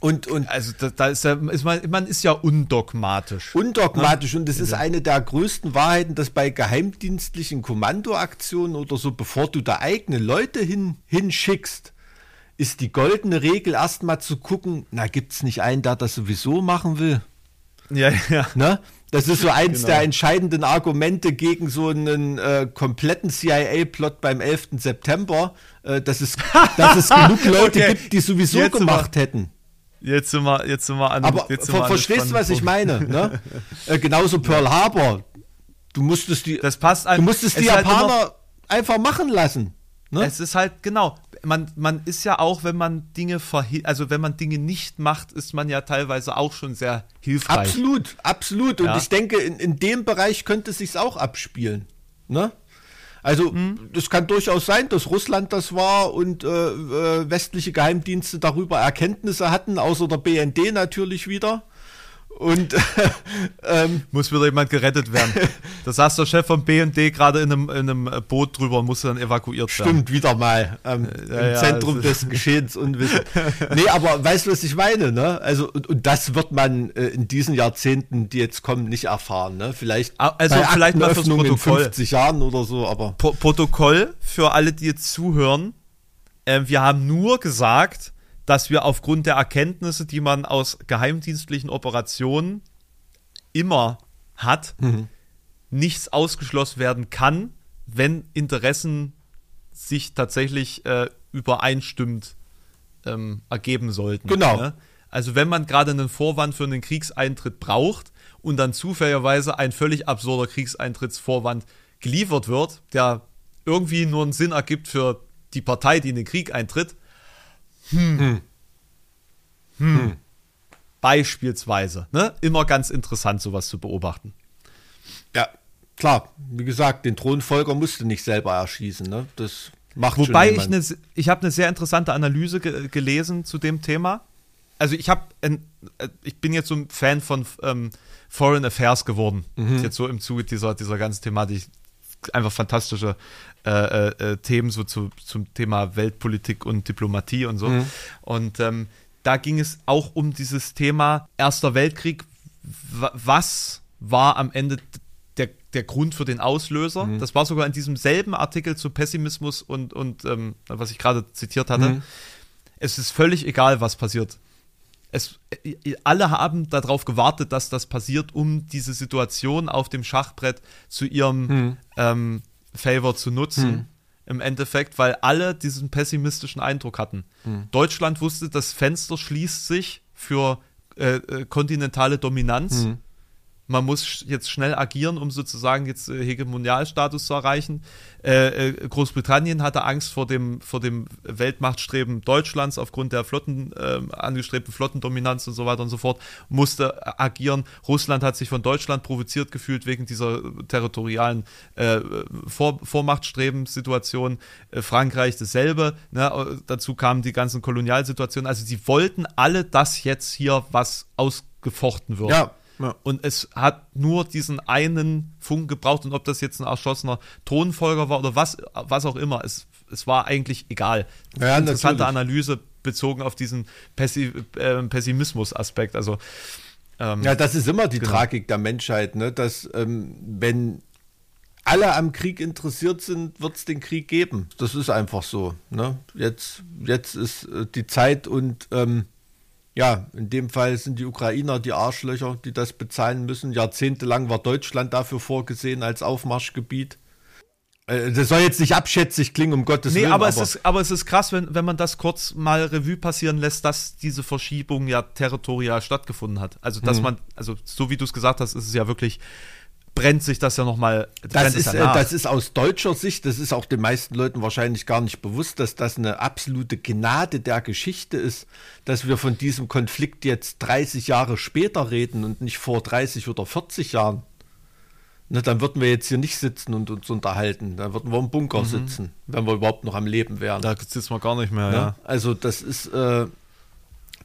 und, und also da, da ist, ja, ist man, man ist ja undogmatisch. Undogmatisch ne? und das ist eine der größten Wahrheiten, dass bei geheimdienstlichen Kommandoaktionen oder so, bevor du da eigene Leute hin, hinschickst, ist die goldene Regel erstmal zu gucken, na gibt es nicht einen, der das sowieso machen will? Ja, ja. Ne? Das ist so eins genau. der entscheidenden Argumente gegen so einen äh, kompletten CIA-Plot beim 11. September, äh, dass, es, [LAUGHS] dass es genug Leute okay. gibt, die sowieso jetzt gemacht wir, hätten. Jetzt sind wir, jetzt sind wir an. Aber jetzt ver verstehst du, was ich meine? Ne? äh, genauso Pearl Harbor. Du musstest die, das passt du musstest die Japaner halt einfach machen lassen. Ne? Es ist halt, genau, man, man ist ja auch, wenn man Dinge also wenn man Dinge nicht macht, ist man ja teilweise auch schon sehr hilfreich. Absolut, absolut. Und ja. ich denke, in, in dem Bereich könnte es sich auch abspielen. Ne? Also, mhm. das kann durchaus sein, dass Russland das war und äh, äh, westliche Geheimdienste darüber Erkenntnisse hatten, außer der BND natürlich wieder. Und [LAUGHS] ähm, muss wieder jemand gerettet werden. [LAUGHS] Da saß der Chef vom BND gerade in einem, in einem Boot drüber und musste dann evakuiert werden. Stimmt, wieder mal ähm, ja, im ja, Zentrum [LAUGHS] des Geschehens unwissend. nee, aber weißt du, was ich meine? Ne? Also, und, und das wird man äh, in diesen Jahrzehnten, die jetzt kommen, nicht erfahren. Ne? Vielleicht, also vielleicht mal fürs Protokoll. in 50 Jahren oder so, aber. Pro Protokoll für alle, die jetzt zuhören. Äh, wir haben nur gesagt, dass wir aufgrund der Erkenntnisse, die man aus geheimdienstlichen Operationen immer hat, mhm. nichts ausgeschlossen werden kann, wenn Interessen sich tatsächlich äh, übereinstimmend ähm, ergeben sollten. Genau. Ne? Also wenn man gerade einen Vorwand für einen Kriegseintritt braucht und dann zufälligerweise ein völlig absurder Kriegseintrittsvorwand geliefert wird, der irgendwie nur einen Sinn ergibt für die Partei, die in den Krieg eintritt, hm. Hm. Hm. hm. Beispielsweise. Ne? Immer ganz interessant, sowas zu beobachten. Ja, klar. Wie gesagt, den Thronfolger musste nicht selber erschießen. Ne? Das macht Wobei ich eine, ich habe eine sehr interessante Analyse ge gelesen zu dem Thema. Also ich habe, äh, ich bin jetzt so ein Fan von ähm, Foreign Affairs geworden. Mhm. Jetzt so im Zuge dieser, dieser ganzen Thematik einfach fantastische äh, äh, äh, Themen so zu, zum Thema Weltpolitik und Diplomatie und so. Mhm. Und ähm, da ging es auch um dieses Thema Erster Weltkrieg. Was war am Ende der, der Grund für den Auslöser? Mhm. Das war sogar in diesem selben Artikel zu Pessimismus und, und ähm, was ich gerade zitiert hatte. Mhm. Es ist völlig egal, was passiert. Es, alle haben darauf gewartet, dass das passiert, um diese Situation auf dem Schachbrett zu ihrem mhm. ähm, Favor zu nutzen. Mhm. Im Endeffekt, weil alle diesen pessimistischen Eindruck hatten. Mhm. Deutschland wusste, das Fenster schließt sich für äh, äh, kontinentale Dominanz. Mhm. Man muss jetzt schnell agieren, um sozusagen jetzt äh, Hegemonialstatus zu erreichen. Äh, äh, Großbritannien hatte Angst vor dem, vor dem Weltmachtstreben Deutschlands aufgrund der Flotten, äh, angestrebten Flottendominanz und so weiter und so fort, musste agieren. Russland hat sich von Deutschland provoziert gefühlt wegen dieser territorialen äh, vor, Vormachtstreben-Situation. Frankreich dasselbe. Ne? Dazu kamen die ganzen Kolonialsituationen. Also sie wollten alle, dass jetzt hier was ausgefochten wird. Ja. Ja. Und es hat nur diesen einen Funken gebraucht und ob das jetzt ein erschossener Thronfolger war oder was, was auch immer, es, es war eigentlich egal. Ja, Interessante natürlich. Analyse bezogen auf diesen Pessi äh, Pessimismus-Aspekt. Also, ähm, ja, das ist immer die genau. Tragik der Menschheit, ne? dass ähm, wenn alle am Krieg interessiert sind, wird es den Krieg geben. Das ist einfach so. Ne? Jetzt, jetzt ist äh, die Zeit und ähm, ja, in dem Fall sind die Ukrainer die Arschlöcher, die das bezahlen müssen. Jahrzehntelang war Deutschland dafür vorgesehen als Aufmarschgebiet. Äh, das soll jetzt nicht abschätzig klingen, um Gottes nee, Willen. Aber, aber, es ist, aber es ist krass, wenn, wenn man das kurz mal Revue passieren lässt, dass diese Verschiebung ja territorial stattgefunden hat. Also, dass mhm. man, also so wie du es gesagt hast, ist es ja wirklich brennt sich das ja nochmal. Das, ist, äh, das ist aus deutscher Sicht, das ist auch den meisten Leuten wahrscheinlich gar nicht bewusst, dass das eine absolute Gnade der Geschichte ist, dass wir von diesem Konflikt jetzt 30 Jahre später reden und nicht vor 30 oder 40 Jahren. Ne, dann würden wir jetzt hier nicht sitzen und uns unterhalten. Dann würden wir im Bunker mhm. sitzen, wenn wir überhaupt noch am Leben wären. Da sitzen wir gar nicht mehr, ne? ja. Also das ist, äh,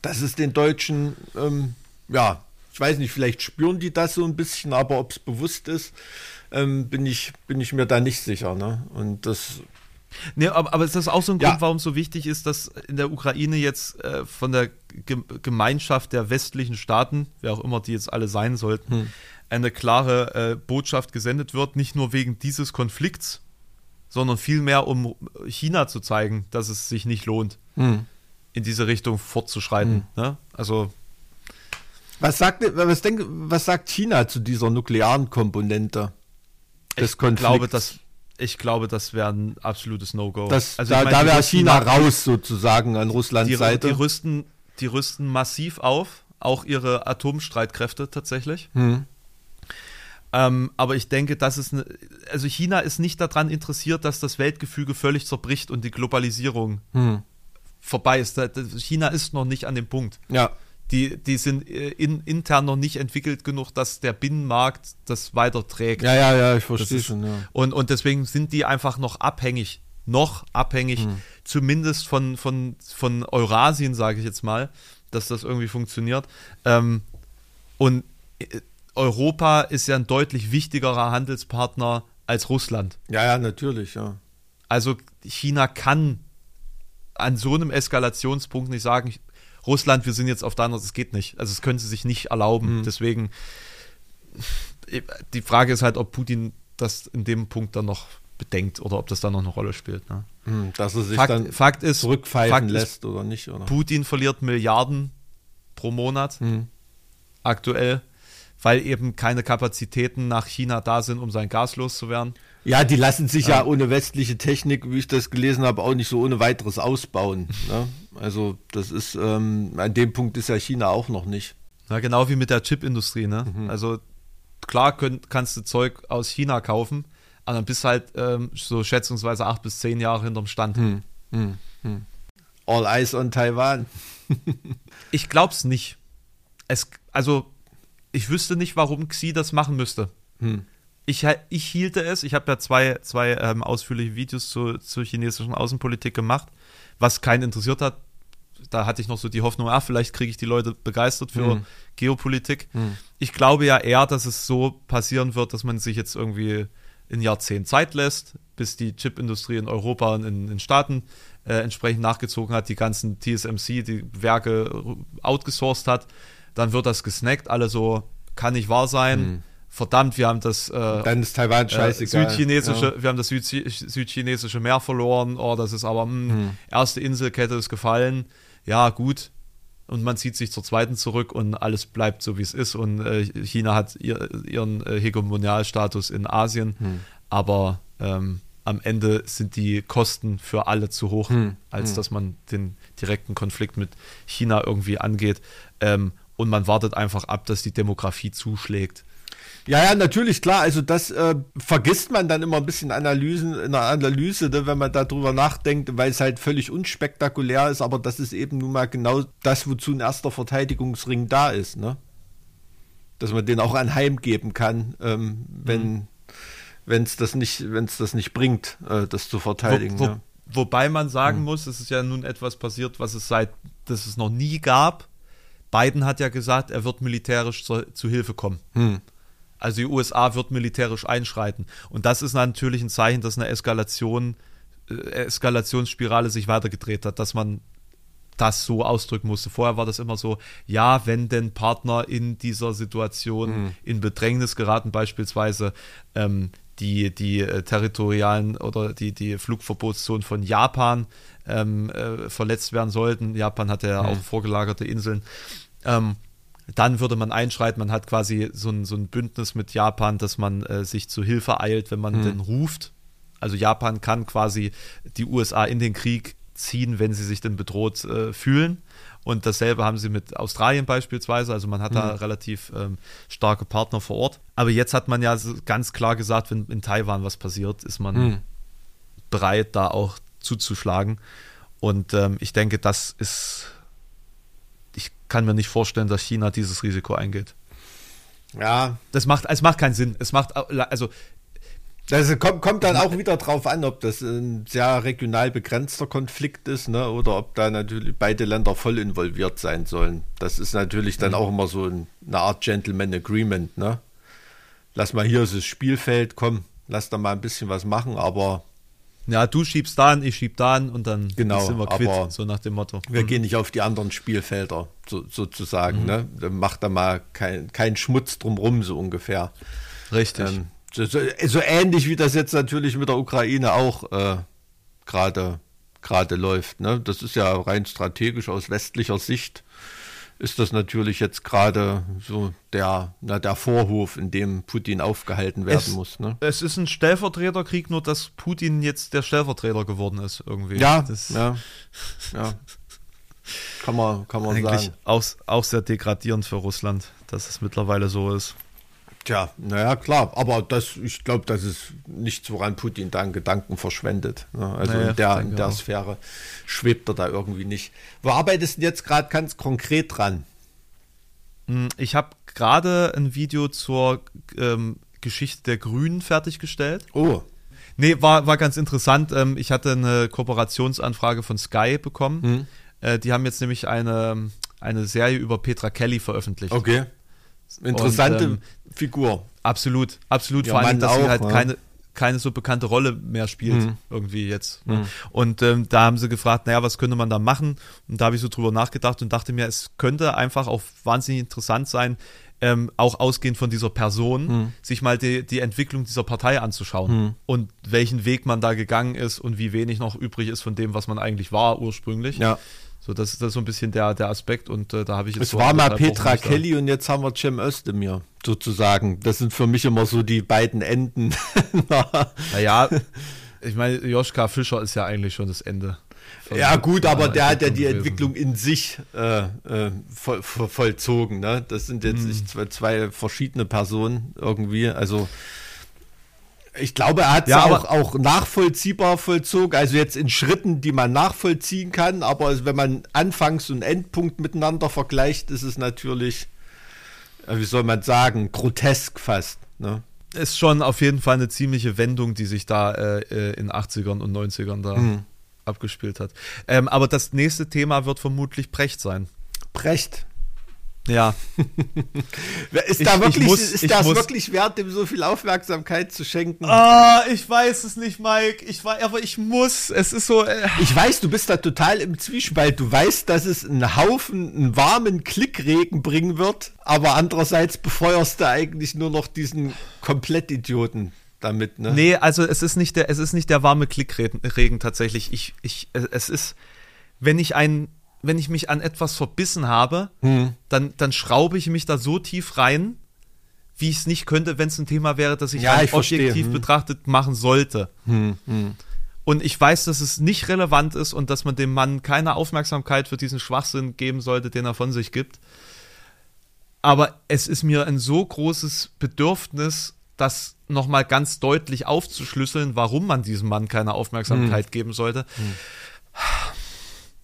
das ist den Deutschen, ähm, ja, ich weiß nicht, vielleicht spüren die das so ein bisschen, aber ob es bewusst ist, ähm, bin, ich, bin ich mir da nicht sicher. Ne? Und das. Nee, aber, aber ist das auch so ein ja. Grund, warum es so wichtig ist, dass in der Ukraine jetzt äh, von der Ge Gemeinschaft der westlichen Staaten, wer auch immer die jetzt alle sein sollten, hm. eine klare äh, Botschaft gesendet wird, nicht nur wegen dieses Konflikts, sondern vielmehr, um China zu zeigen, dass es sich nicht lohnt, hm. in diese Richtung fortzuschreiten. Hm. Ne? Also was sagt, was, denk, was sagt China zu dieser nuklearen Komponente des ich Konflikts? Glaube, dass, ich glaube, das wäre ein absolutes No-Go. Also da, da wäre China raus sozusagen an Russlands die, Seite. Die rüsten, die rüsten massiv auf, auch ihre Atomstreitkräfte tatsächlich. Hm. Ähm, aber ich denke, dass es eine, also China ist nicht daran interessiert, dass das Weltgefüge völlig zerbricht und die Globalisierung hm. vorbei ist. China ist noch nicht an dem Punkt. Ja die, die sind äh, in, intern noch nicht entwickelt genug, dass der Binnenmarkt das weiterträgt. Ja, ja, ja, ich verstehe schon. Ja. Und, und deswegen sind die einfach noch abhängig, noch abhängig, hm. zumindest von, von, von Eurasien, sage ich jetzt mal, dass das irgendwie funktioniert. Ähm, und äh, Europa ist ja ein deutlich wichtigerer Handelspartner als Russland. Ja, ja, natürlich, ja. Also China kann an so einem Eskalationspunkt nicht sagen, Russland, wir sind jetzt auf deiner Seite, es geht nicht. Also es können sie sich nicht erlauben. Mhm. Deswegen, die Frage ist halt, ob Putin das in dem Punkt dann noch bedenkt oder ob das dann noch eine Rolle spielt. Ne? Mhm, dass er sich Fakt, dann Fakt ist, zurückpfeifen Fakt lässt ist, oder nicht. Oder? Putin verliert Milliarden pro Monat mhm. aktuell, weil eben keine Kapazitäten nach China da sind, um sein Gas loszuwerden. Ja, die lassen sich ja, ja ohne westliche Technik, wie ich das gelesen habe, auch nicht so ohne weiteres ausbauen. Ne? Also das ist, ähm, an dem Punkt ist ja China auch noch nicht. Ja, genau wie mit der Chipindustrie. Ne? Mhm. Also klar könnt, kannst du Zeug aus China kaufen, aber dann bist du halt ähm, so schätzungsweise acht bis zehn Jahre hinterm Stand. Mhm. Mhm. All eyes on Taiwan. [LAUGHS] ich glaub's nicht. Es, also ich wüsste nicht, warum Xi das machen müsste. Hm ich, ich hielte es, ich habe ja zwei, zwei ähm, ausführliche Videos zu, zur chinesischen Außenpolitik gemacht, was keinen interessiert hat. Da hatte ich noch so die Hoffnung, ah, vielleicht kriege ich die Leute begeistert für hm. Geopolitik. Hm. Ich glaube ja eher, dass es so passieren wird, dass man sich jetzt irgendwie ein Jahrzehnt Zeit lässt, bis die Chipindustrie in Europa und in den Staaten äh, entsprechend nachgezogen hat, die ganzen TSMC, die Werke outgesourced hat. Dann wird das gesnackt, alle so, kann nicht wahr sein. Hm verdammt, wir haben das äh, dann ist Taiwan äh, scheißegal. Äh, südchinesische, ja. wir haben das Süd, südchinesische Meer verloren. Oh, das ist aber mh, hm, hm. erste Inselkette ist gefallen. Ja, gut. Und man zieht sich zur zweiten zurück und alles bleibt so, wie es ist. Und äh, China hat ihr, ihren äh, Hegemonialstatus in Asien. Hm. Aber ähm, am Ende sind die Kosten für alle zu hoch, hm. als hm. dass man den direkten Konflikt mit China irgendwie angeht. Ähm, und man wartet einfach ab, dass die Demografie zuschlägt. Ja, ja, natürlich, klar. Also das äh, vergisst man dann immer ein bisschen Analysen, in der Analyse, ne, wenn man darüber nachdenkt, weil es halt völlig unspektakulär ist, aber das ist eben nun mal genau das, wozu ein erster Verteidigungsring da ist, ne? Dass man den auch anheimgeben kann, ähm, wenn mhm. es das nicht, wenn es das nicht bringt, äh, das zu verteidigen. Wo, wo, ja. Wobei man sagen mhm. muss, es ist ja nun etwas passiert, was es seit, das es noch nie gab. Biden hat ja gesagt, er wird militärisch zu, zu Hilfe kommen. Mhm. Also die USA wird militärisch einschreiten. Und das ist natürlich ein Zeichen, dass eine Eskalation, äh, Eskalationsspirale sich weitergedreht hat, dass man das so ausdrücken musste. Vorher war das immer so, ja, wenn denn Partner in dieser Situation mhm. in Bedrängnis geraten, beispielsweise ähm, die, die äh, territorialen oder die, die Flugverbotszonen von Japan ähm, äh, verletzt werden sollten. Japan hat ja mhm. auch vorgelagerte Inseln. Ähm, dann würde man einschreiten. Man hat quasi so ein, so ein Bündnis mit Japan, dass man äh, sich zu Hilfe eilt, wenn man mhm. denn ruft. Also Japan kann quasi die USA in den Krieg ziehen, wenn sie sich denn bedroht äh, fühlen. Und dasselbe haben sie mit Australien beispielsweise. Also man hat mhm. da relativ ähm, starke Partner vor Ort. Aber jetzt hat man ja ganz klar gesagt, wenn in Taiwan was passiert, ist man mhm. bereit, da auch zuzuschlagen. Und ähm, ich denke, das ist kann mir nicht vorstellen, dass China dieses Risiko eingeht. Ja. Das macht, es macht keinen Sinn. Es macht, also. Das kommt, kommt dann auch wieder drauf an, ob das ein sehr regional begrenzter Konflikt ist, ne, oder ob da natürlich beide Länder voll involviert sein sollen. Das ist natürlich dann mhm. auch immer so eine Art Gentleman Agreement, ne? Lass mal hier das Spielfeld, komm, lass da mal ein bisschen was machen, aber ja, du schiebst da an, ich schieb da an und dann genau, sind wir quitt, so nach dem Motto. Wir mhm. gehen nicht auf die anderen Spielfelder, so, sozusagen. Mhm. Ne? Dann macht da mal kein, kein Schmutz drumrum, so ungefähr. Richtig. Ähm, so, so, so, ähnlich wie das jetzt natürlich mit der Ukraine auch äh, gerade läuft. Ne? Das ist ja rein strategisch aus westlicher Sicht ist das natürlich jetzt gerade so der, na, der Vorhof, in dem Putin aufgehalten werden es, muss. Ne? Es ist ein Stellvertreterkrieg, nur dass Putin jetzt der Stellvertreter geworden ist irgendwie. Ja, das, ja, ja. Kann man, kann man Eigentlich sagen. Auch, auch sehr degradierend für Russland, dass es mittlerweile so ist. Tja, naja, klar, aber das, ich glaube, das ist nichts, woran Putin da einen Gedanken verschwendet. Ne? Also naja, in der, in der Sphäre schwebt er da irgendwie nicht. Wo arbeitest du jetzt gerade ganz konkret dran? Hm, ich habe gerade ein Video zur ähm, Geschichte der Grünen fertiggestellt. Oh. Nee, war, war ganz interessant. Ähm, ich hatte eine Kooperationsanfrage von Sky bekommen. Hm. Äh, die haben jetzt nämlich eine, eine Serie über Petra Kelly veröffentlicht. Okay. Interessante und, ähm, Figur. Absolut, absolut. Ja, Vor allem, dass auch, sie halt ja. keine, keine so bekannte Rolle mehr spielt, mhm. irgendwie jetzt. Ne? Mhm. Und ähm, da haben sie gefragt, naja, was könnte man da machen? Und da habe ich so drüber nachgedacht und dachte mir, es könnte einfach auch wahnsinnig interessant sein, ähm, auch ausgehend von dieser Person, mhm. sich mal die, die Entwicklung dieser Partei anzuschauen mhm. und welchen Weg man da gegangen ist und wie wenig noch übrig ist von dem, was man eigentlich war ursprünglich. Ja. So, das ist das so ein bisschen der, der Aspekt und äh, da habe ich jetzt. Es so war mal Petra Kelly und jetzt haben wir Cem Özdemir, sozusagen. Das sind für mich immer so die beiden Enden. [LAUGHS] naja, ich meine, Joschka Fischer ist ja eigentlich schon das Ende. Ja, gut, aber der hat ja die gewesen. Entwicklung in sich äh, äh, voll, voll, vollzogen. Ne? Das sind jetzt zwei, zwei verschiedene Personen irgendwie. Also ich glaube, er hat es ja, auch, auch nachvollziehbar vollzogen, also jetzt in Schritten, die man nachvollziehen kann, aber wenn man Anfangs- und Endpunkt miteinander vergleicht, ist es natürlich, äh, wie soll man sagen, grotesk fast. Ne? Ist schon auf jeden Fall eine ziemliche Wendung, die sich da äh, äh in 80ern und 90ern da mhm. abgespielt hat. Ähm, aber das nächste Thema wird vermutlich Precht sein. Precht, ja. [LAUGHS] ist ich, da wirklich, muss, ist das muss. wirklich wert, dem so viel Aufmerksamkeit zu schenken? Ah, ich weiß es nicht, Mike. Ich weiß, aber ich muss. Es ist so. Äh ich weiß, du bist da total im Zwiespalt. Du weißt, dass es einen Haufen, einen warmen Klickregen bringen wird, aber andererseits befeuerst du eigentlich nur noch diesen Komplettidioten damit, ne? Nee, also es ist nicht der, es ist nicht der warme Klickregen tatsächlich. Ich, ich, es ist, wenn ich einen wenn ich mich an etwas verbissen habe, hm. dann, dann schraube ich mich da so tief rein, wie ich es nicht könnte, wenn es ein Thema wäre, das ich, ja, ich objektiv hm. betrachtet machen sollte. Hm. hm. Und ich weiß, dass es nicht relevant ist und dass man dem Mann keine Aufmerksamkeit für diesen Schwachsinn geben sollte, den er von sich gibt. Aber es ist mir ein so großes Bedürfnis, das nochmal ganz deutlich aufzuschlüsseln, warum man diesem Mann keine Aufmerksamkeit hm. geben sollte.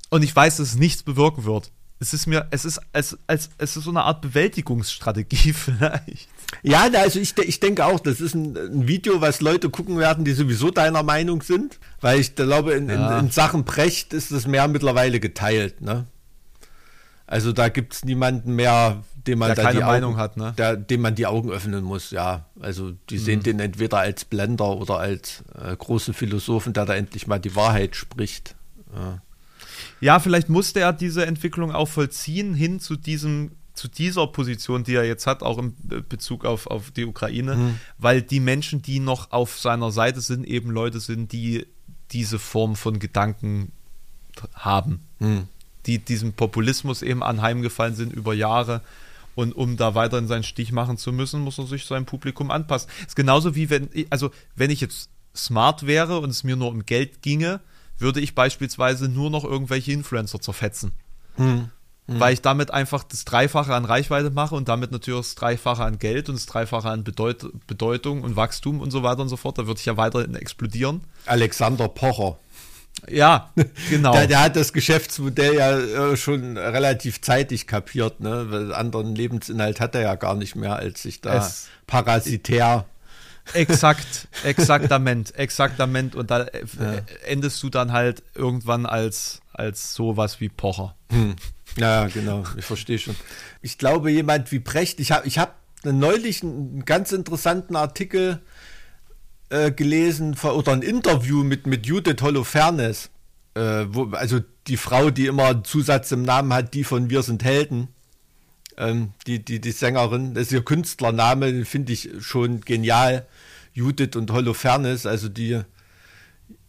Und ich weiß, dass es nichts bewirken wird. Es ist mir, es ist, als, als, es ist so eine Art Bewältigungsstrategie [LAUGHS] vielleicht. Ja, also ich, ich denke auch, das ist ein, ein, Video, was Leute gucken werden, die sowieso deiner Meinung sind. Weil ich glaube, in, ja. in, in Sachen Brecht ist das mehr mittlerweile geteilt. Ne? Also da gibt es niemanden mehr, dem man der keine Meinung hat, ne? Der, dem man die Augen öffnen muss, ja. Also die mhm. sehen den entweder als Blender oder als äh, großen Philosophen, der da endlich mal die Wahrheit spricht. Ja. Ja, vielleicht musste er diese Entwicklung auch vollziehen hin zu diesem zu dieser Position, die er jetzt hat, auch im Bezug auf, auf die Ukraine, mhm. weil die Menschen, die noch auf seiner Seite sind, eben Leute sind, die diese Form von Gedanken haben, mhm. die diesem Populismus eben anheimgefallen sind über Jahre. Und um da weiterhin seinen Stich machen zu müssen, muss er sich seinem Publikum anpassen. ist genauso wie wenn, also wenn ich jetzt smart wäre und es mir nur um Geld ginge, würde ich beispielsweise nur noch irgendwelche Influencer zerfetzen. Mhm mhm. weil ich damit einfach das Dreifache an Reichweite mache und damit natürlich das Dreifache an Geld und das Dreifache an Bedeut Bedeutung und Wachstum und so weiter und so fort. Da würde ich ja weiterhin explodieren. Alexander Pocher. Ja, genau. [LAUGHS] der, der, hat das Geschäftsmodell ja äh, schon relativ zeitig kapiert, ne? Weil anderen Lebensinhalt hat er ja gar nicht mehr, als sich da es parasitär. Exakt, exaktament, [LAUGHS] exaktament. Und da äh, ja. endest du dann halt irgendwann als, als sowas wie Pocher. Hm. Ja, genau, ich verstehe schon. Ich glaube, jemand wie Brecht, ich habe ich hab neulich einen ganz interessanten Artikel äh, gelesen oder ein Interview mit, mit Judith Holofernes, äh, wo, also die Frau, die immer einen Zusatz im Namen hat, die von Wir sind Helden. Ähm, die, die, die Sängerin, das ist ihr Künstlername, den finde ich schon genial. Judith und Holofernes, also die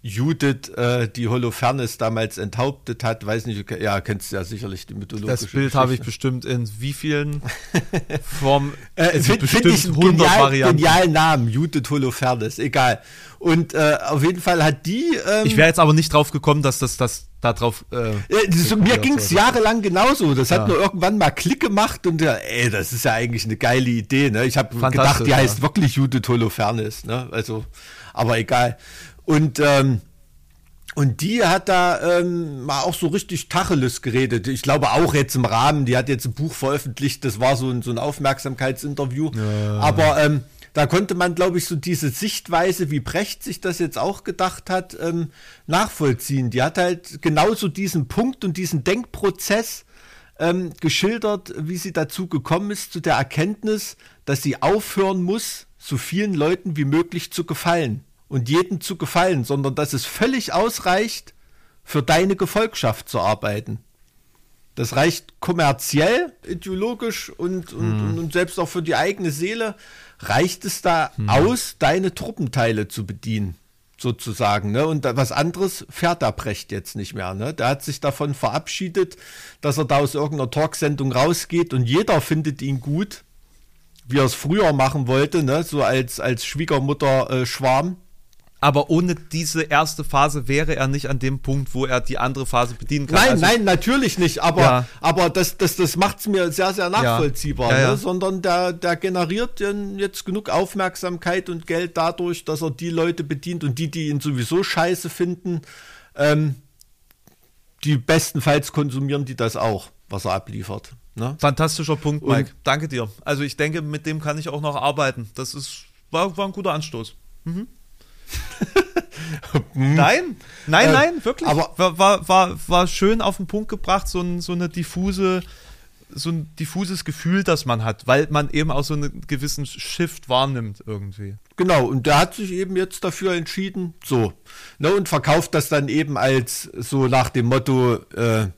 Judith äh, die Holofernes damals enthauptet hat, weiß nicht, ja, kennst du ja sicherlich die mythologische Das Bild habe ich bestimmt in wie vielen [LAUGHS] Formen? äh, Finde find ich einen genial, genialen Namen, Judith Holofernes, egal. Und äh, auf jeden Fall hat die. Ähm, ich wäre jetzt aber nicht drauf gekommen, dass das, das da drauf. Äh, so, mir ging es jahrelang genauso. Das ja. hat nur irgendwann mal Klick gemacht und ja, ey, das ist ja eigentlich eine geile Idee. Ne? Ich habe gedacht, die ja. heißt wirklich Judith Holofernes. Ne? Also, aber egal. Und, ähm, und die hat da ähm, mal auch so richtig Tacheles geredet. Ich glaube auch jetzt im Rahmen, die hat jetzt ein Buch veröffentlicht, das war so ein, so ein Aufmerksamkeitsinterview. Ja. Aber ähm, da konnte man, glaube ich, so diese Sichtweise, wie Brecht sich das jetzt auch gedacht hat, ähm, nachvollziehen. Die hat halt genauso diesen Punkt und diesen Denkprozess ähm, geschildert, wie sie dazu gekommen ist, zu der Erkenntnis, dass sie aufhören muss, so vielen Leuten wie möglich zu gefallen und jedem zu gefallen, sondern dass es völlig ausreicht, für deine Gefolgschaft zu arbeiten. Das reicht kommerziell, ideologisch und, und, hm. und, selbst auch für die eigene Seele reicht es da hm. aus, deine Truppenteile zu bedienen, sozusagen. Ne? Und was anderes fährt der Brecht jetzt nicht mehr. Ne? Der hat sich davon verabschiedet, dass er da aus irgendeiner Talksendung rausgeht und jeder findet ihn gut, wie er es früher machen wollte, ne? so als, als Schwiegermutter-Schwarm. Äh, aber ohne diese erste Phase wäre er nicht an dem Punkt, wo er die andere Phase bedienen kann. Nein, also, nein, natürlich nicht. Aber, ja. aber das, das, das macht es mir sehr, sehr nachvollziehbar. Ja. Ja, ne? Sondern der, der generiert jetzt genug Aufmerksamkeit und Geld dadurch, dass er die Leute bedient und die, die ihn sowieso scheiße finden, ähm, die bestenfalls konsumieren die das auch, was er abliefert. Ne? Fantastischer Punkt, Mike. Und, Danke dir. Also ich denke, mit dem kann ich auch noch arbeiten. Das ist, war, war ein guter Anstoß. Mhm. Nein, nein, äh, nein, wirklich. Aber war, war, war, war schön auf den Punkt gebracht, so, ein, so eine diffuse, so ein diffuses Gefühl, das man hat, weil man eben auch so einen gewissen Shift wahrnimmt irgendwie. Genau, und der hat sich eben jetzt dafür entschieden, so. Ne, und verkauft das dann eben als so nach dem Motto, äh,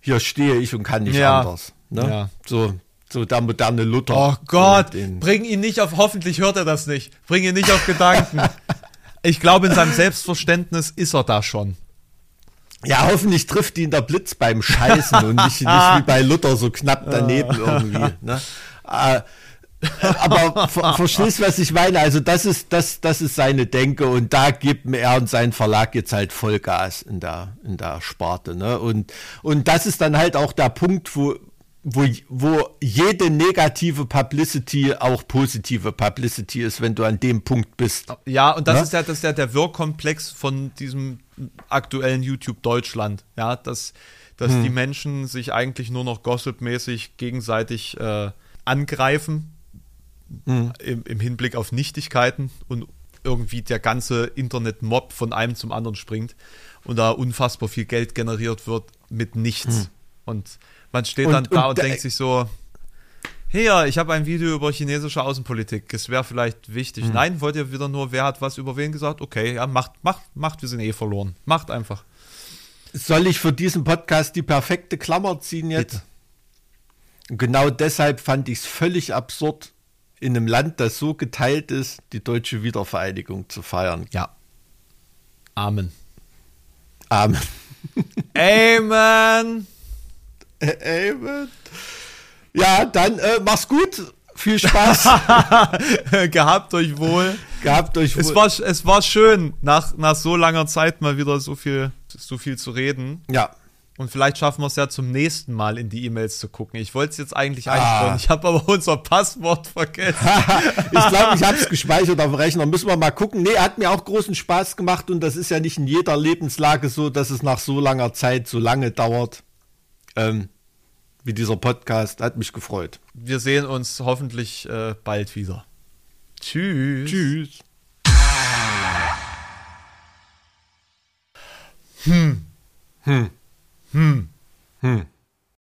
hier stehe ich und kann nicht ja. anders. Ne? Ja. So, so der moderne Luther. Oh Gott, bring ihn nicht auf, hoffentlich hört er das nicht, bring ihn nicht auf Gedanken. [LAUGHS] ich glaube, in seinem Selbstverständnis ist er da schon. Ja, hoffentlich trifft ihn der Blitz beim Scheißen und nicht, nicht wie [LAUGHS] bei Luther so knapp daneben irgendwie. Ne? Äh, [LAUGHS] aber ver verstehst, was ich meine? Also das ist, das, das ist seine Denke und da gibt er und sein Verlag jetzt halt Vollgas in der, in der Sparte. Ne? Und, und das ist dann halt auch der Punkt, wo, wo, wo jede negative Publicity auch positive Publicity ist, wenn du an dem Punkt bist. Ja, und das ja? ist ja, das ist ja der Wirkkomplex von diesem aktuellen YouTube Deutschland. Ja, dass, dass hm. die Menschen sich eigentlich nur noch gossipmäßig gegenseitig äh, angreifen hm. im, im Hinblick auf Nichtigkeiten und irgendwie der ganze Internet-Mob von einem zum anderen springt und da unfassbar viel Geld generiert wird mit nichts. Hm. Und man steht und, dann da und, und denkt sich so, hier, ich habe ein Video über chinesische Außenpolitik. Es wäre vielleicht wichtig. Hm. Nein, wollt ihr wieder nur, wer hat was über wen gesagt? Okay, ja, macht, macht, macht, wir sind eh verloren. Macht einfach. Soll ich für diesen Podcast die perfekte Klammer ziehen jetzt? Bitte. Genau deshalb fand ich es völlig absurd, in einem Land, das so geteilt ist, die deutsche Wiedervereinigung zu feiern. Ja. Amen. Amen. Amen. Amen. Ja, dann äh, mach's gut. Viel Spaß. [LAUGHS] Gehabt euch wohl. Gehabt euch wohl. Es war, es war schön, nach, nach so langer Zeit mal wieder so viel, so viel zu reden. Ja. Und vielleicht schaffen wir es ja zum nächsten Mal in die E-Mails zu gucken. Ich wollte es jetzt eigentlich ah. einstellen. Ich habe aber [LAUGHS] unser Passwort vergessen. [LAUGHS] ich glaube, ich habe es gespeichert auf dem Rechner. Müssen wir mal gucken. Nee, hat mir auch großen Spaß gemacht und das ist ja nicht in jeder Lebenslage so, dass es nach so langer Zeit so lange dauert. Ähm, wie dieser Podcast. Hat mich gefreut. Wir sehen uns hoffentlich äh, bald wieder. Tschüss. Tschüss. Hm. Hm. Hm. Hm.